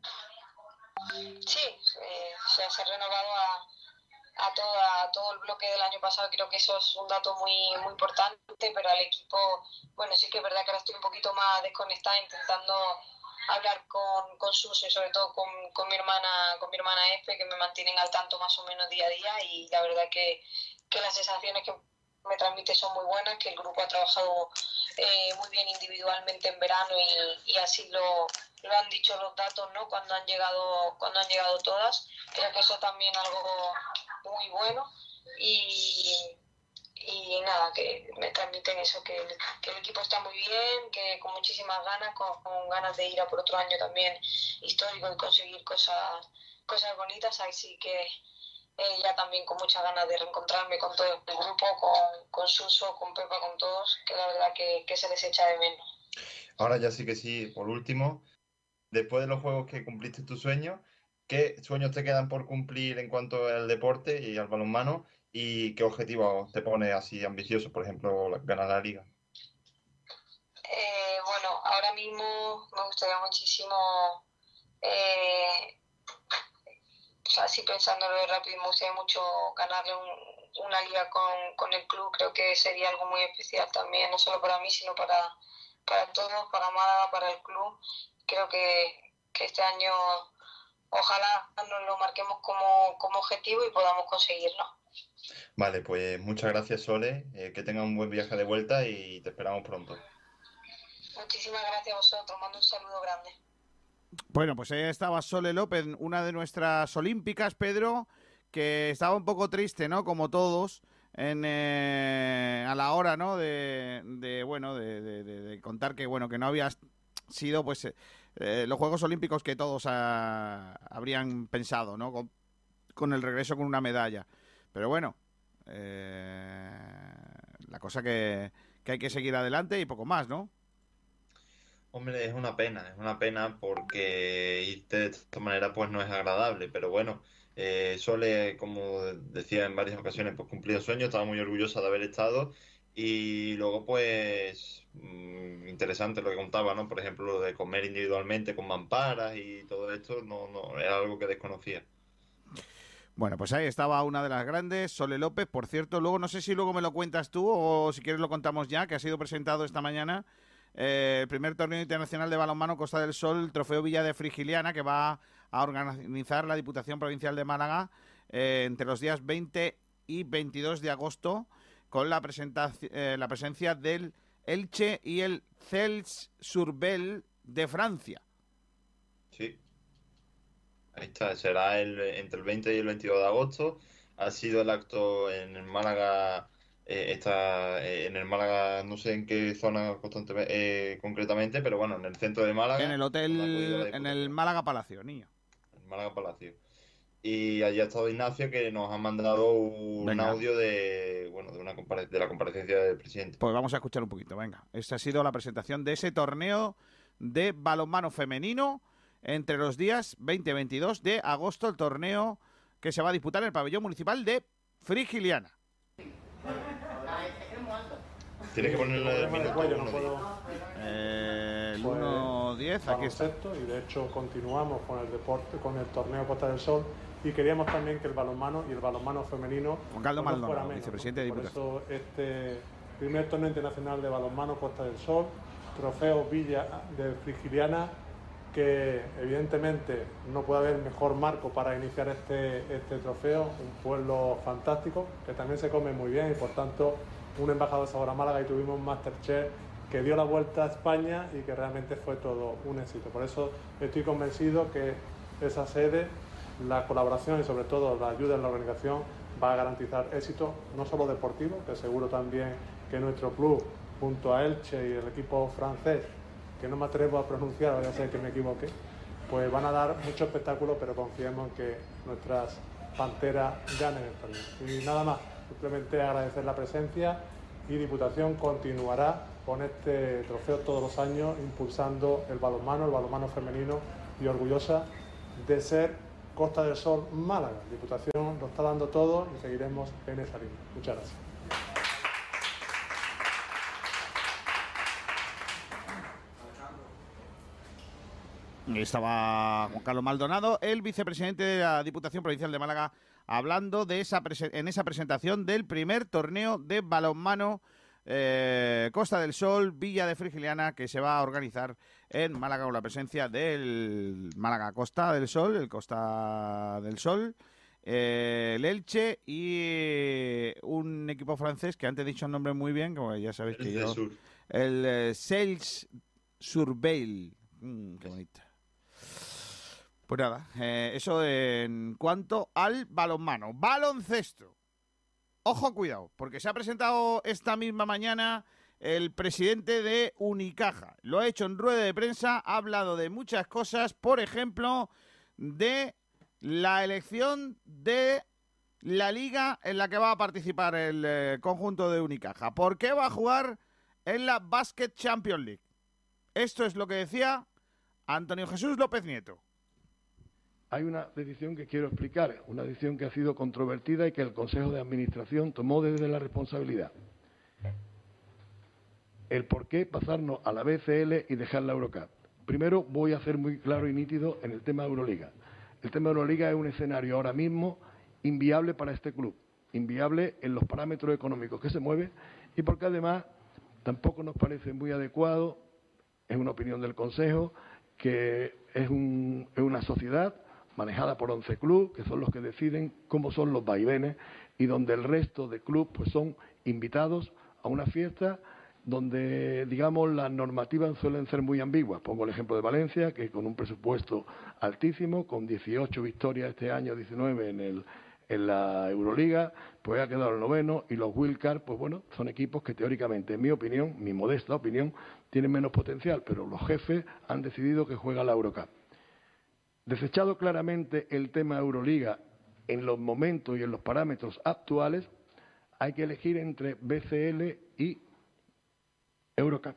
Sí, eh, se ha renovado a, a, toda- a todo el bloque del año pasado. Creo que eso es un dato muy, muy importante, pero al equipo, bueno, sí que es verdad que ahora estoy un poquito más desconectada intentando hablar con, con Suso y sobre todo con, con mi hermana con mi hermana Efe, que me mantienen al tanto más o menos día a día y la verdad que, que las sensaciones que me transmite son muy buenas, que el grupo ha trabajado eh, muy bien individualmente en verano y, y así lo, lo han dicho los datos no cuando han llegado cuando han llegado todas creo que eso también algo muy bueno y, y nada que me transmiten eso que el, que el equipo está muy bien que con muchísimas ganas con, con ganas de ir a por otro año también histórico y conseguir cosas cosas bonitas así que eh, ya también con muchas ganas de reencontrarme con todo el grupo, con, con Suso, con Pepa, con todos, que la verdad que, que se les echa de menos. Ahora ya sí que sí, por último, después de los juegos que cumpliste tu sueño, ¿qué sueños te quedan por cumplir en cuanto al deporte y al balonmano? ¿Y qué objetivos te pones así ambiciosos, por ejemplo, ganar la liga? Eh, bueno, ahora mismo me gustaría muchísimo, eh, así pensándolo rápido, me gustaría mucho ganarle un- una liga con, con el club. Creo que sería algo muy especial también, no solo para mí, sino para, para todos, para Málaga, para el club. Creo que, que este año ojalá nos lo marquemos como, como objetivo y podamos conseguirlo. Vale, pues muchas gracias, Sole. eh, que tengas un buen viaje de vuelta y te esperamos pronto. Muchísimas gracias a vosotros, mando un saludo grande. Bueno, pues ahí estaba Sole López, una de nuestras olímpicas, Pedro, que estaba un poco triste, ¿no? Como todos, en, eh, a la hora, ¿no? De, de, bueno, de, de- de- de contar que, bueno, que no había sido, pues, eh, eh, los Juegos Olímpicos que todos ah, habrían pensado, ¿no? Con, el regreso con una medalla. Pero bueno, eh, la cosa que, que hay que seguir adelante y poco más, ¿no? Hombre, es una pena, es una pena porque irte de esta manera pues no es agradable, pero bueno, eh, Sole, como decía en varias ocasiones, pues cumplido sueño, estaba muy orgullosa de haber estado y luego pues mm, interesante lo que contaba, ¿no? Por ejemplo, lo de comer individualmente con mamparas y todo esto, no, no, era algo que desconocía. Bueno, pues ahí estaba una de las grandes, Sole López, por cierto. Luego, no sé si luego me lo cuentas tú o si quieres lo contamos ya, que ha sido presentado esta mañana eh, el primer torneo internacional de balonmano Costa del Sol, Trofeo Villa de Frigiliana, que va a organizar la Diputación Provincial de Málaga eh, entre los días 20 y 22 de agosto, con la, eh, la presencia del Elche y el Cels Surbel de Francia. Sí. Ahí está, será el, entre el 20 y el 22 de agosto. Ha sido el acto en el Málaga, eh, está eh, en el Málaga, no sé en qué zona constantemente, eh, concretamente, pero bueno, en el centro de Málaga. En el hotel, en el Málaga Palacio, niño. en Málaga Palacio. Y allí ha estado Ignacio que nos ha mandado un Venga. audio de, bueno, de, una compare- de la comparecencia del presidente. Pues vamos a escuchar un poquito, venga. Esta ha sido la presentación de ese torneo de balonmano femenino entre los días 20 y 22 de agosto, el torneo que se va a disputar en el pabellón municipal de Frigiliana. Tienes que ponerle el minuto Cuello, no uno, puedo- Eh, el Pues, 1-10, aquí está. y de hecho continuamos con el deporte, con el torneo Costa del Sol y queríamos también que el balonmano y el balonmano femenino Juan Carlos no fuera menos, vicepresidente de Por eso este primer torneo internacional de balonmano Costa del Sol, trofeo Villa de Frigiliana, que evidentemente no puede haber mejor marco para iniciar este, este trofeo, un pueblo fantástico, que también se come muy bien y por tanto un embajador de sabor a Málaga y tuvimos un Masterchef que dio la vuelta a España y que realmente fue todo un éxito. Por eso estoy convencido que esa sede la colaboración y sobre todo la ayuda en la organización va a garantizar éxito no solo deportivo, que seguro también que nuestro club, junto a Elche y el equipo francés, que no me atrevo a pronunciar, voy a ser que me equivoque, pues van a dar mucho espectáculo, pero confiemos en que nuestras panteras ganen el torneo. Y nada más, simplemente agradecer la presencia y Diputación continuará con este trofeo todos los años impulsando el balonmano, el balonmano femenino y orgullosa de ser Costa del Sol Málaga. Diputación lo está dando todo y seguiremos en esa línea. Muchas gracias. Estaba Juan Carlos Maldonado, el vicepresidente de la Diputación Provincial de Málaga, hablando de esa en esa presentación del primer torneo de balonmano eh, Costa del Sol, Villa de Frigiliana, que se va a organizar en Málaga con la presencia del Málaga Costa del Sol, el Costa del Sol, eh, el Elche y un equipo francés que antes he dicho el nombre muy bien, como ya sabéis que yo... El eh, Sales Surveil. Mm, qué bonito. Pues nada, eh, eso en cuanto al balonmano. Baloncesto. Ojo, cuidado, porque se ha presentado esta misma mañana el presidente de Unicaja. Lo ha hecho en rueda de prensa, ha hablado de muchas cosas, por ejemplo, de la elección de la liga en la que va a participar el eh, conjunto de Unicaja. ¿Por qué va a jugar en la Basket Champions League? Esto es lo que decía Antonio Jesús López Nieto hay una decisión que quiero explicar, una decisión que ha sido controvertida y que el Consejo de Administración tomó desde la responsabilidad. El por qué pasarnos a la BCL y dejar la Eurocup. Primero voy a ser muy claro y nítido en el tema de Euroliga. El tema de Euroliga es un escenario ahora mismo inviable para este club, inviable en los parámetros económicos que se mueve y porque además tampoco nos parece muy adecuado, es una opinión del Consejo, que es, es una sociedad manejada por 11 clubes, que son los que deciden cómo son los vaivenes y donde el resto de clubes pues son invitados a una fiesta donde, digamos, las normativas suelen ser muy ambiguas. Pongo el ejemplo de Valencia, que con un presupuesto altísimo, con 18 victorias este año, 19 en, el, en la Euroliga, pues ha quedado el noveno, y los Wildcard, pues bueno, son equipos que teóricamente, en mi opinión, mi modesta opinión, tienen menos potencial, pero los jefes han decidido que juega la Eurocup. Desechado claramente el tema Euroliga en los momentos y en los parámetros actuales, hay que elegir entre BCL y Eurocup.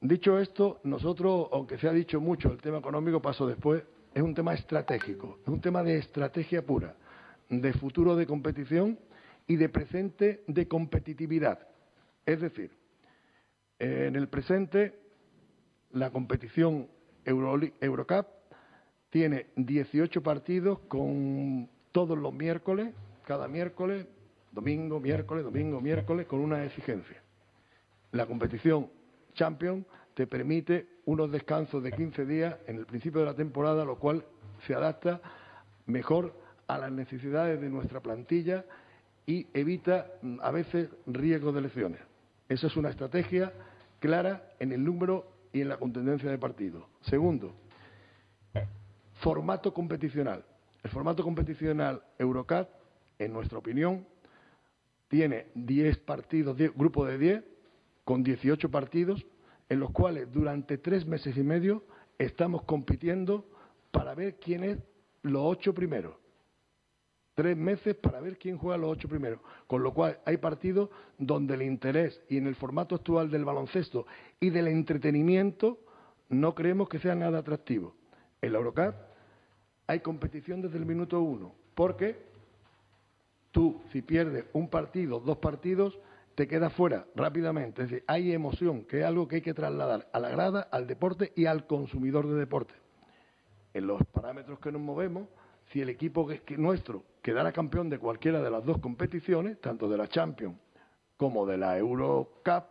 Dicho esto, nosotros, aunque se ha dicho mucho el tema económico, paso después, es un tema estratégico, es un tema de estrategia pura, de futuro de competición y de presente de competitividad. Es decir, en el presente, la competición Eurocup tiene 18 partidos con todos los miércoles, cada miércoles, domingo, miércoles, domingo, miércoles, con una exigencia. La competición Champions te permite unos descansos de 15 días en el principio de la temporada, lo cual se adapta mejor a las necesidades de nuestra plantilla y evita mm, a veces riesgos de lesiones. Esa es una estrategia clara en el número y en la contendencia de partidos. Segundo, Formato competicional. El formato competicional Eurocat, en nuestra opinión, tiene 10 partidos, grupo de 10, con 18 partidos, en los cuales durante tres meses y medio estamos compitiendo para ver quién es los ocho primeros. Tres meses para ver quién juega los ocho primeros. Con lo cual hay partidos donde el interés y en el formato actual del baloncesto y del entretenimiento no creemos que sea nada atractivo. El Eurocat hay competición desde el minuto uno, porque tú, si pierdes un partido, dos partidos, te quedas fuera rápidamente. Es decir, hay emoción, que es algo que hay que trasladar a la grada, al deporte y al consumidor de deporte. En los parámetros que nos movemos, si el equipo que nuestro quedara campeón de cualquiera de las dos competiciones, tanto de la Champions como de la Eurocup,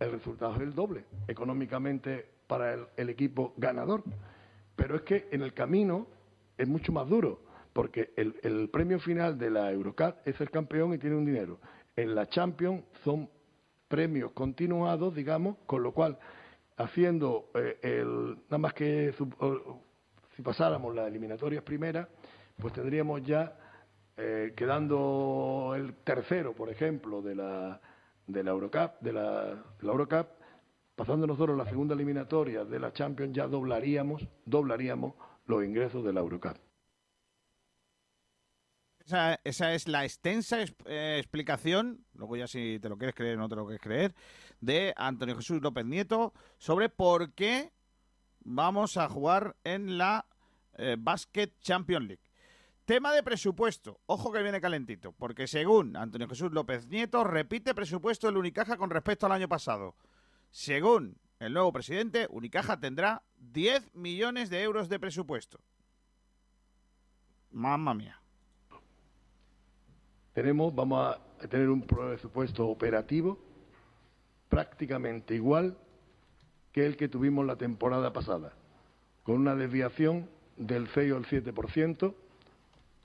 el resultado es el doble económicamente para el equipo ganador. Pero es que en el camino es mucho más duro, porque el, premio final de la Eurocup es el campeón y tiene un dinero. En la Champions son premios continuados, digamos, con lo cual, haciendo eh, el, nada más que si pasáramos las eliminatorias primeras, pues tendríamos ya, eh, quedando el tercero, por ejemplo, de la, de la Eurocup, de la, de la Eurocup, pasando nosotros la segunda eliminatoria de la Champions, ya doblaríamos, doblaríamos los ingresos de la Eurocup. Esa, es la extensa eh, explicación, luego ya si te lo quieres creer o no te lo quieres creer, de Antonio Jesús López Nieto sobre por qué vamos a jugar en la eh, Basket Champions League. Tema de presupuesto. Ojo que viene calentito, porque según Antonio Jesús López Nieto, repite presupuesto del Unicaja con respecto al año pasado. Según el nuevo presidente, Unicaja tendrá 10 millones de euros de presupuesto. Mamma mía. Tenemos, vamos a tener un presupuesto operativo prácticamente igual que el que tuvimos la temporada pasada, con una desviación del 6 o el 7%,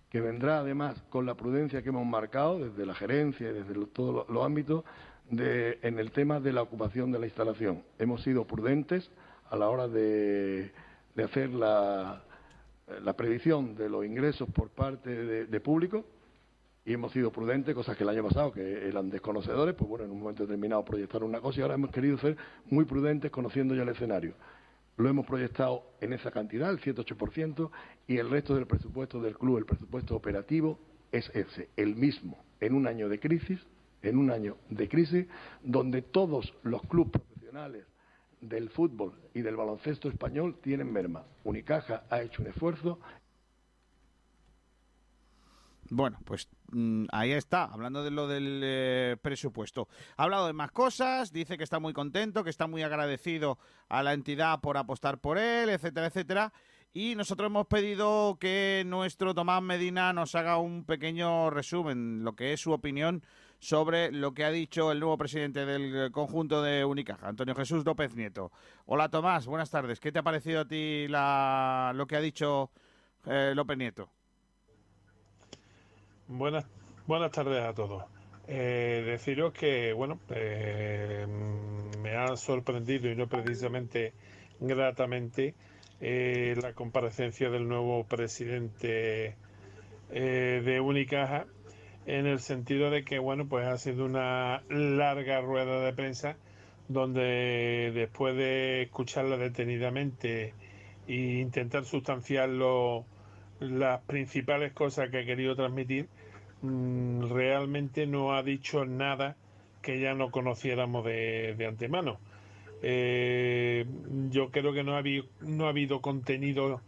que vendrá además con la prudencia que hemos marcado desde la gerencia y desde todos los ámbitos de, en el tema de la ocupación de la instalación. Hemos sido prudentes a la hora de, de hacer la, la previsión de los ingresos por parte de, público y hemos sido prudentes, cosas que el año pasado que eran desconocedores, pues bueno, en un momento determinado proyectaron una cosa y ahora hemos querido ser muy prudentes conociendo ya el escenario. Lo hemos proyectado en esa cantidad, el 108%, y el resto del presupuesto del club, el presupuesto operativo, es ese, el mismo, en un año de crisis, en un año de crisis, donde todos los clubes profesionales del fútbol y del baloncesto español tienen merma. Unicaja ha hecho un esfuerzo Bueno, pues mm, ahí está, hablando de lo del eh, presupuesto. Ha hablado de más cosas, dice que está muy contento, que está muy agradecido a la entidad por apostar por él, etcétera, etcétera. Y nosotros hemos pedido que nuestro Tomás Medina nos haga un pequeño resumen, lo que es su opinión sobre lo que ha dicho el nuevo presidente del conjunto de Unicaja, Antonio Jesús López Nieto. Hola Tomás, buenas tardes. ¿Qué te ha parecido a ti la, lo que ha dicho eh, López Nieto? Buenas, buenas tardes a todos. Eh, deciros que, bueno, eh, me ha sorprendido y no precisamente gratamente la comparecencia del nuevo presidente de Unicaja en el sentido de que, bueno, pues ha sido una larga rueda de prensa donde después de escucharla detenidamente e intentar sustanciar lo- las principales cosas que ha querido transmitir, mm, realmente no ha dicho nada que ya no conociéramos de, de antemano. Eh, yo creo que no ha, habido, no ha habido contenido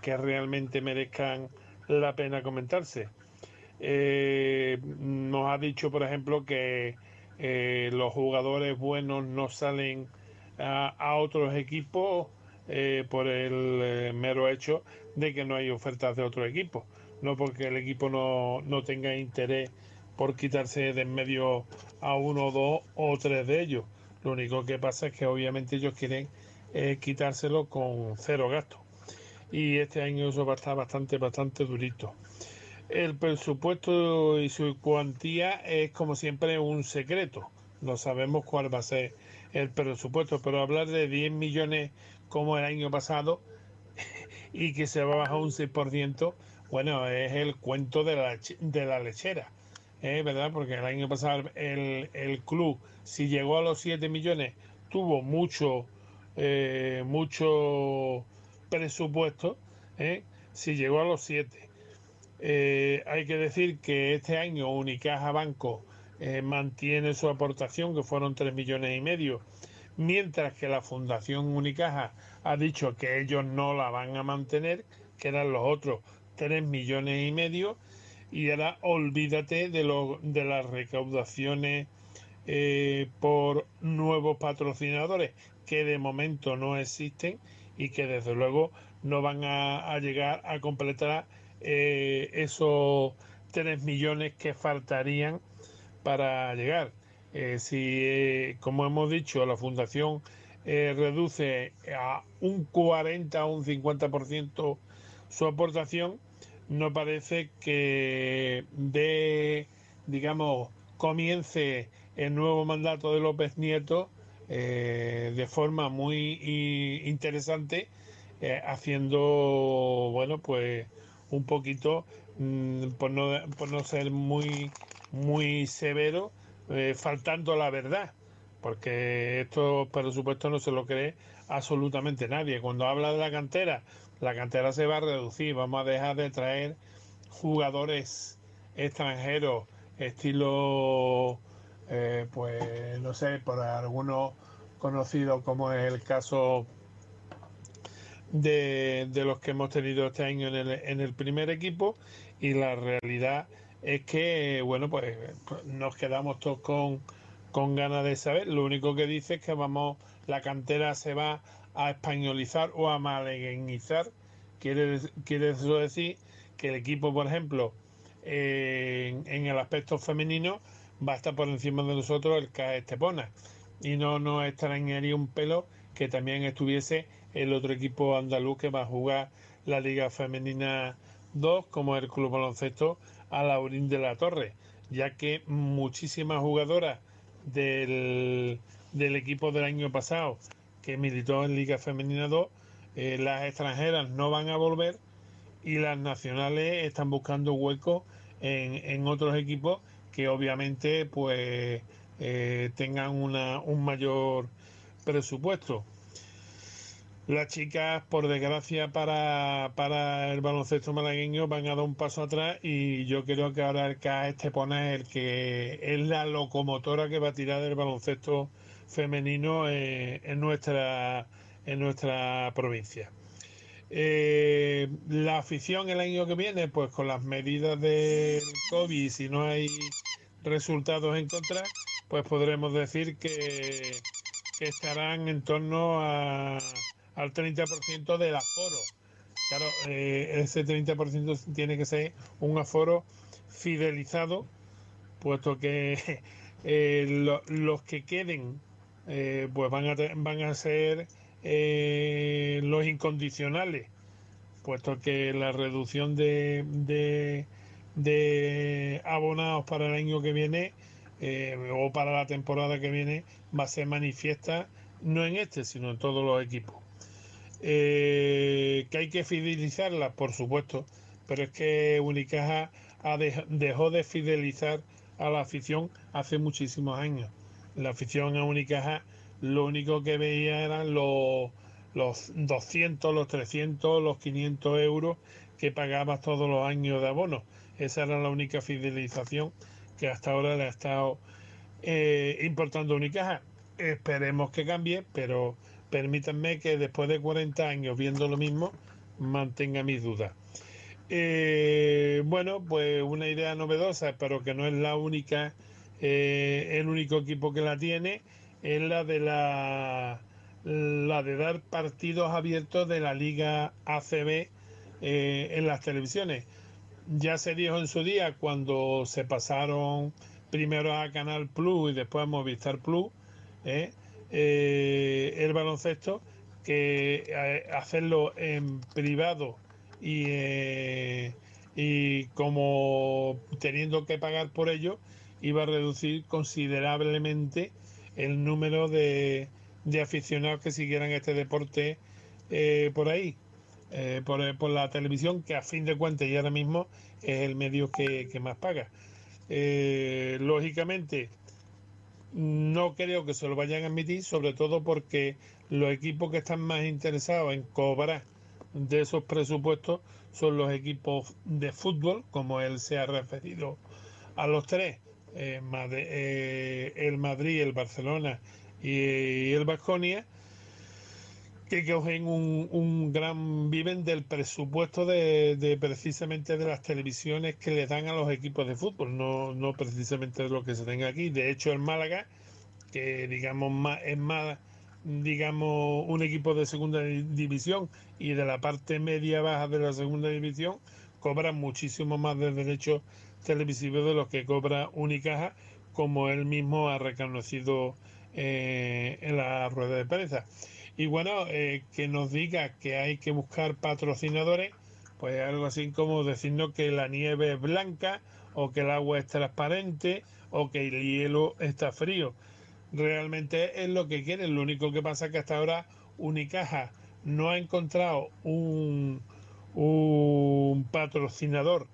que realmente merezcan la pena comentarse. Eh, nos ha dicho, por ejemplo, que eh, los jugadores buenos no salen a, otros equipos eh, por el mero hecho de que no hay ofertas de otros equipos, no porque el equipo no, no tenga interés por quitarse de en medio a uno, dos o tres de ellos. Lo único que pasa es que obviamente ellos quieren quitárselo con cero gasto. Y este año eso va a estar bastante, bastante durito. El presupuesto y su cuantía es como siempre un secreto. No sabemos cuál va a ser el presupuesto, pero hablar de 10 millones como el año pasado y que se va a bajar un 6%, bueno, es el cuento de la, de la lechera, ¿eh? ¿verdad? Porque el año pasado el, el club, si llegó a los 7 millones, tuvo mucho, eh, mucho presupuesto, ¿eh? si llegó a los 7. Eh, hay que decir que este año Unicaja Banco eh, mantiene su aportación, que fueron 3 millones y medio, mientras que la Fundación Unicaja ha dicho que ellos no la van a mantener, que eran los otros 3 millones y medio, y ahora olvídate de, lo, de las recaudaciones eh, por nuevos patrocinadores, que de momento no existen y que desde luego no van a, a llegar a completar eh, esos 3 millones que faltarían para llegar. Eh, si, eh, como hemos dicho, la fundación reduce a un 40 o un 50% su aportación, no parece que de, digamos, comience el nuevo mandato de López Nieto de forma muy interesante haciendo, bueno, pues un poquito, mm, por, no, por no ser muy, muy severo, eh, faltando la verdad, porque esto, por supuesto, no se lo cree absolutamente nadie. Cuando habla de la cantera, la cantera se va a reducir, vamos a dejar de traer jugadores extranjeros, estilo, eh, pues no sé, por algunos conocidos como es el caso de, de, los que hemos tenido este año en el, en el primer equipo y la realidad es que, bueno, pues nos quedamos todos con, con ganas de saber. Lo único que dice es que vamos, la cantera se va a españolizar o a maleguinizar. Quiere, quiere eso decir que el equipo, por ejemplo, eh, en, el aspecto femenino, va a estar por encima de nosotros el CAE Estepona. Y no nos extrañaría un pelo que también estuviese el otro equipo andaluz que va a jugar la Liga Femenina 2, como el Club Baloncesto a Laurín de la Torre, ya que muchísimas jugadoras del, del equipo del año pasado que militó en Liga Femenina 2, eh, las extranjeras no van a volver y las nacionales están buscando huecos en, en otros equipos que obviamente pues eh, tengan una, un mayor presupuesto. Las chicas, por desgracia para, para el baloncesto malagueño, van a dar un paso atrás y yo creo que ahora el CAE Estepona es el que es la locomotora que va a tirar del baloncesto femenino en, nuestra, en nuestra provincia. Eh, la afición el año que viene, pues con las medidas del COVID, si no hay resultados en contra, pues podremos decir que estarán en torno a al 30% del aforo. Claro, eh, ese 30% tiene que ser un aforo fidelizado, puesto que eh, los que queden eh, pues van a, van a ser los incondicionales, puesto que la reducción de, de abonados para el año que viene o para la temporada que viene va a ser manifiesta no en este, sino en todos los equipos. Eh, que hay que fidelizarla, por supuesto, pero es que Unicaja dejó de fidelizar a la afición hace muchísimos años. La afición a Unicaja lo único que veía eran los, los 200, los 300, los 500 euros que pagabas todos los años de abono. Esa era la única fidelización que hasta ahora le ha estado eh, importando Unicaja. Esperemos que cambie, pero permítanme que después de 40 años viendo lo mismo, mantenga mis dudas. Eh, bueno, pues una idea novedosa, pero que no es la única, eh, el único equipo que la tiene, es la de la, la de dar partidos abiertos de la Liga ACB eh, en las televisiones. Ya se dijo en su día cuando se pasaron primero a Canal Plus y después a Movistar Plus, eh, el baloncesto que eh, hacerlo en privado y, eh, y como teniendo que pagar por ello iba a reducir considerablemente el número de, de aficionados que siguieran este deporte por ahí, por, por, la televisión, que a fin de cuentas y ahora mismo es el medio que, que más paga. lógicamente, no creo que se lo vayan a admitir, sobre todo porque los equipos que están más interesados en cobrar de esos presupuestos son los equipos de fútbol, como él se ha referido a los tres, eh, eh, el Madrid, el Barcelona y, el Vasconia, que cogen un, un, gran viven del presupuesto de, precisamente de las televisiones que le dan a los equipos de fútbol, no, no precisamente de lo que se tenga aquí. De hecho, el Málaga, que digamos más, es más digamos un equipo de segunda división y de la parte media baja de la segunda división, cobra muchísimo más de derechos televisivos de los que cobra Unicaja, como él mismo ha reconocido eh, en la rueda de prensa. Y bueno, eh, que nos diga que hay que buscar patrocinadores, pues algo así como decirnos que la nieve es blanca o que el agua es transparente o que el hielo está frío. Realmente es lo que quieren. Lo único que pasa es que hasta ahora Unicaja no ha encontrado un, un patrocinador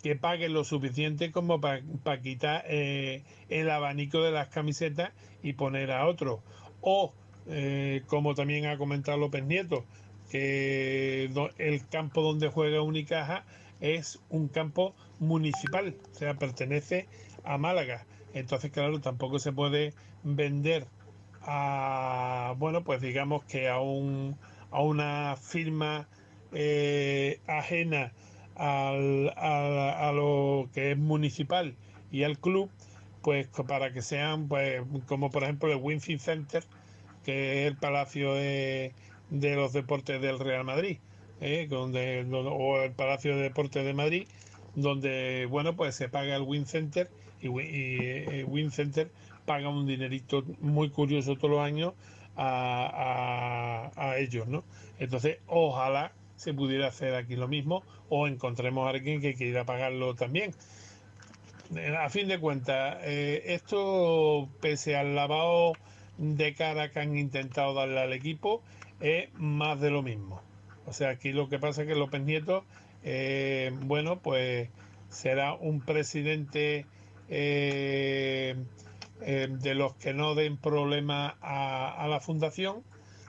que pague lo suficiente como para quitar eh, el abanico de las camisetas y poner a otro. O, eh, como también ha comentado López Nieto, que el campo donde juega Unicaja es un campo municipal, o sea, pertenece a Málaga. Entonces, claro, tampoco se puede vender a, bueno, pues digamos que a, un, a una firma eh, ajena al- a, a lo que es municipal y al club, pues para que sean, pues, como por ejemplo el Winfield Center, que es el Palacio de, los Deportes del Real Madrid, ¿eh? donde, o el Palacio de Deportes de Madrid, donde, bueno, pues se paga el Win Center y, y, eh, Win Center paga un dinerito muy curioso todos los años a, ellos, ¿no? Entonces, ojalá se pudiera hacer aquí lo mismo o encontremos a alguien que quiera pagarlo también. Eh, A fin de cuentas, esto, pese al lavado de cara que han intentado darle al equipo, es más de lo mismo. O sea, aquí lo que pasa es que López Nieto, eh, bueno, pues será un presidente eh, eh, de los que no den problema a, la fundación.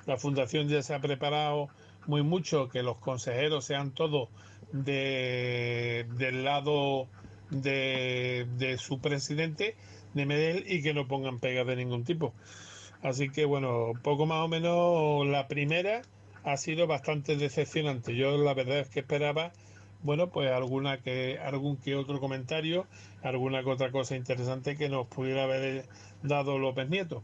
La fundación ya se ha preparado muy mucho que los consejeros sean todos de, del lado de, de su presidente, de Medel, y que no pongan pegas de ningún tipo. Así que bueno, poco más o menos la primera ha sido bastante decepcionante. Yo la verdad es que esperaba, bueno, pues alguna que algún que otro comentario, alguna que otra cosa interesante que nos pudiera haber dado López Nieto.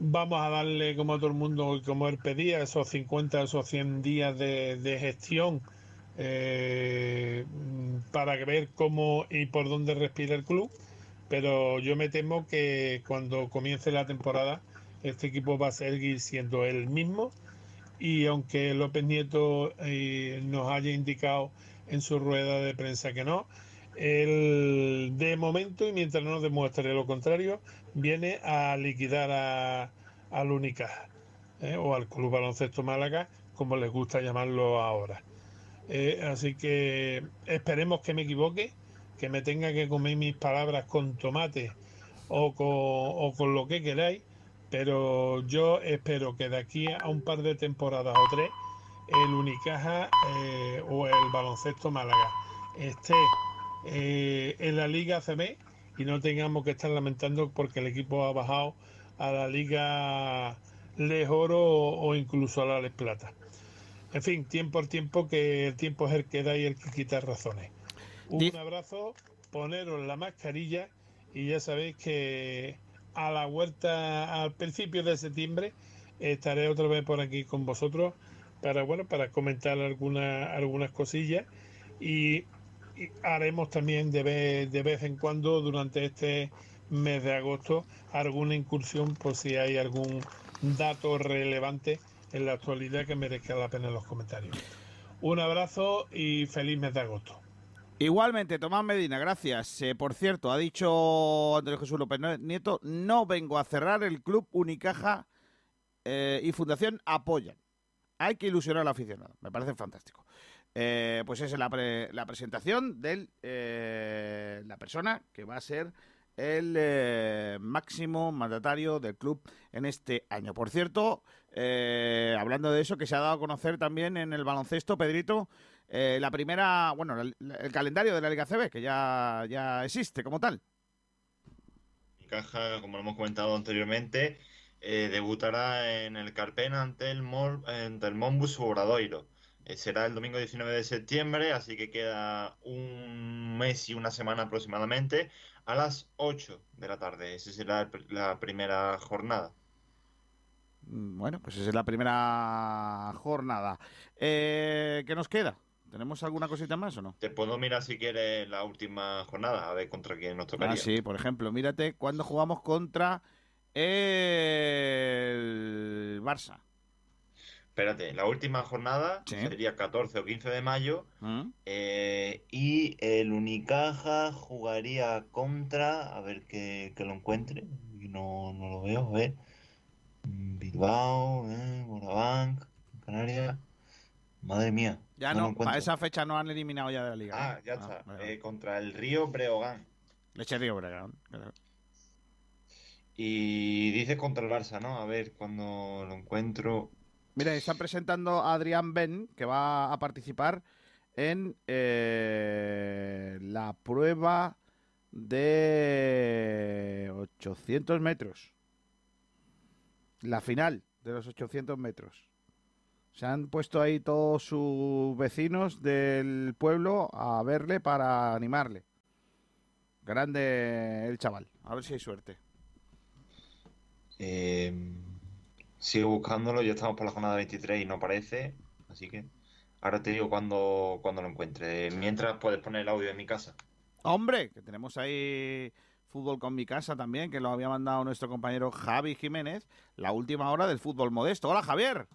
Vamos a darle como todo el mundo y como él pedía esos 50, esos 100 días de, de gestión eh, para ver cómo y por dónde respira el club. Pero yo me temo que cuando comience la temporada este equipo va a seguir siendo el mismo y aunque López Nieto eh, nos haya indicado en su rueda de prensa que no, él de momento y mientras no nos demuestre lo contrario, viene a liquidar a, al Unicaja ¿eh? o al Club Baloncesto Málaga, como les gusta llamarlo ahora. Eh, así que esperemos que me equivoque, que me tenga que comer mis palabras con tomate o con, o con lo que queráis, pero yo espero que de aquí a un par de temporadas o tres el Unicaja eh, o el baloncesto Málaga esté eh, en la Liga CB y no tengamos que estar lamentando porque el equipo ha bajado a la Liga Les Oro o, o incluso a la Les Plata. En fin, tiempo por tiempo, que el tiempo es el que da y el que quita razones. Un abrazo, poneros la mascarilla y ya sabéis que a la vuelta al principio de septiembre estaré otra vez por aquí con vosotros para bueno para comentar alguna, algunas cosillas y, y haremos también de vez, de vez en cuando durante este mes de agosto alguna incursión por si hay algún dato relevante en la actualidad que merezca la pena en los comentarios. Un abrazo y feliz mes de agosto. Igualmente, Tomás Medina, gracias. Eh, por cierto, ha dicho Antonio Jesús López Nieto, no vengo a cerrar el club Unicaja eh, y Fundación apoyan. Hay que ilusionar al aficionado, me parece fantástico. Eh, pues esa es la, pre- la presentación de la persona que va a ser el eh, máximo mandatario del club en este año. Por cierto, eh, hablando de eso, que se ha dado a conocer también en el baloncesto, Pedrito, eh, la primera, bueno, la- la- el calendario de la Liga CB, que ya, ya existe como tal. Caja, como lo hemos comentado anteriormente, eh, debutará en el Carpena ante el, Mol- ante el Monbus Obradoiro. Eh, será el domingo 19 de septiembre, así que queda un mes y una semana aproximadamente a las 8 de la tarde. Esa será el la primera jornada. Mm, Bueno, pues esa es la primera jornada. Eh, ¿Qué nos queda? ¿Tenemos alguna cosita más o no? Te puedo mirar si quieres la última jornada, a ver contra quién nos tocaría. Ah, sí, por ejemplo, mírate cuando jugamos contra el Barça. Espérate, la última jornada sería 14 o 15 de mayo ¿Mm? eh, y el Unicaja jugaría contra, a ver que, que lo encuentre, no, no lo veo, a ver, Bilbao, eh, Morabanc, Canarias. Madre mía. Ya no no, para esa fecha no han eliminado ya de la liga. Ah, ¿no? ya está. vale, Eh, contra el Río Breogán. Leche Río Breogán. claro. Y dices contra el Barça, ¿no? A ver, cuando lo encuentro. Mira, están presentando a Adrián Ben, que va a participar en eh, la prueba de 800 metros. La final de los 800 metros. Se han puesto ahí todos sus vecinos del pueblo a verle para animarle. Grande el chaval. A ver si hay suerte. Eh, sigo buscándolo, ya estamos por la jornada 23 y no aparece. Así que ahora te digo cuando, cuando lo encuentre. Mientras puedes poner el audio en mi casa. Hombre, que tenemos ahí fútbol con mi casa también, que lo había mandado nuestro compañero Javi Jiménez, la última hora del fútbol modesto. Hola Javier.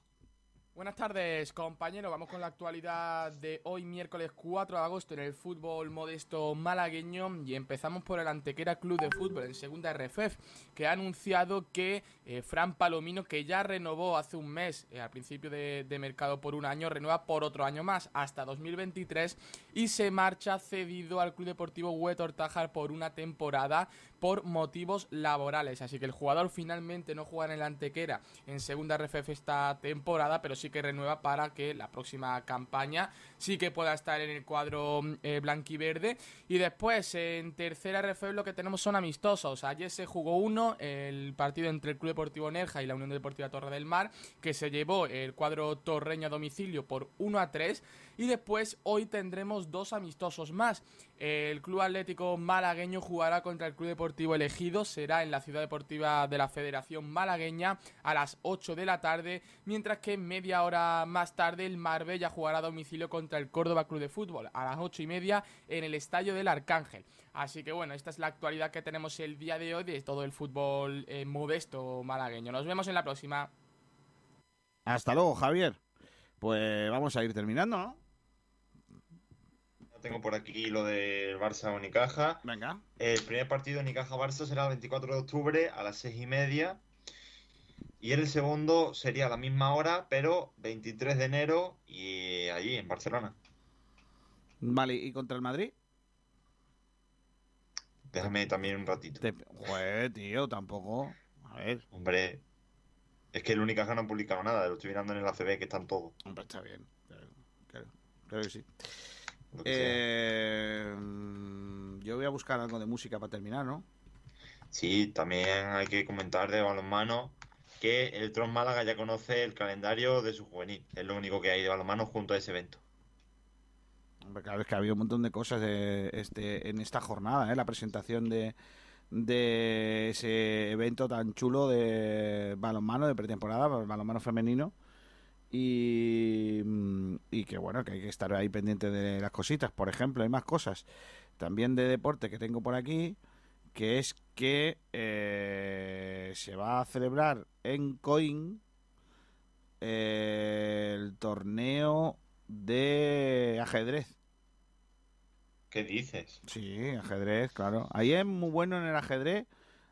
Buenas tardes, compañero. Vamos con la actualidad de hoy, miércoles 4 de agosto, en el fútbol modesto malagueño. Y empezamos por el Antequera Club de Fútbol, en segunda RFF, que ha anunciado que eh, Fran Palomino, que ya renovó hace un mes, eh, al principio de, de mercado por un año, renueva por otro año más, hasta 2023, y se marcha cedido al Club Deportivo Huetor Tájar por una temporada por motivos laborales. Así que el jugador finalmente no juega en el Antequera en segunda RFF esta temporada, pero sí que renueva para que la próxima campaña sí que pueda estar en el cuadro eh, blanquiverde. Y después en tercera RFF lo que tenemos son amistosos. Ayer se jugó uno, el partido entre el Club Deportivo Nerja y la Unión Deportiva Torre del Mar, que se llevó el cuadro torreño a domicilio por 1 a 3. Y después hoy tendremos dos amistosos más. El Club Atlético Malagueño jugará contra el Club Deportivo Elegido, será en la Ciudad Deportiva de la Federación Malagueña a las 8 de la tarde, mientras que media hora más tarde el Marbella jugará a domicilio contra el Córdoba Club de Fútbol a las 8 y media en el Estadio del Arcángel. Así que bueno, esta es la actualidad que tenemos el día de hoy de todo el fútbol eh, modesto malagueño. Nos vemos en la próxima. Hasta luego, Javier. Pues vamos a ir terminando, ¿no? Tengo por aquí lo del Barça Unicaja. Venga. El primer partido Unicaja-Barça será el 24 de octubre a las 6 y media. Y el segundo sería a la misma hora, pero 23 de enero y allí, en Barcelona. Vale, ¿y contra el Madrid? Déjame también un ratito. Te... Joder, tío, tampoco. A ver. Hombre, es que el Unicaja no ha publicado nada, lo estoy mirando en el ACB que están todos. Hombre, está bien. Claro, claro, claro que sí. Que Eh, yo voy a buscar algo de música para terminar, ¿no? Sí, también hay que comentar de balonmano que el Tron Málaga ya conoce el calendario de su juvenil. Es lo único que hay de balonmano junto a ese evento. Claro, es que ha habido un montón de cosas este, en esta jornada, ¿eh? La presentación de, de ese evento tan chulo de balonmano, de pretemporada, balonmano femenino. Y, y que bueno, que hay que estar ahí pendiente de las cositas. Por ejemplo, hay más cosas también de deporte que tengo por aquí, que es que eh, se va a celebrar en Coin eh, el torneo de ajedrez. ¿Qué dices? Sí, ajedrez, claro. Ahí es muy bueno en el ajedrez.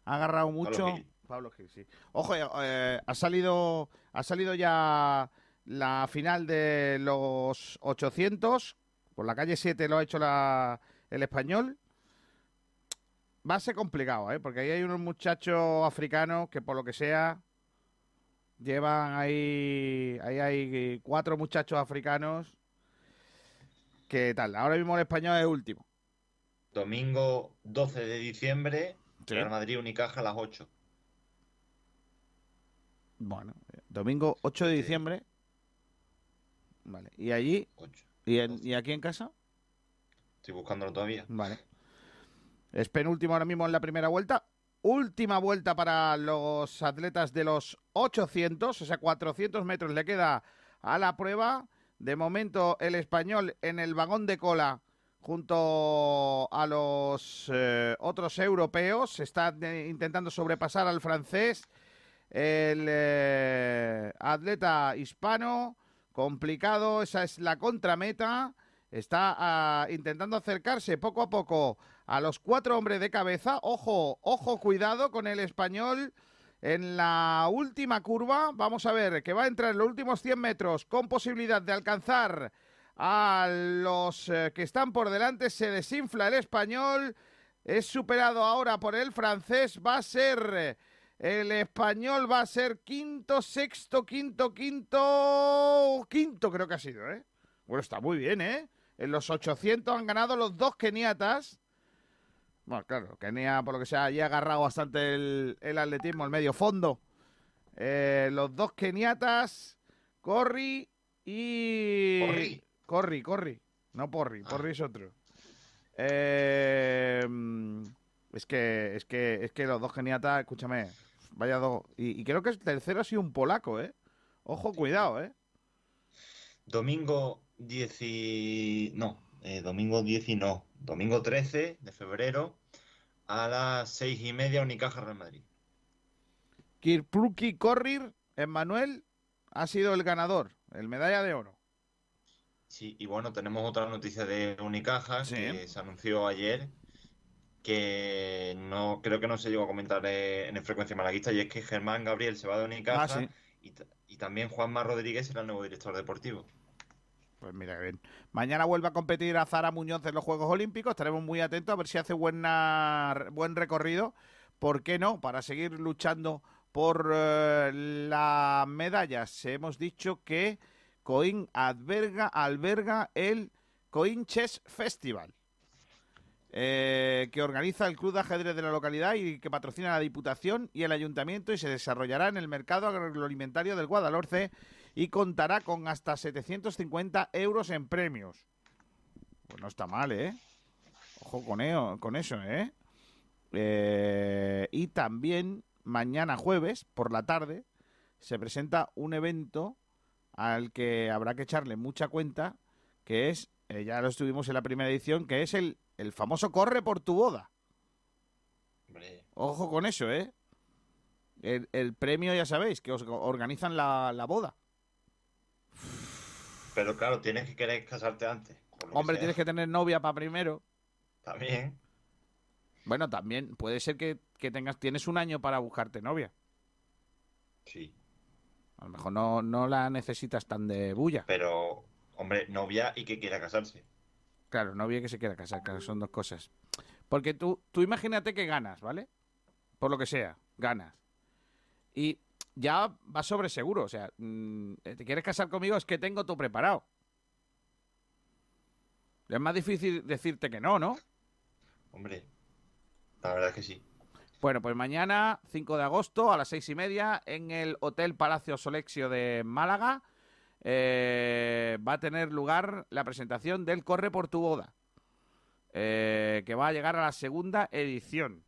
Ha agarrado mucho. Gil. Pablo Gil, sí. Ojo, eh, ha salido ha salido ya la final de los 800. Por la calle 7 lo ha hecho la, el español. Va a ser complicado, ¿eh? Porque ahí hay unos muchachos africanos que por lo que sea llevan ahí... Ahí hay cuatro muchachos africanos. ¿Qué tal? Ahora mismo el español es último. Domingo 12 de diciembre, Real Madrid Unicaja a las 8. Bueno, domingo 8 de diciembre. Vale. ¿Y allí? ¿Y, en- ¿Y aquí en casa? Estoy buscándolo todavía. Vale. Es penúltimo ahora mismo en la primera vuelta. Última vuelta para los atletas de los 800, o sea, 400 metros le queda a la prueba. De momento el español en el vagón de cola junto a los eh, otros europeos. Está eh, intentando sobrepasar al francés. El eh, atleta hispano, complicado, esa es la contrameta. Está ah, intentando acercarse poco a poco a los cuatro hombres de cabeza. Ojo, ojo, cuidado con el español. en la última curva. Vamos a ver que va a entrar en los últimos 100 metros con posibilidad de alcanzar a los eh, que están por delante. Se desinfla el español. Es superado ahora por el francés. Va a ser... El español va a ser quinto, sexto, quinto, quinto, quinto creo que ha sido, ¿eh? Bueno, está muy bien, ¿eh? En los 800 han ganado los dos keniatas. Bueno, claro, Kenia, por lo que sea, ya ha agarrado bastante el, el atletismo, el medio fondo. Eh, los dos keniatas, Corri y... Corri. Corri, Corri. No Porri, Porri es otro. Eh, mm, es que, es que, es que los dos keniatas, escúchame, vaya dos. Y, y creo que el tercero ha sido un polaco, ¿eh? Ojo, cuidado, ¿eh? Domingo 10 y... No, eh, domingo 10 y no. Domingo 13 de febrero a las seis y media Unicaja Real Madrid. Kirpluki Corrir, Emmanuel, ha sido el ganador, el medalla de oro. Sí, y bueno, tenemos otra noticia de Unicaja que se anunció ayer que no creo que no se llegó a comentar en el frecuencia malaguista y es que Germán Gabriel se va de Unicaja Ah, sí. y, y también Juanma Rodríguez será el nuevo director deportivo. Pues mira, bien. Mañana vuelve a competir a Zara Muñoz en los Juegos Olímpicos. Estaremos muy atentos a ver si hace buena, buen recorrido. ¿Por qué no? Para seguir luchando por eh, las medallas. Hemos dicho que Coín alberga, alberga el Coín Chess Festival. eh, que organiza el Club de Ajedrez de la localidad y que patrocina la Diputación y el Ayuntamiento y se desarrollará en el mercado agroalimentario del Guadalhorce y contará con hasta 750 euros en premios. Pues no está mal, ¿eh? Ojo con, eo- con eso, ¿eh? Eh, Y también mañana jueves, por la tarde, se presenta un evento al que habrá que echarle mucha cuenta, que es, eh, ya lo estuvimos en la primera edición, que es el, el famoso Corre por tu boda. Ojo con eso, ¿eh? El, el premio, ya sabéis, que os organizan la, la boda. Pero claro, tienes que querer casarte antes. que Hombre, tienes que tener novia para primero. También. Bueno, también puede ser que, que tengas, tienes un año para buscarte novia. Sí. A lo mejor no, no la necesitas tan de bulla. Pero, hombre, novia y que quiera casarse. Claro, novia que se quiera casar, claro, son dos cosas. Porque tú, tú imagínate que ganas, ¿vale? Por lo que sea, ganas. Y ya vas sobre seguro, o sea, mm, ¿te quieres casar conmigo? Es que tengo todo preparado. Es más difícil decirte que no, ¿no? Hombre, la verdad es que sí. Bueno, pues mañana, 5 de agosto, a las seis y media, en el Hotel Palacio Solexio de Málaga, eh, va a tener lugar la presentación del Corre por tu boda, eh, que va a llegar a la segunda edición.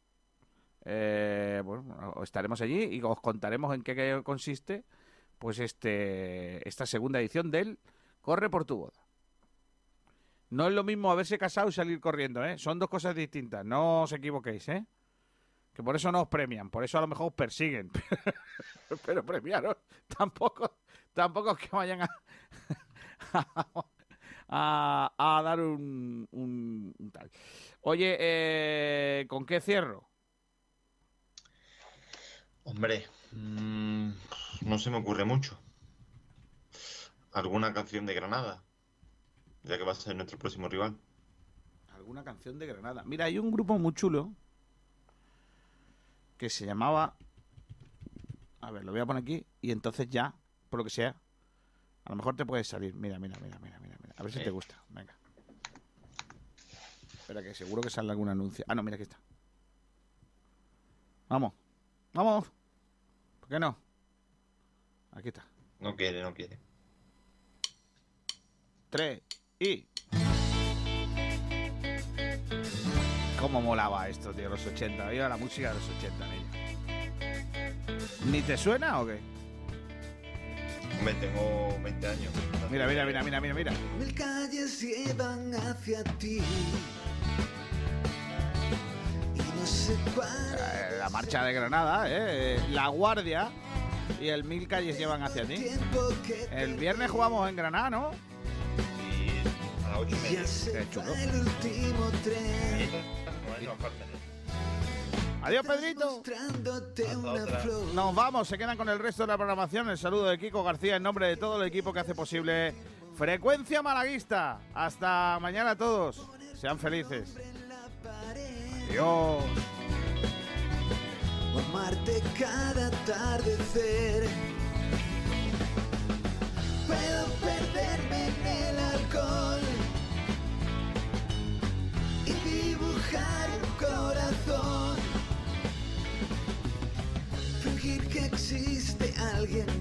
Eh, bueno, estaremos allí y os contaremos en qué, consiste pues este esta segunda edición del Corre por tu boda. No es lo mismo haberse casado y salir corriendo, ¿eh? Son dos cosas distintas, no os equivoquéis, ¿eh? Que por eso no os premian, por eso a lo mejor os persiguen. Pero premiaros tampoco, tampoco es que vayan a, a, dar un tal. Oye, eh, ¿con qué cierro? Hombre, mm, no se me ocurre mucho. ¿Alguna canción de Granada? Ya que va a ser nuestro próximo rival. Alguna canción de Granada. Mira, hay un grupo muy chulo que se llamaba. A ver, lo voy a poner aquí y entonces ya, por lo que sea, a lo mejor te puede salir. Mira, mira, mira, mira, mira, mira. A ver si te gusta. Venga. Espera, que seguro que sale algún anuncio. Ah, no, mira, aquí está. Vamos. Vamos. ¿Por qué no? Aquí está. No quiere, no quiere. Tres y. ¿Cómo molaba esto, tío? Los 80. Viva la música de los 80, niño. ¿Ni te suena o qué? Hombre, tengo 20 años. Mira, mira, mira, mira, mira, mira. Mil calles llevan hacia ti. La marcha de Granada, ¿eh? La Guardia y el Mil Calles llevan hacia ti. El viernes jugamos en Granada, ¿no? A las 8 y media. Qué chulo. El último tren. No, no, falta. Adiós, Pedrito. Nos vamos, se quedan con el resto de la programación. El saludo de Kiko García en nombre de todo el equipo que hace posible Frecuencia Malaguista. Hasta mañana a todos. Sean felices. Adiós o amarte cada atardecer. Puedo perderme en el alcohol y dibujar un corazón, fingir que existe alguien